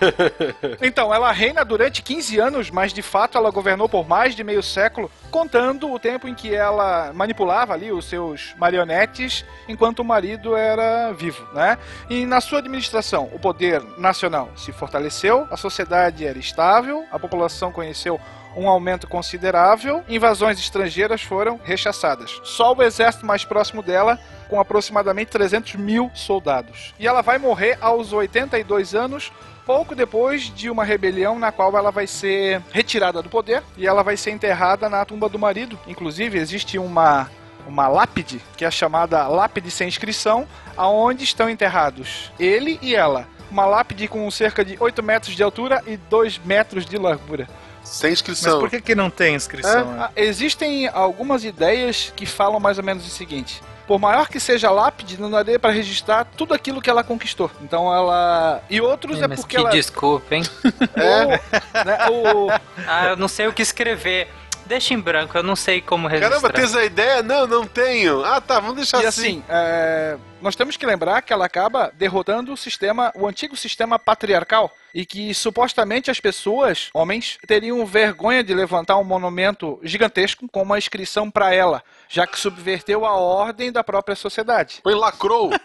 [SPEAKER 4] Então, ela reina durante 15 anos, mas de fato ela governou por mais de meio século, contando o tempo em que ela manipulava ali os seus marionetes enquanto o marido era vivo, né? E na sua administração, o poder nacional se fortaleceu, a sociedade era estável, a população conheceu um aumento considerável, invasões estrangeiras foram rechaçadas. Só o exército mais próximo dela com aproximadamente 300 mil soldados. E ela vai morrer aos 82 anos, pouco depois de uma rebelião na qual ela vai ser retirada do poder e ela vai ser enterrada na tumba do marido. Inclusive, existe uma uma lápide, que é chamada lápide sem inscrição, aonde estão enterrados ele e ela. Uma lápide com cerca de 8 metros de altura e 2 metros de largura.
[SPEAKER 1] Sem
[SPEAKER 5] Mas
[SPEAKER 1] inscrição.
[SPEAKER 5] por que, que não tem inscrição? né?
[SPEAKER 4] Ah, Existem algumas ideias que falam mais ou menos o seguinte. Por maior que seja a lápide, não daria para registrar tudo aquilo que ela conquistou. Então ela. E outros é
[SPEAKER 6] Mas
[SPEAKER 4] porque
[SPEAKER 6] que
[SPEAKER 4] ela.
[SPEAKER 6] desculpa, hein?
[SPEAKER 4] o- né, o-
[SPEAKER 6] Ah, eu não sei o que escrever. Deixa em branco, eu não sei como registrar.
[SPEAKER 1] Caramba, tens a ideia? Não, não tenho. Ah, tá, vamos deixar
[SPEAKER 4] E
[SPEAKER 1] assim.
[SPEAKER 4] assim, é, nós temos que lembrar que ela acaba derrotando o sistema, o antigo sistema patriarcal, e que supostamente as pessoas, homens, teriam vergonha de levantar um monumento gigantesco com uma inscrição para ela, já que subverteu a ordem da própria sociedade.
[SPEAKER 1] Põe lacrou.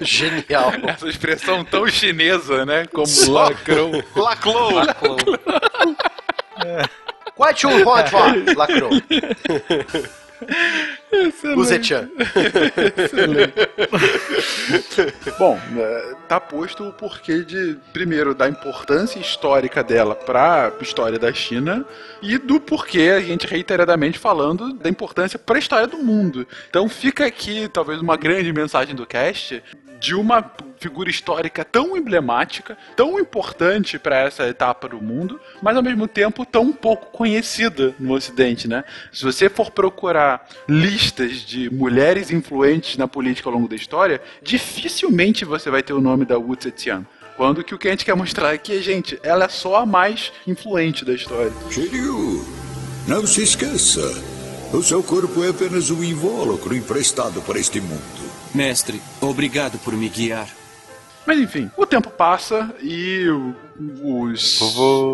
[SPEAKER 3] Genial.
[SPEAKER 2] Essa expressão tão chinesa, né? Como
[SPEAKER 1] Só-
[SPEAKER 2] lacrou.
[SPEAKER 1] Laclou.
[SPEAKER 3] Quite um hot lacrou. O Zetian.
[SPEAKER 2] Bom, é, tá posto o porquê de, primeiro, da importância histórica dela pra história da China e do porquê a gente reiteradamente falando da importância pra história do mundo. Então fica aqui, talvez, uma grande mensagem do cast de uma figura histórica tão emblemática, tão importante para essa etapa do mundo, mas ao mesmo tempo tão pouco conhecida no Ocidente, né? Se você for procurar listas de mulheres influentes na política ao longo da história, dificilmente você vai ter o nome da Wu Zetian. Quando que o que a gente quer mostrar aqui é, gente, ela é só a mais influente da história.
[SPEAKER 9] Shiryu, não se esqueça. O seu corpo é apenas um invólucro emprestado para este mundo.
[SPEAKER 10] Mestre, obrigado por me guiar.
[SPEAKER 2] Mas enfim, o tempo passa e os.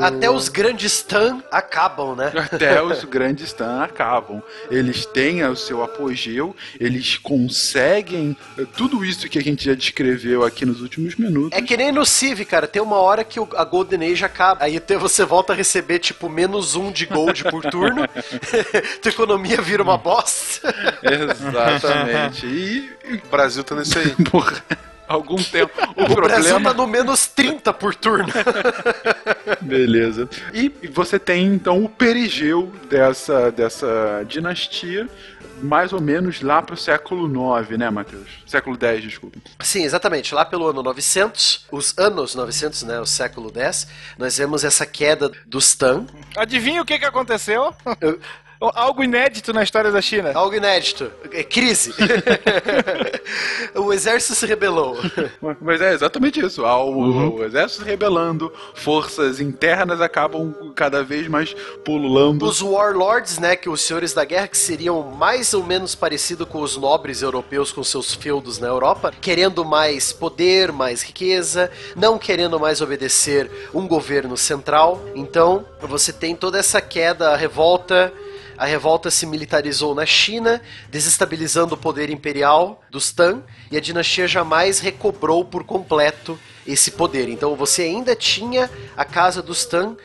[SPEAKER 3] Até os grandes Tan acabam, né?
[SPEAKER 2] Até os grandes Tan acabam. Eles têm o seu apogeu, eles conseguem eh, tudo isso que a gente já descreveu aqui nos últimos minutos.
[SPEAKER 3] É que nem no Civ, cara. Tem uma hora que o- a Golden Age acaba. Aí você volta a receber, tipo, menos um de gold por turno. Tua economia vira uma bosta.
[SPEAKER 2] Exatamente. E,
[SPEAKER 1] O Brasil tá nesse aí.
[SPEAKER 2] por algum tempo. O,
[SPEAKER 3] O Brasil
[SPEAKER 2] problema.
[SPEAKER 3] tá no menos 30 por turno.
[SPEAKER 2] Beleza. E você tem então o perigeu dessa, dessa dinastia, mais ou menos lá pro século IX, né, Matheus? Século X, desculpa.
[SPEAKER 3] Sim, exatamente. Lá pelo ano 900, os anos 900, né, o século X, nós vemos essa queda dos Tan.
[SPEAKER 4] Adivinha o que, que aconteceu? Algo inédito na história da China.
[SPEAKER 3] Algo inédito. É crise. o exército se rebelou.
[SPEAKER 2] Mas é exatamente isso. O, o exército se rebelando, forças internas acabam cada vez mais pululando.
[SPEAKER 3] Os warlords, né, que os senhores da guerra, que seriam mais ou menos parecido com os nobres europeus com seus feudos na Europa, querendo mais poder, mais riqueza, não querendo mais obedecer um governo central. Então, você tem toda essa queda, a revolta. A revolta se militarizou na China, desestabilizando o poder imperial dos Tang, e a dinastia jamais recobrou por completo esse poder. Então você ainda tinha a casa dos Tang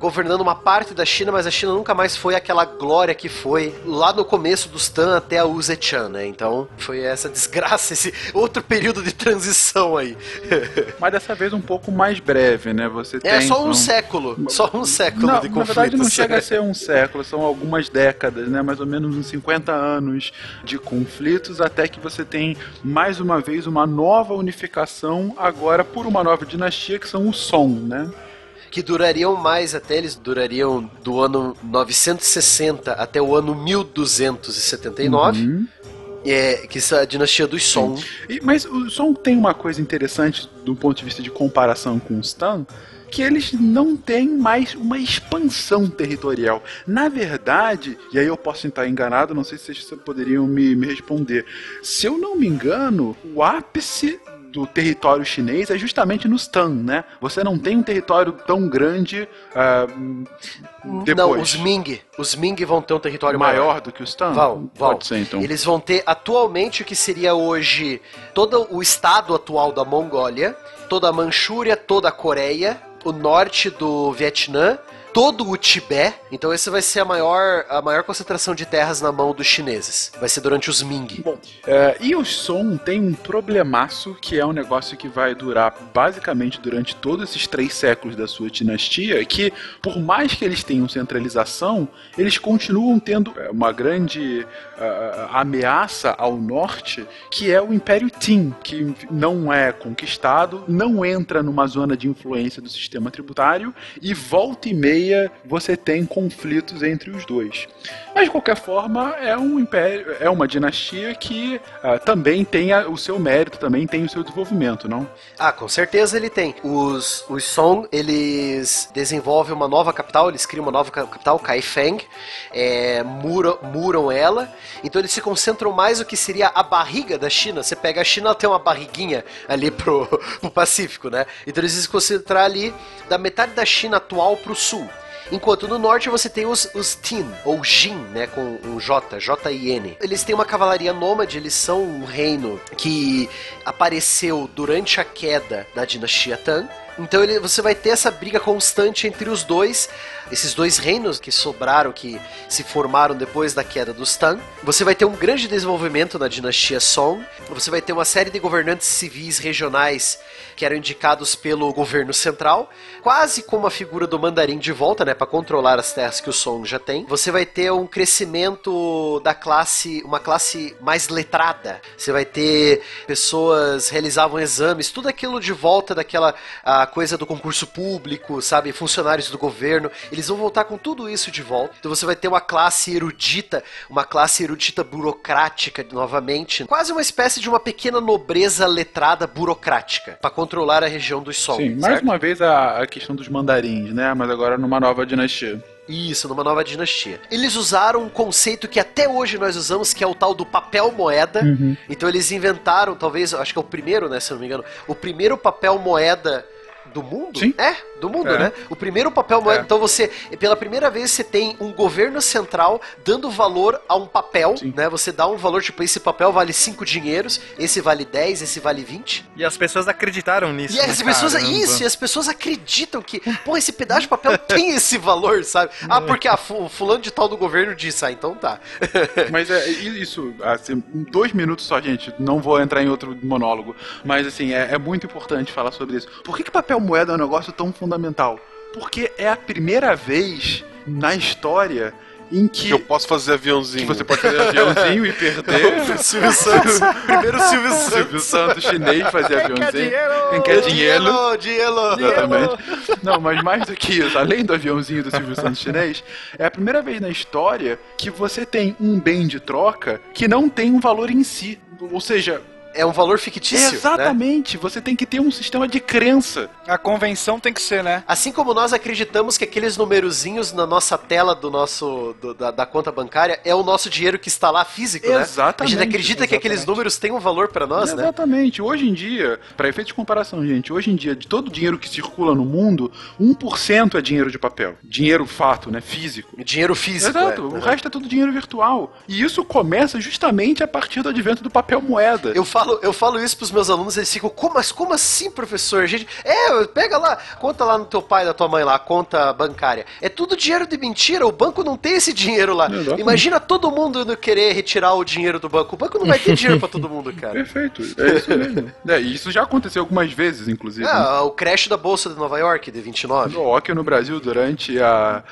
[SPEAKER 3] governando uma parte da China, mas a China nunca mais foi aquela glória que foi lá no começo dos Tan até a Zetian, né? Então foi essa desgraça, esse outro período de transição aí.
[SPEAKER 2] Mas dessa vez um pouco mais breve, né? Você tem.
[SPEAKER 3] É só um século, só um século
[SPEAKER 2] Não,
[SPEAKER 3] de
[SPEAKER 2] na
[SPEAKER 3] conflitos.
[SPEAKER 2] verdade não chega a ser um século, são algumas décadas, né? Mais ou menos uns 50 anos de conflitos, até que você tem mais uma vez uma nova unificação, agora por uma nova dinastia, que são os Song, né?
[SPEAKER 3] Que durariam mais até, eles durariam do ano 960 até o ano 1279,
[SPEAKER 2] Uhum.
[SPEAKER 3] é, que é a dinastia dos Song.
[SPEAKER 2] E- mas o Song tem uma coisa interessante do ponto de vista de comparação com os Tang, que eles não têm mais uma expansão territorial. Na verdade, e aí eu posso estar enganado, não sei se vocês poderiam me, me responder. Se eu não me engano, o ápice do território chinês é justamente nos Tang, né? Você não tem um território tão grande ah, depois.
[SPEAKER 3] Não, os Ming. Os Ming vão ter um território maior.
[SPEAKER 2] maior do que os Tang?
[SPEAKER 3] Vão, vão.
[SPEAKER 2] Pode ser, então.
[SPEAKER 3] Eles vão ter atualmente o que seria hoje todo o estado atual da Mongólia, toda a Manchúria, toda a Coreia, o norte do Vietnã, todo o Tibete. Então esse vai ser a maior, a maior concentração de terras na mão dos chineses. Vai ser durante os Ming.
[SPEAKER 2] Bom, é, e o som tem um problemaço que é um negócio que vai durar basicamente durante todos esses três séculos da sua dinastia, que por mais que eles tenham centralização, eles continuam tendo é, uma grande ah, ameaça ao norte, que é o Império Qin, que não é conquistado, não entra numa zona de influência do sistema tributário e volta e meia você tem conflitos entre os dois. Mas de qualquer forma é um império, é uma dinastia que ah, também tem a- o seu mérito, também tem o seu desenvolvimento, não?
[SPEAKER 3] Ah, com certeza ele tem. Os, os Song, eles desenvolvem uma nova capital, eles criam uma nova ca- capital, Kaifeng, é, muram, muram ela, então eles se concentram mais no que seria a barriga da China. Você pega a China, ela tem uma barriguinha ali pro, pro Pacífico, né? Então eles se concentram ali da metade da China atual pro sul. Enquanto no norte você tem os, os Tin, ou Jin, né, com um J, J-I-N. Eles têm uma cavalaria nômade, eles são um reino que apareceu durante a queda da dinastia Tang. Então ele, você vai ter essa briga constante entre os dois, esses dois reinos que sobraram, que se formaram depois da queda dos Tang. Você vai ter um grande desenvolvimento na dinastia Song. Você vai ter uma série de governantes civis regionais que eram indicados pelo governo central, quase como a figura do mandarim de volta, né, para controlar as terras que o Song já tem. Você vai ter um crescimento da classe, uma classe mais letrada. Você vai ter pessoas realizavam exames, tudo aquilo de volta daquela a coisa do concurso público, sabe, funcionários do governo. Eles vão voltar com tudo isso de volta. Então você vai ter uma classe erudita, uma classe erudita burocrática novamente, quase uma espécie de uma pequena nobreza letrada burocrática para controlar a região dos Song.
[SPEAKER 2] Sim, mais
[SPEAKER 3] certo?
[SPEAKER 2] uma vez a, a questão dos mandarins, né? Mas agora numa nova dinastia.
[SPEAKER 3] Isso, numa nova dinastia. Eles usaram um conceito que até hoje nós usamos, que é o tal do papel moeda. Então eles inventaram, talvez, acho que é o primeiro, né, se eu não me engano, o primeiro papel moeda do mundo?
[SPEAKER 2] Sim.
[SPEAKER 3] É, do mundo,
[SPEAKER 2] É.
[SPEAKER 3] né? O primeiro papel moeda.
[SPEAKER 2] É.
[SPEAKER 3] Então você, pela primeira vez, você tem um governo central dando valor a um papel,
[SPEAKER 2] Sim.
[SPEAKER 3] né? Você dá um valor, tipo, esse papel vale 5 dinheiros, esse vale 10, esse vale 20.
[SPEAKER 5] E as pessoas acreditaram nisso.
[SPEAKER 3] E as
[SPEAKER 5] né,
[SPEAKER 3] pessoas,
[SPEAKER 5] caramba?
[SPEAKER 3] isso, e as pessoas acreditam que, pô, esse pedaço de papel tem esse valor, sabe? Ah, porque a o fulano de tal do governo disse, ah, então tá.
[SPEAKER 2] Mas é isso, assim, dois minutos só, gente. Não vou entrar em outro monólogo. Mas assim, é, é muito importante falar sobre isso. Por que, que papel moeda é um negócio tão fundamental? Porque é a primeira vez na história em que,
[SPEAKER 1] Que eu posso fazer
[SPEAKER 2] que
[SPEAKER 1] aviãozinho.
[SPEAKER 2] você pode fazer aviãozinho e perder.
[SPEAKER 3] Silvio Santos. Primeiro Silvio Santos.
[SPEAKER 2] Silvio Santos chinês fazer aviãozinho.
[SPEAKER 4] dinheiro?
[SPEAKER 2] Quem quer dinheiro?
[SPEAKER 3] dinheiro.
[SPEAKER 2] Exatamente. Não, mas mais do que isso, além do aviãozinho do Silvio Santos chinês, é a primeira vez na história que você tem um bem de troca que não tem um valor em si. Ou seja,
[SPEAKER 3] É um valor fictício. né?
[SPEAKER 2] exatamente, você tem que ter um sistema de crença.
[SPEAKER 4] A convenção tem que ser, né?
[SPEAKER 3] Assim como nós acreditamos que aqueles numerozinhos na nossa tela do nosso do- da, da conta bancária é o nosso dinheiro que está lá físico, né?
[SPEAKER 2] Exatamente,
[SPEAKER 3] A gente acredita que aqueles
[SPEAKER 2] exatamente.
[SPEAKER 3] números têm um valor para nós, né?
[SPEAKER 2] Exatamente. Hoje em dia, para efeito de comparação, gente, hoje em dia, de todo o dinheiro que circula no mundo, 1% é dinheiro de papel. Dinheiro fato, né? Físico.
[SPEAKER 3] Dinheiro físico.
[SPEAKER 2] Exato,
[SPEAKER 3] é.
[SPEAKER 2] o resto é tudo dinheiro virtual. E isso começa justamente a partir do advento do papel moeda.
[SPEAKER 3] Eu falo, eu falo isso pros meus alunos, eles ficam, como, mas como assim, professor? A gente, é, pega lá, conta lá no teu pai, da tua mãe lá, a conta bancária. É tudo dinheiro de mentira, o banco não tem esse dinheiro lá. Imagina todo mundo indo querer retirar o dinheiro do banco. O banco não vai ter dinheiro pra todo mundo, cara.
[SPEAKER 2] Perfeito, é isso mesmo. é, e isso já aconteceu algumas vezes, inclusive. né?
[SPEAKER 3] Ah, o crash da Bolsa de Nova York, de 29.
[SPEAKER 2] No Aqui no Brasil, durante a.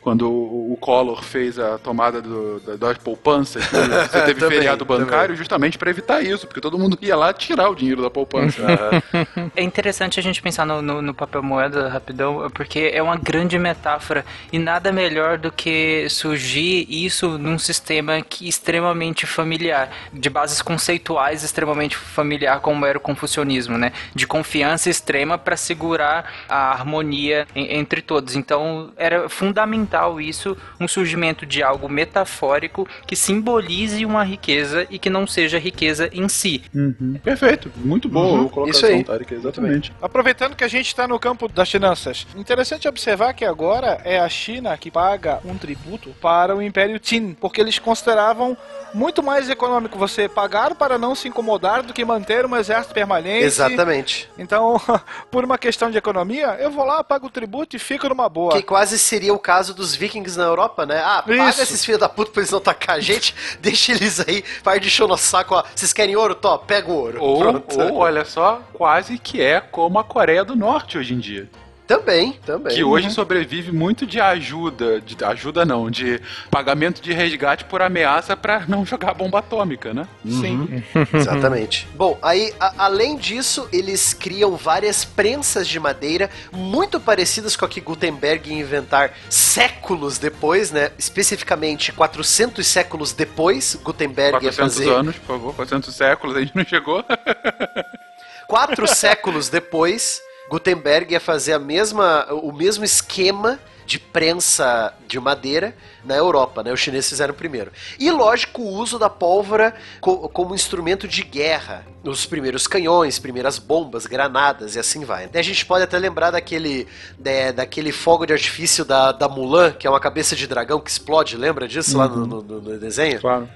[SPEAKER 2] Quando o Collor fez a tomada do, da, da poupança, você teve
[SPEAKER 3] Também,
[SPEAKER 2] feriado bancário justamente para evitar isso, porque todo mundo ia lá tirar o dinheiro da poupança.
[SPEAKER 6] É interessante a gente pensar no, no, no papel moeda rapidão, porque é uma grande metáfora e nada melhor do que surgir isso num sistema que extremamente familiar, de bases conceituais extremamente familiar, como era o confucionismo, né? De confiança extrema para segurar a harmonia en- entre todos. Então era fundamental isso, um surgimento de algo metafórico que simbolize uma riqueza e que não seja riqueza em si.
[SPEAKER 2] Uhum. Perfeito, muito boa
[SPEAKER 3] Uhum,
[SPEAKER 2] a colocação,
[SPEAKER 3] isso aí.
[SPEAKER 2] Tarek, exatamente.
[SPEAKER 4] Aproveitando que a gente está no campo das finanças, interessante observar que agora é a China que paga um tributo para o Império Qin, porque eles consideravam muito mais econômico você pagar para não se incomodar do que manter um exército permanente.
[SPEAKER 3] Exatamente.
[SPEAKER 4] Então, por uma questão de economia, eu vou lá, pago o tributo e fico numa boa.
[SPEAKER 3] Que quase seria o caso dos vikings na Europa, né? Ah, paga
[SPEAKER 4] Isso.
[SPEAKER 3] esses filhos da puta pra eles não atacar a gente, deixa eles aí, para de encher o nosso saco, ó. Vocês querem ouro? Tó, pega o ouro.
[SPEAKER 2] Ou,
[SPEAKER 3] Pronto.
[SPEAKER 2] ou, olha só, quase que é como a Coreia do Norte hoje em dia.
[SPEAKER 3] Também, também.
[SPEAKER 2] Que hoje sobrevive muito de ajuda, de ajuda não, de pagamento de resgate por ameaça pra não jogar bomba atômica, né?
[SPEAKER 4] Sim.
[SPEAKER 3] Exatamente. Bom, aí, a- além disso, eles criam várias prensas de madeira muito parecidas com a que Gutenberg ia inventar séculos depois, né? Especificamente 400 séculos depois, Gutenberg ia
[SPEAKER 2] 400
[SPEAKER 3] fazer.
[SPEAKER 2] anos, por favor, 400 séculos, a gente não chegou.
[SPEAKER 3] Quatro séculos depois, Gutenberg ia fazer a mesma, o mesmo esquema de prensa de madeira na Europa, né? Os chineses fizeram primeiro. E lógico, o uso da pólvora co- como instrumento de guerra. Os primeiros canhões, primeiras bombas, granadas e assim vai. A gente pode até lembrar daquele, né, daquele fogo de artifício da, da Mulan, que é uma cabeça de dragão que explode, lembra disso lá no, no- no desenho?
[SPEAKER 2] Claro.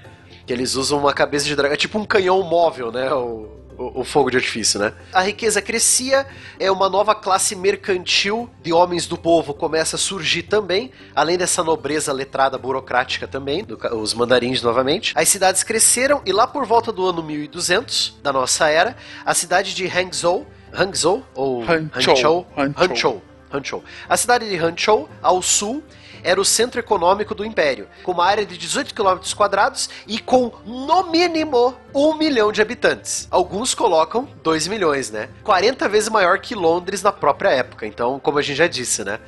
[SPEAKER 3] Que eles usam uma cabeça de dragão. É tipo um canhão móvel, né? O, o, o fogo de artifício, né? A riqueza crescia, é uma nova classe mercantil de homens do povo começa a surgir também, além dessa nobreza letrada burocrática também, do os mandarins novamente. As cidades cresceram e lá por volta do ano 1200 da nossa era, a cidade de Hangzhou, Hangzhou ou.
[SPEAKER 2] Hanzhou,
[SPEAKER 3] Hanzhou.
[SPEAKER 2] Hanzhou,
[SPEAKER 3] Hanzhou. A cidade de Hanzhou, ao sul, era o centro econômico do império, com uma área de 18 km quadrados e com, no mínimo, um milhão de habitantes. Alguns colocam 2 milhões, né? 40 vezes maior que Londres na própria época. Então, como a gente já disse, né?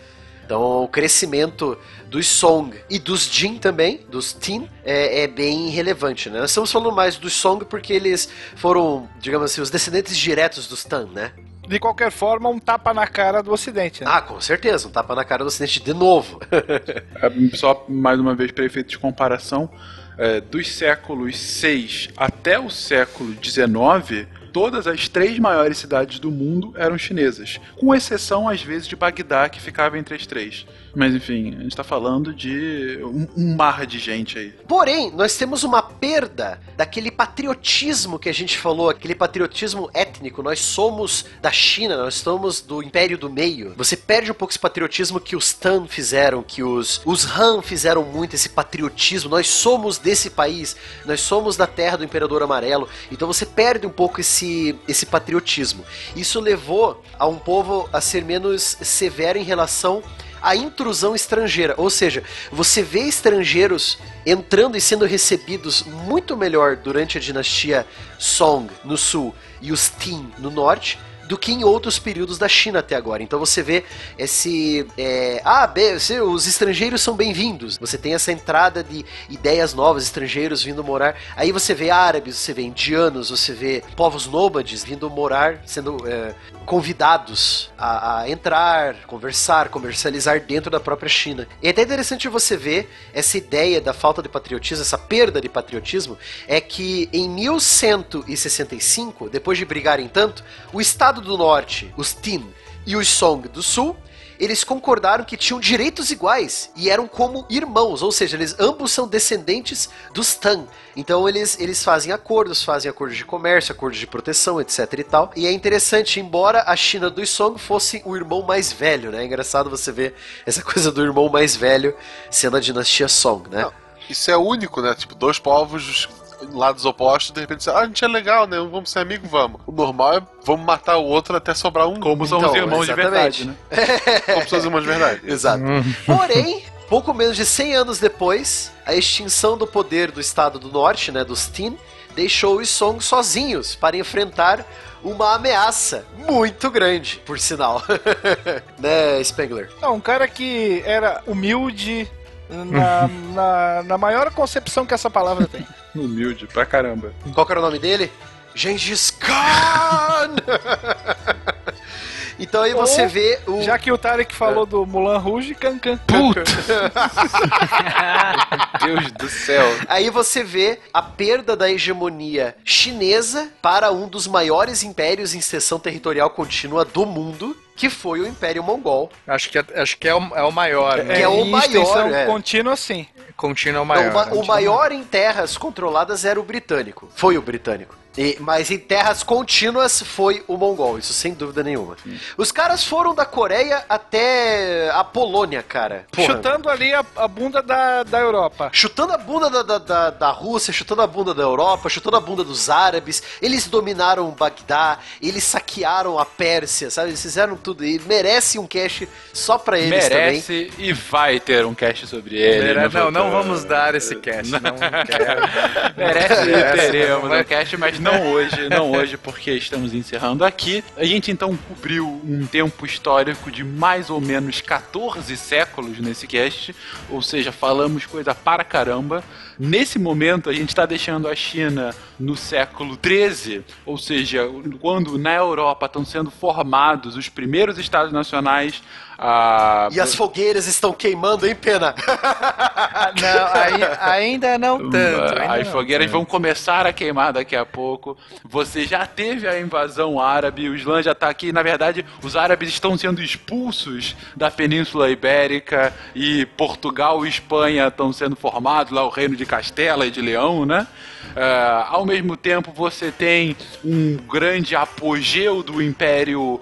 [SPEAKER 3] Então, o crescimento dos Song e dos Jin também, dos Tin, é, é bem relevante, né? Nós estamos falando mais dos Song porque eles foram, digamos assim, os descendentes diretos dos Tan, né?
[SPEAKER 4] De qualquer forma, um tapa na cara do Ocidente, né?
[SPEAKER 3] Ah, com certeza, um tapa na cara do Ocidente de novo.
[SPEAKER 2] É, Só mais uma vez para efeito de comparação, é, dos séculos 6 até o século 19, todas as três maiores cidades do mundo eram chinesas, com exceção às vezes de Bagdá, que ficava entre as três. Mas enfim, a gente tá falando de um, um mar de gente aí.
[SPEAKER 3] Porém, nós temos uma perda daquele patriotismo que a gente falou, aquele patriotismo étnico. Nós somos da China, nós somos do Império do Meio. Você perde um pouco esse patriotismo que os Tan fizeram, que os, os Han fizeram muito, esse patriotismo. Nós somos desse país, nós somos da terra do Imperador Amarelo. Então você perde um pouco esse, esse patriotismo. Isso levou a um povo a ser menos severo em relação a intrusão estrangeira. Ou seja, você vê estrangeiros entrando e sendo recebidos muito melhor durante a dinastia Song no sul e os Qin no norte do que em outros períodos da China até agora. Então você vê esse. É, ah, os estrangeiros são bem-vindos. Você tem essa entrada de ideias novas, estrangeiros vindo morar. Aí você vê árabes, você vê indianos, você vê povos nômades vindo morar, sendo é, convidados a, a entrar, conversar, comercializar dentro da própria China. E é até interessante você ver essa ideia da falta de patriotismo, essa perda de patriotismo, é que em 1165, depois de brigarem tanto, o Estado do Norte, os Tin e os Song do Sul, eles concordaram que tinham direitos iguais e eram como irmãos, ou seja, eles ambos são descendentes dos Tan. Então eles, eles fazem acordos, fazem acordos de comércio, acordos de proteção, etc e tal. E é interessante, embora a China dos Song fosse o irmão mais velho, né? É engraçado você ver essa coisa do irmão mais velho sendo a dinastia Song, né?
[SPEAKER 1] Não, Isso é único, né? Tipo, dois povos lados opostos, de repente, ah, a gente é legal, né? Vamos ser amigos, vamos. O normal é vamos matar o outro até sobrar um.
[SPEAKER 2] Como são
[SPEAKER 3] Então,
[SPEAKER 2] os irmãos de verdade, né?
[SPEAKER 1] Como são os irmãos de verdade.
[SPEAKER 3] Exato. Porém, pouco menos de 100 anos depois, a extinção do poder do Estado do Norte, né, dos Tin, deixou os Song sozinhos para enfrentar uma ameaça muito grande, por sinal. né, Spengler?
[SPEAKER 4] Não, um cara que era humilde na, na, na maior concepção que essa palavra tem.
[SPEAKER 2] Humilde pra caramba.
[SPEAKER 3] Qual que era o nome dele? Gengis Khan! então aí você
[SPEAKER 4] Ou,
[SPEAKER 3] vê o...
[SPEAKER 4] Já que o Tarek falou do Mulan Rouge, Cancan.
[SPEAKER 2] Puta! Deus do céu.
[SPEAKER 3] Aí você vê a perda da hegemonia chinesa para um dos maiores impérios em extensão territorial contínua do mundo, que foi o Império Mongol.
[SPEAKER 5] Acho que é, acho que é, o, é o maior, né?
[SPEAKER 3] Que é o maior,
[SPEAKER 4] extensão
[SPEAKER 3] é.
[SPEAKER 4] contínua, sim.
[SPEAKER 5] Contínuo é o
[SPEAKER 3] Não,
[SPEAKER 5] maior.
[SPEAKER 3] o ma-
[SPEAKER 5] né?
[SPEAKER 3] o maior em terras controladas era o britânico. Foi o britânico. E- mas em terras contínuas foi o mongol, isso sem dúvida nenhuma. Os caras foram da Coreia até a Polônia, cara. Porra.
[SPEAKER 4] Chutando ali a, a bunda da, da Europa.
[SPEAKER 3] Chutando a bunda da, da, da, da Rússia, chutando a bunda da Europa, chutando a bunda dos árabes. Eles dominaram Bagdá, eles saquearam a Pérsia, sabe? Eles fizeram tudo. E merece um cash só pra eles também.
[SPEAKER 2] Merece e vai ter um cast sobre ele. No
[SPEAKER 5] não, não vamos dar esse cast. Não quero.
[SPEAKER 2] Merece e teremos
[SPEAKER 5] não vai-
[SPEAKER 2] um cast, mas não hoje, não hoje, porque estamos encerrando aqui. A gente então cobriu um tempo histórico de mais ou menos 14 séculos nesse cast, ou seja, falamos coisa para caramba. Nesse momento, a gente está deixando a China no século 13, ou seja, quando na Europa estão sendo formados os primeiros estados nacionais. A...
[SPEAKER 3] E as fogueiras estão queimando, hein, pena?
[SPEAKER 5] Não, aí- ainda não tanto. ainda
[SPEAKER 2] As
[SPEAKER 5] não
[SPEAKER 2] fogueiras
[SPEAKER 5] tanto.
[SPEAKER 2] vão começar a queimar daqui a pouco. Você já teve a invasão árabe, o Islã já tá aqui. Na verdade, os árabes estão sendo expulsos da Península Ibérica e Portugal e Espanha estão sendo formados, lá o reino de Castela e de Leão, né? É, ao mesmo tempo, você tem um grande apogeu do Império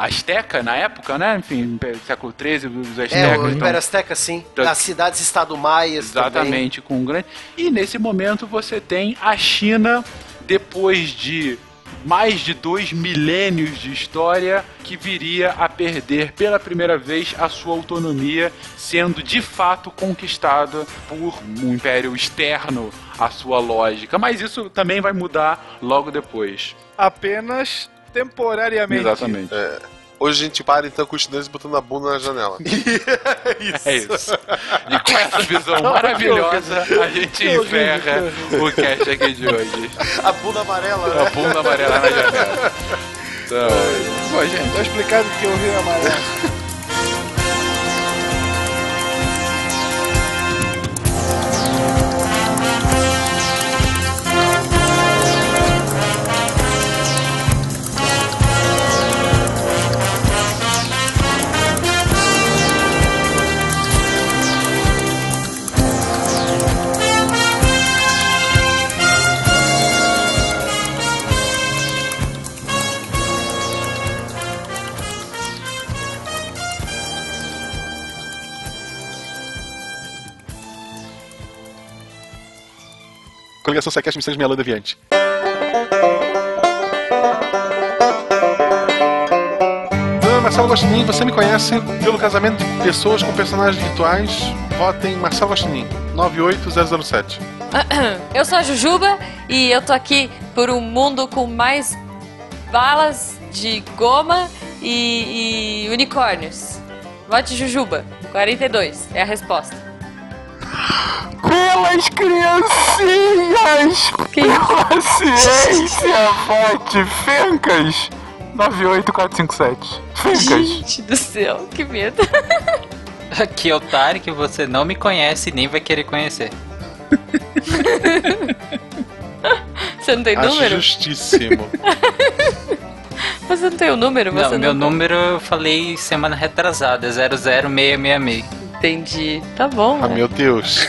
[SPEAKER 2] Azteca na época, né? Enfim, século XIII, os
[SPEAKER 3] É,
[SPEAKER 2] Aztecas.
[SPEAKER 3] o
[SPEAKER 2] então-
[SPEAKER 3] Império Azteca, sim.
[SPEAKER 2] Então-
[SPEAKER 3] Das cidades-estado maias também.
[SPEAKER 2] Exatamente, com um grande. E nesse momento você tem a China, depois de mais de dois milênios de história, que viria a perder pela primeira vez a sua autonomia, sendo de fato conquistada por um império externo à sua lógica. Mas isso também vai mudar logo depois.
[SPEAKER 4] Apenas temporariamente.
[SPEAKER 2] Exatamente.
[SPEAKER 1] Hoje a gente para então com os chineses botando a bunda na janela.
[SPEAKER 2] É isso. E com essa visão maravilhosa, a gente encerra o cast aqui de hoje.
[SPEAKER 3] A bunda amarela, né?
[SPEAKER 2] A bunda amarela na janela. Então,
[SPEAKER 4] Pô, gente, tá explicado que eu vi amarelo.
[SPEAKER 1] Coligação Sequest Missões Minha Lã Deviante. Marcelo Gostinin, você me conhece pelo casamento de pessoas com personagens rituais. Votem Marcelo Gostinin, 98007.
[SPEAKER 8] Eu sou a Jujuba e eu tô aqui por um mundo com mais balas de goma e, e unicórnios. Vote Jujuba, 42 é a resposta.
[SPEAKER 4] Pelas criancinhas!
[SPEAKER 8] Que
[SPEAKER 4] Pela ciência! Vote Fencas! 98457. Fencas!
[SPEAKER 8] Gente do céu, que medo.
[SPEAKER 6] Aqui é o Tarek, você não me conhece e nem vai querer conhecer.
[SPEAKER 8] Você não tem
[SPEAKER 1] Acho
[SPEAKER 8] número?
[SPEAKER 1] justíssimo.
[SPEAKER 8] Você não tem o número? Você
[SPEAKER 6] Não, meu
[SPEAKER 8] não...
[SPEAKER 6] número eu falei semana retrasada, é 00666.
[SPEAKER 8] Entendi. Tá bom.
[SPEAKER 1] ah,
[SPEAKER 8] né?
[SPEAKER 1] meu Deus.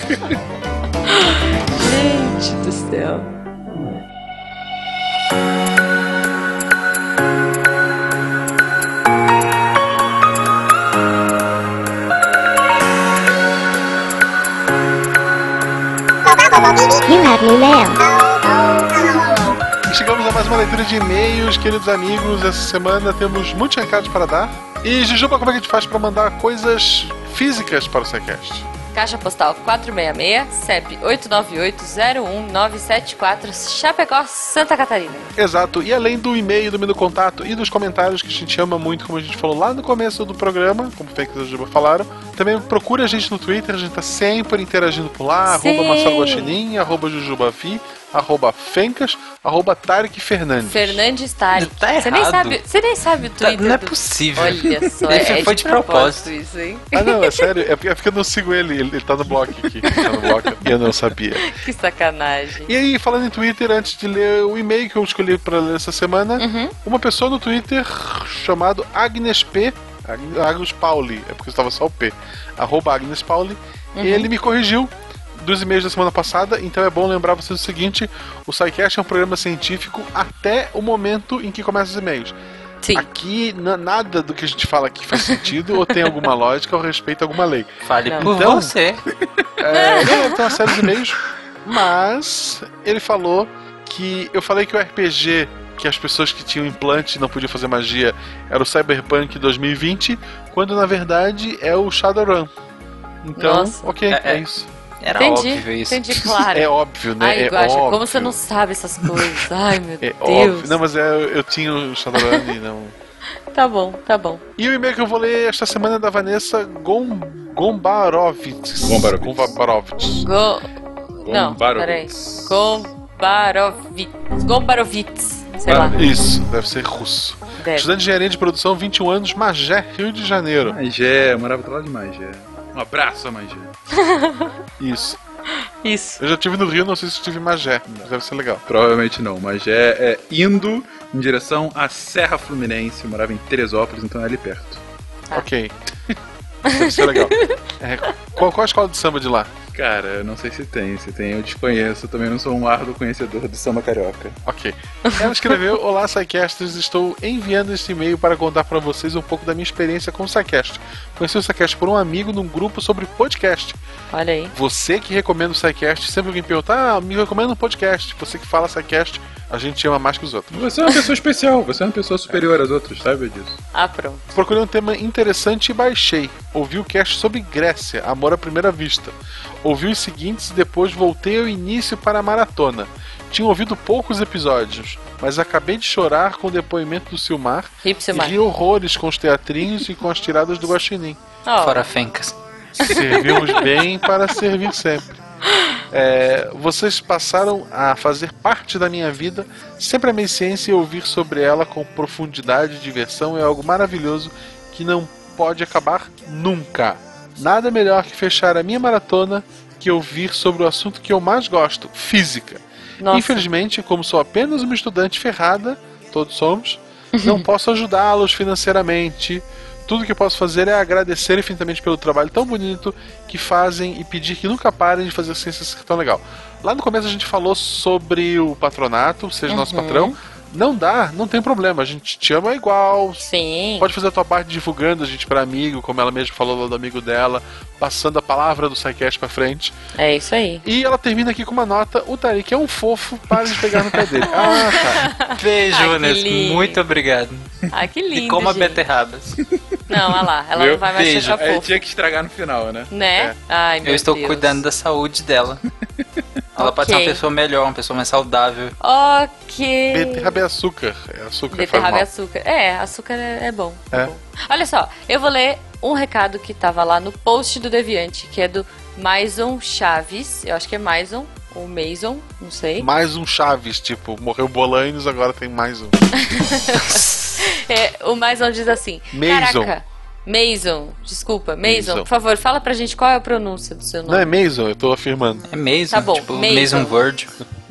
[SPEAKER 8] Gente do céu.
[SPEAKER 1] E chegamos a mais uma leitura de e-mails, queridos amigos. Essa semana temos muitos recados para dar. E Jujuba, como é que a gente faz para mandar coisas físicas para o Sequest?
[SPEAKER 8] Caixa postal 466, CEP 898-01974, Chapecó, Santa Catarina.
[SPEAKER 1] Exato, e além do e-mail, do menu contato e dos comentários que a gente ama muito, como a gente falou lá no começo do programa, como o Fake e Juba falaram, também procure a gente no Twitter, a gente tá sempre interagindo por lá,
[SPEAKER 8] Sim.
[SPEAKER 1] arroba Marcelo Guaxinim, arroba Jujubavi, arroba Fencas, arroba Tarek Fernandes.
[SPEAKER 8] Fernandes Tari.
[SPEAKER 6] Tá
[SPEAKER 8] Você nem
[SPEAKER 6] errado.
[SPEAKER 8] sabe, você nem sabe o
[SPEAKER 6] Tá-
[SPEAKER 8] Twitter.
[SPEAKER 6] não é
[SPEAKER 8] do-
[SPEAKER 6] possível.
[SPEAKER 8] Olha só,
[SPEAKER 6] Ele
[SPEAKER 8] é,
[SPEAKER 6] foi de
[SPEAKER 8] propósito
[SPEAKER 6] propósito.
[SPEAKER 8] isso, hein?
[SPEAKER 1] Ah não, é sério, é porque, é porque eu não sigo ele, ele, ele tá no bloco aqui, tá no bloco, e eu não sabia.
[SPEAKER 8] Que sacanagem.
[SPEAKER 1] E aí, falando em Twitter, antes de ler o e-mail que eu escolhi para ler essa semana,
[SPEAKER 8] Uhum.
[SPEAKER 1] uma pessoa no Twitter chamado Agnes P. Ag- Agnes Pauli, é porque estava só o P. Arroba Agnes Pauli.
[SPEAKER 8] Uhum.
[SPEAKER 1] E ele me corrigiu dos e-mails da semana passada, então é bom lembrar vocês o seguinte: o SciCast é um programa científico até o momento em que começa os e-mails.
[SPEAKER 8] Sim.
[SPEAKER 1] Aqui, na- nada do que a gente fala aqui faz sentido ou tem alguma lógica ou respeita alguma lei.
[SPEAKER 6] Fale
[SPEAKER 8] Não.
[SPEAKER 6] por
[SPEAKER 1] Então-
[SPEAKER 6] você.
[SPEAKER 1] É, não, tem uma série de e-mails, mas ele falou que eu falei que o RPG que as pessoas que tinham implante não podiam fazer magia era o Cyberpunk 2020, quando na verdade é o Shadowrun. Então,
[SPEAKER 8] Nossa.
[SPEAKER 1] ok,
[SPEAKER 6] É,
[SPEAKER 1] é,
[SPEAKER 6] é.
[SPEAKER 1] isso.
[SPEAKER 6] Era
[SPEAKER 8] Entendi,
[SPEAKER 6] óbvio isso.
[SPEAKER 8] entendi, claro.
[SPEAKER 1] É óbvio, né?
[SPEAKER 8] Ai,
[SPEAKER 1] é
[SPEAKER 8] Guaxa,
[SPEAKER 1] óbvio.
[SPEAKER 8] como você não sabe essas coisas? Ai, meu
[SPEAKER 1] É
[SPEAKER 8] Deus.
[SPEAKER 1] óbvio. Não, mas é, eu tinha o Shadowrun e não.
[SPEAKER 8] Tá bom, tá bom.
[SPEAKER 1] E o e-mail que eu vou ler esta semana é da Vanessa Gom... Gombarovitz.
[SPEAKER 2] Gombarovitz.
[SPEAKER 8] Go...
[SPEAKER 1] Gombarovitz.
[SPEAKER 8] Não, peraí. Gombarovitz. Gombarovitz. Sei lá.
[SPEAKER 1] Isso, deve ser russo.
[SPEAKER 8] Deve.
[SPEAKER 1] Estudante de engenharia de produção, 21 anos, Magé, Rio de Janeiro.
[SPEAKER 2] Magé, eu morava do lado de Magé. Um abraço, Magé.
[SPEAKER 1] Isso.
[SPEAKER 8] Isso.
[SPEAKER 1] Eu já estive no Rio, não sei se estive em Magé. mas Deve ser legal.
[SPEAKER 2] Provavelmente não. Magé é indo em direção à Serra Fluminense. Eu morava em Teresópolis, então é ali perto.
[SPEAKER 8] Ah.
[SPEAKER 1] Ok. Deve ser legal. É, qual, qual a escola de samba de lá?
[SPEAKER 2] Cara, eu não sei se tem. Se tem, eu desconheço. Eu também não sou um árduo conhecedor do samba carioca.
[SPEAKER 1] Ok. Ela escreveu: Olá, Psycasters. Estou enviando este e-mail para contar para vocês um pouco da minha experiência com o Psycast. Conheci o Psycast por um amigo num grupo sobre podcast.
[SPEAKER 8] Olha aí.
[SPEAKER 1] Você que recomenda o Psycast, sempre alguém pergunta: Ah, me recomenda um podcast. Você que fala Psycast, a gente ama mais que os outros.
[SPEAKER 2] Você é uma pessoa especial, você é uma pessoa superior às outras, sabe disso?
[SPEAKER 8] Ah, pronto.
[SPEAKER 1] Procurei um tema interessante e baixei. Ouvi o cast sobre Grécia, Amor à Primeira Vista. Ouvi os seguintes e depois voltei ao início para a maratona. Tinha ouvido poucos episódios, mas acabei de chorar com o depoimento do Silmar
[SPEAKER 8] Hip
[SPEAKER 1] e ri horrores com os teatrinhos e com as tiradas do Guaxinim.
[SPEAKER 8] Ó,
[SPEAKER 6] Fora fencas.
[SPEAKER 1] Servimos bem para servir sempre. É, vocês passaram a fazer parte da minha vida. Sempre amei ciência e ouvir sobre ela com profundidade e diversão é algo maravilhoso que não pode acabar nunca. Nada melhor que fechar a minha maratona que ouvir sobre o assunto que eu mais gosto, física.
[SPEAKER 8] Nossa.
[SPEAKER 1] Infelizmente, como sou apenas uma estudante ferrada, todos somos, não posso ajudá-los financeiramente. Tudo que eu posso fazer é agradecer infinitamente pelo trabalho tão bonito que fazem e pedir que nunca parem de fazer ciência ser tão legal. Lá no começo a gente falou sobre o patronato, seja nosso
[SPEAKER 8] Uhum.
[SPEAKER 1] patrão. Não dá, não tem problema, a gente te ama igual.
[SPEAKER 8] Sim.
[SPEAKER 1] Pode fazer a tua parte divulgando a gente para amigo, como ela mesma falou lá do amigo dela, passando a palavra do SciCast pra frente.
[SPEAKER 8] É isso aí.
[SPEAKER 1] E ela termina aqui com uma nota: o Tarik é um fofo, para de pegar no pé dele. Ah, tá.
[SPEAKER 6] Beijo,
[SPEAKER 8] Ai,
[SPEAKER 6] Vanessa. Muito obrigado.
[SPEAKER 8] Ah, que lindo.
[SPEAKER 6] E coma
[SPEAKER 8] gente.
[SPEAKER 6] beterrabas.
[SPEAKER 8] Não, olha lá. Ela
[SPEAKER 2] Viu?
[SPEAKER 8] não vai mais
[SPEAKER 6] Beijo.
[SPEAKER 8] fofo.
[SPEAKER 2] tinha que estragar no final, né?
[SPEAKER 8] Né? Ai, meu
[SPEAKER 6] Eu estou
[SPEAKER 8] Deus.
[SPEAKER 6] cuidando da saúde dela. Ela pode ser uma pessoa melhor, uma pessoa mais saudável.
[SPEAKER 8] Ok.
[SPEAKER 1] Beterraba é açúcar. É açúcar faz
[SPEAKER 8] Beterraba
[SPEAKER 1] mal.
[SPEAKER 8] e açúcar. É, açúcar é, é bom.
[SPEAKER 1] É.
[SPEAKER 8] bom. Olha só, eu vou ler um recado que tava lá no post do Deviante, que é do Maison Chaves. Eu acho que é Maison ou Maison, não sei.
[SPEAKER 1] Mais um Chaves, tipo, morreu Bolanhos, agora tem mais um.
[SPEAKER 8] É, o Maison diz assim:
[SPEAKER 1] Maison.
[SPEAKER 8] Caraca, Maison, desculpa, Maison. por favor, fala pra gente qual é a pronúncia do seu
[SPEAKER 1] Não é
[SPEAKER 8] nome.
[SPEAKER 1] Mason, eu tô afirmando.
[SPEAKER 6] É Mason,
[SPEAKER 8] Tá bom,
[SPEAKER 6] tipo
[SPEAKER 8] Mason.
[SPEAKER 6] Mason Word.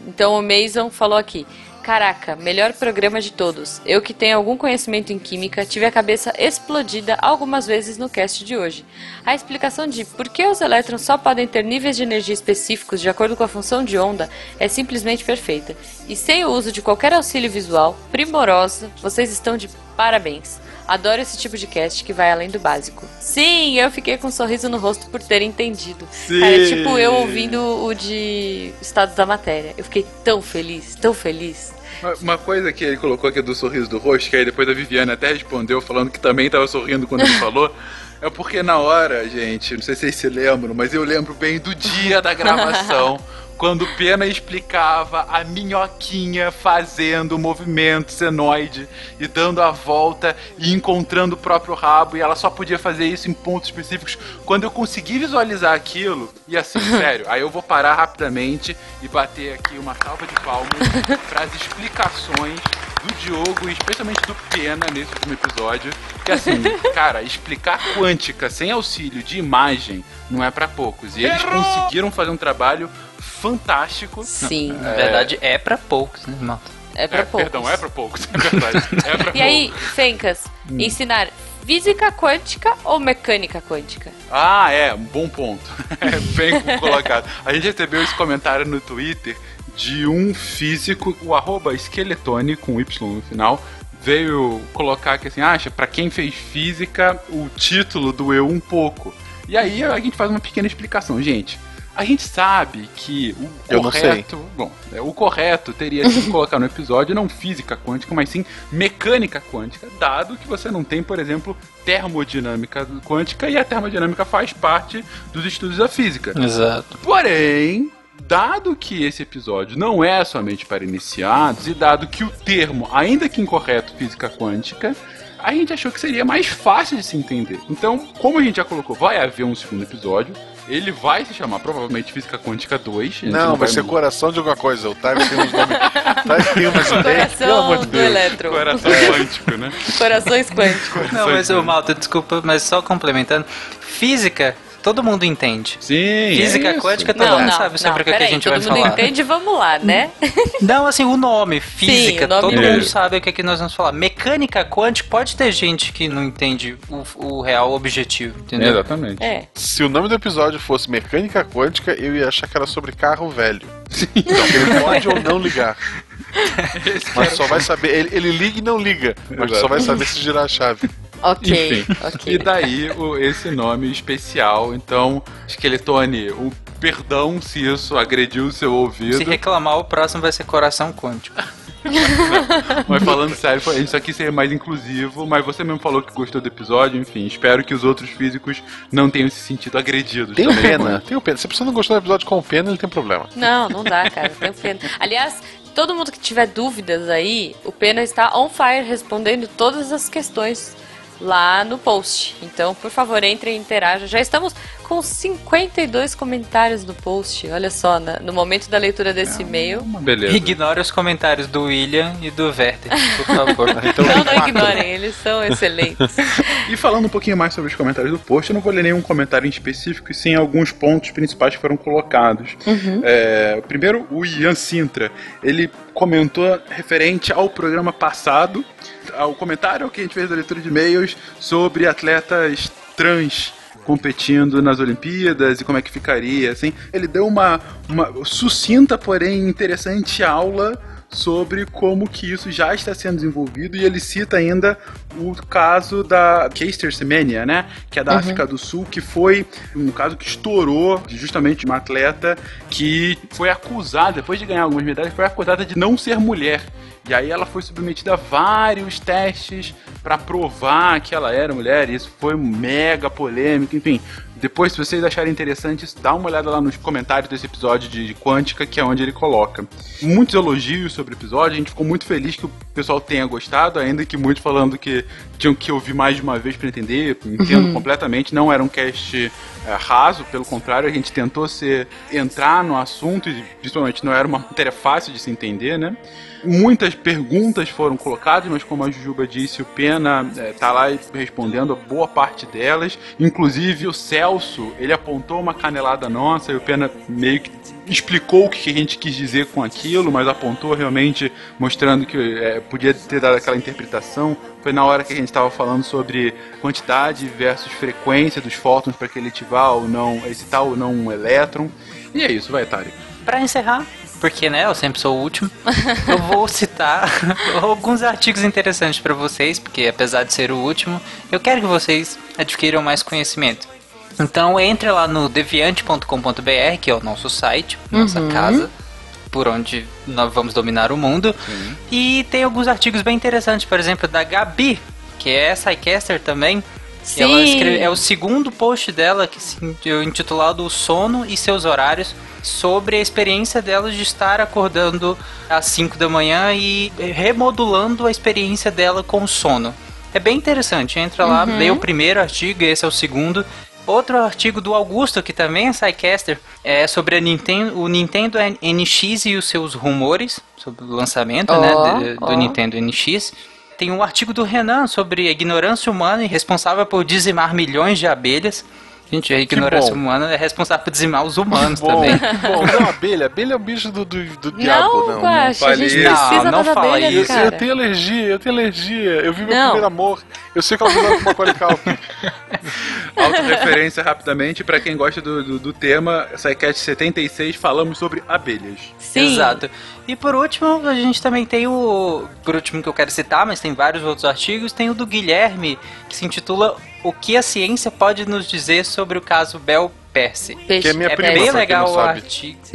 [SPEAKER 8] Então o Mason falou aqui. Caraca, melhor programa de todos. Eu que tenho algum conhecimento em química, tive a cabeça explodida algumas vezes no cast de hoje. A explicação de por que os elétrons só podem ter níveis de energia específicos de acordo com a função de onda é simplesmente perfeita. E sem o uso de qualquer auxílio visual, primorosa, vocês estão de parabéns. Adoro esse tipo de cast que vai além do básico. Sim, eu fiquei com um sorriso no rosto por ter entendido. Cara, é tipo eu ouvindo o de Estados da Matéria. Eu fiquei tão feliz, tão feliz.
[SPEAKER 2] Uma- Uma coisa que ele colocou aqui do sorriso do rosto, que aí depois a Viviane até respondeu falando que também tava sorrindo quando ele falou. É porque na hora, gente, não sei se vocês se lembram, mas eu lembro bem do dia da gravação, quando Pena explicava a minhoquinha fazendo o movimento senoide e dando a volta e encontrando o próprio rabo, e ela só podia fazer isso em pontos específicos. Quando eu consegui visualizar aquilo, e assim, sério, aí eu vou parar rapidamente e bater aqui uma salva de palmas para as explicações do Diogo e especialmente do Pena nesse último episódio. Que assim, cara, explicar quântica sem auxílio de imagem não é para poucos. E eles conseguiram fazer um trabalho fantástico.
[SPEAKER 8] Sim,
[SPEAKER 6] Na verdade, é pra poucos, né, malta?
[SPEAKER 8] é pra
[SPEAKER 2] É,
[SPEAKER 8] poucos.
[SPEAKER 2] perdão, é para poucos, é verdade. É pra
[SPEAKER 8] E aí,
[SPEAKER 2] poucos.
[SPEAKER 8] Fencas, ensinar física quântica ou mecânica quântica?
[SPEAKER 2] Ah, é, um bom ponto. É bem colocado. A gente recebeu esse comentário no Twitter de um físico, o arroba esqueletone, com Y no final, veio colocar que assim, acha, pra quem fez física, o título doeu um pouco. E aí a gente faz uma pequena explicação, gente. A gente sabe que o
[SPEAKER 1] Eu
[SPEAKER 2] correto, bom, é, o correto teria sido colocar no episódio não física quântica, mas sim mecânica quântica, dado que você não tem, por exemplo, termodinâmica quântica e a termodinâmica faz parte dos estudos da física.
[SPEAKER 6] Exato.
[SPEAKER 2] Porém, dado que esse episódio não é somente para iniciados e dado que o termo, ainda que incorreto, física quântica, a gente achou que seria mais fácil de se entender. Então, como a gente já colocou, vai haver um segundo episódio. Ele vai se chamar provavelmente Física Quântica 2. a gente
[SPEAKER 1] Não, vai ser coração de alguma coisa. O Time tem uns nomes. Time tem umas ideias. Pelo amor
[SPEAKER 8] Coração
[SPEAKER 1] de
[SPEAKER 8] do elétron.
[SPEAKER 2] Coração quântico, né?
[SPEAKER 8] Corações quânticos.
[SPEAKER 6] Não, mas, ô, malta, desculpa, mas só complementando. Física todo mundo entende.
[SPEAKER 2] Sim.
[SPEAKER 6] Física
[SPEAKER 2] isso.
[SPEAKER 6] quântica, todo
[SPEAKER 8] Não,
[SPEAKER 6] mundo
[SPEAKER 8] não,
[SPEAKER 6] sabe sobre
[SPEAKER 8] não,
[SPEAKER 6] o que, que a gente
[SPEAKER 8] todo
[SPEAKER 6] vai
[SPEAKER 8] mundo
[SPEAKER 6] falar.
[SPEAKER 8] entende, vamos lá, né?
[SPEAKER 6] Não, assim, o nome, física,
[SPEAKER 8] o nome
[SPEAKER 6] todo
[SPEAKER 8] mesmo.
[SPEAKER 6] mundo sabe o que, que nós vamos falar. Mecânica quântica, pode ter gente que não entende o, o real objetivo, entendeu?
[SPEAKER 2] Exatamente.
[SPEAKER 8] É.
[SPEAKER 1] Se o nome do episódio fosse Mecânica Quântica, eu ia achar que era sobre carro velho. Então, ele pode ou não ligar. Mas só vai saber. Ele, ele liga e não liga. Mas só vai saber se girar a chave.
[SPEAKER 8] Ok,
[SPEAKER 2] Enfim.
[SPEAKER 8] ok.
[SPEAKER 2] E daí o, esse nome especial. Então, Skeletone, o perdão se isso agrediu o seu ouvido.
[SPEAKER 6] Se reclamar, o próximo vai ser coração quântico.
[SPEAKER 2] Mas falando sério, a gente só quis ser mais inclusivo, mas você mesmo falou que gostou do episódio, enfim, espero que os outros físicos não tenham se sentido agredidos.
[SPEAKER 1] Tem
[SPEAKER 2] também
[SPEAKER 1] pena, tem pena. Se a pessoa não gostou do episódio com pena, ele tem problema.
[SPEAKER 8] Não, não dá, cara. Tem pena. Aliás, todo mundo que tiver dúvidas aí, o Pena está on fire respondendo todas as questões lá no post. Então, por favor, entre e interaja. Já estamos com 52 comentários no post. Olha só, na- no momento da leitura desse e-mail.
[SPEAKER 2] Uma beleza.
[SPEAKER 6] Ignore os comentários do William e do Werther, por favor.
[SPEAKER 1] Então,
[SPEAKER 8] Não, não ignorem, eles são excelentes.
[SPEAKER 2] E falando um pouquinho mais sobre os comentários do post, eu não vou ler nenhum comentário em específico, e sim alguns pontos principais que foram colocados. É, primeiro, o Ian Sintra, ele comentou referente ao programa passado, ao comentário que a gente fez da leitura de e-mails sobre atletas trans competindo nas Olimpíadas e como é que ficaria, assim. Ele deu uma, uma sucinta, porém interessante aula sobre como que isso já está sendo desenvolvido e ele cita ainda o caso da Caster Semenya, né, que é da África do Sul, que foi um caso que estourou de justamente uma atleta que foi acusada, depois de ganhar algumas medalhas, foi acusada de não ser mulher. E aí ela foi submetida a vários testes para provar que ela era mulher, e isso foi mega polêmico, enfim. Depois, se vocês acharem interessante, dá uma olhada lá nos comentários desse episódio de, Quântica, que é onde ele coloca. Muitos elogios sobre o episódio, a gente ficou muito feliz que o pessoal tenha gostado, ainda que muitos falando que tinham que ouvir mais de uma vez para entender, entendo completamente, não era um cast é, raso, pelo contrário, a gente tentou ser, entrar no assunto, e principalmente não era uma matéria fácil de se entender, né? Muitas perguntas foram colocadas, mas como a Jujuba disse, o Pena é, tá lá respondendo a boa parte delas. Inclusive o Celso, ele apontou uma canelada nossa e o Pena meio que explicou o que a gente quis dizer com aquilo, mas apontou realmente mostrando que é, podia ter dado aquela interpretação. Foi na hora que a gente estava falando sobre quantidade versus frequência dos fótons para que ele ativar ou não, excitar ou não um elétron. E é isso, vai, Tari.
[SPEAKER 6] Pra encerrar, porque né, eu sempre sou o último, eu vou citar alguns artigos interessantes pra vocês, porque apesar de ser o último, eu quero que vocês adquiram mais conhecimento. Então entre lá no deviante.com.br, que é o nosso site, nossa casa, por onde nós vamos dominar o mundo. E tem alguns artigos bem interessantes, por exemplo, da Gabi, que é Psycaster também. E Ela
[SPEAKER 8] Sim.
[SPEAKER 6] escreve, é o segundo post dela que se in- intitulado O Sono e Seus Horários, sobre a experiência dela de estar acordando às 5 da manhã e remodulando a experiência dela com o sono. É bem interessante, entra lá, lê o primeiro artigo, esse é o segundo. Outro artigo do Augusto, que também é Psycaster, é sobre a Nintendo, o Nintendo NX e os seus rumores, sobre o lançamento
[SPEAKER 8] Ó,
[SPEAKER 6] né, do
[SPEAKER 8] ó.
[SPEAKER 6] Nintendo NX. Tem um artigo do Renan sobre a ignorância humana e responsável por dizimar milhões de abelhas. Gente, a ignorância humana é responsável por dizimar os humanos
[SPEAKER 1] Bom,
[SPEAKER 6] também.
[SPEAKER 1] bom, não, abelha. Abelha é o bicho do, do, do diabo,
[SPEAKER 8] Não,
[SPEAKER 1] não.
[SPEAKER 8] Guaxa, a gente precisa.
[SPEAKER 6] Não, não
[SPEAKER 8] das
[SPEAKER 6] fala
[SPEAKER 8] abelhas,
[SPEAKER 6] isso.
[SPEAKER 1] Eu,
[SPEAKER 8] cara.
[SPEAKER 1] eu tenho alergia, eu tenho alergia. Eu vi meu
[SPEAKER 8] Não.
[SPEAKER 1] primeiro amor. Eu sei que ela usava com uma colical.
[SPEAKER 2] Autorreferência rapidamente, pra quem gosta do, do, do tema, SciCast 76, falamos sobre abelhas.
[SPEAKER 8] Sim.
[SPEAKER 6] Exato. E por último, a gente também tem o. Por último que eu quero citar, mas tem vários outros artigos, tem o do Guilherme, que se intitula O que a ciência pode nos dizer sobre o caso Bel Percy.
[SPEAKER 8] Peixe.
[SPEAKER 1] Que é minha
[SPEAKER 6] É
[SPEAKER 1] prima,
[SPEAKER 6] bem legal o
[SPEAKER 1] sabe.
[SPEAKER 6] artigo.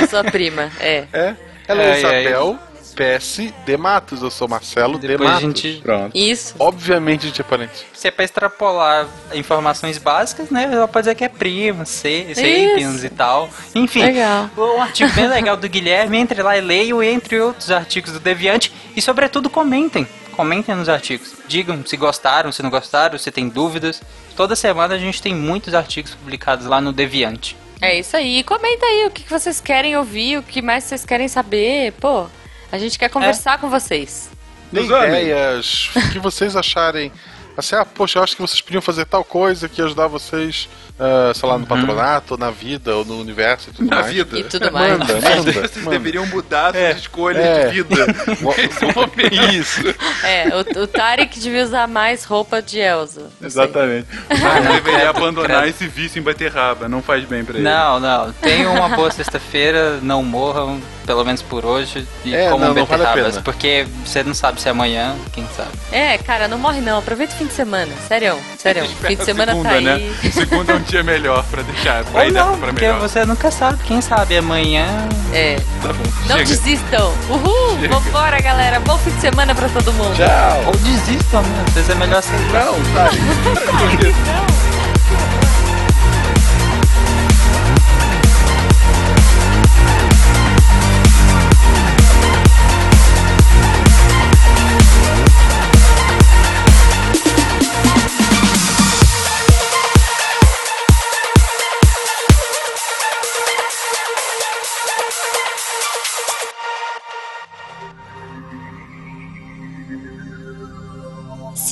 [SPEAKER 8] É sua prima, é.
[SPEAKER 1] É. Ela é,
[SPEAKER 6] É, é,
[SPEAKER 1] Isabel PS de Matos. Eu sou Marcelo de
[SPEAKER 6] Depois a
[SPEAKER 1] Matos.
[SPEAKER 6] gente.
[SPEAKER 2] Pronto.
[SPEAKER 8] Isso.
[SPEAKER 1] Obviamente a gente é parente.
[SPEAKER 6] Se é pra extrapolar informações básicas, né? Ela pode dizer que é prima, Sapiens e tal. Enfim,
[SPEAKER 8] Legal.
[SPEAKER 6] um artigo bem legal do Guilherme. Entre lá e leiam, entre outros artigos do Deviante. E, sobretudo, comentem. Comentem nos artigos. Digam se gostaram, se não gostaram, se tem dúvidas. Toda semana a gente tem muitos artigos publicados lá no Deviante.
[SPEAKER 8] É isso aí. Comenta aí o que vocês querem ouvir, o que mais vocês querem saber. Pô, a gente quer conversar com vocês.
[SPEAKER 2] Amem.
[SPEAKER 1] ideias, o que vocês acharem Assim, ah, poxa, eu acho que vocês podiam fazer tal coisa que ajudar vocês, ah, sei lá, no patronato, ou na vida, ou no universo e tudo
[SPEAKER 2] Na
[SPEAKER 1] mais.
[SPEAKER 2] vida.
[SPEAKER 8] E tudo mais.
[SPEAKER 1] Manda,
[SPEAKER 2] Vocês
[SPEAKER 1] manda,
[SPEAKER 2] vocês
[SPEAKER 1] manda.
[SPEAKER 2] deveriam mudar suas escolhas
[SPEAKER 1] é.
[SPEAKER 2] de vida. Nesse momento.
[SPEAKER 1] Isso,
[SPEAKER 8] É, o, o Tarek devia usar mais roupa de Elsa. Sei.
[SPEAKER 1] exatamente.
[SPEAKER 2] Ele deveria abandonar esse vício em bater raba. Não faz bem pra ele.
[SPEAKER 6] Não, não. Tenham uma boa sexta-feira, não morram, pelo menos por hoje, e
[SPEAKER 1] É,
[SPEAKER 6] comam
[SPEAKER 1] não, não vale a
[SPEAKER 6] beterrabas,
[SPEAKER 1] pena.
[SPEAKER 6] porque você não sabe se é amanhã, quem sabe.
[SPEAKER 8] É, cara, não morre não. Aproveita o fim de semana. Sério. Sério. Fim de semana
[SPEAKER 2] segunda,
[SPEAKER 8] tá aí.
[SPEAKER 2] né? Segunda é um dia melhor pra deixar. Pra
[SPEAKER 6] Ou
[SPEAKER 2] ir
[SPEAKER 6] não,
[SPEAKER 2] pra
[SPEAKER 6] porque
[SPEAKER 2] melhor.
[SPEAKER 6] você nunca sabe, quem sabe amanhã.
[SPEAKER 8] É.
[SPEAKER 2] Tá bom.
[SPEAKER 8] Não
[SPEAKER 2] Chega.
[SPEAKER 8] desistam. Uhul! Vambora, galera. Bom fim de semana pra todo mundo.
[SPEAKER 1] Tchau.
[SPEAKER 6] Ou desistam, né? Às vezes é melhor aceitar.
[SPEAKER 1] Não, tá.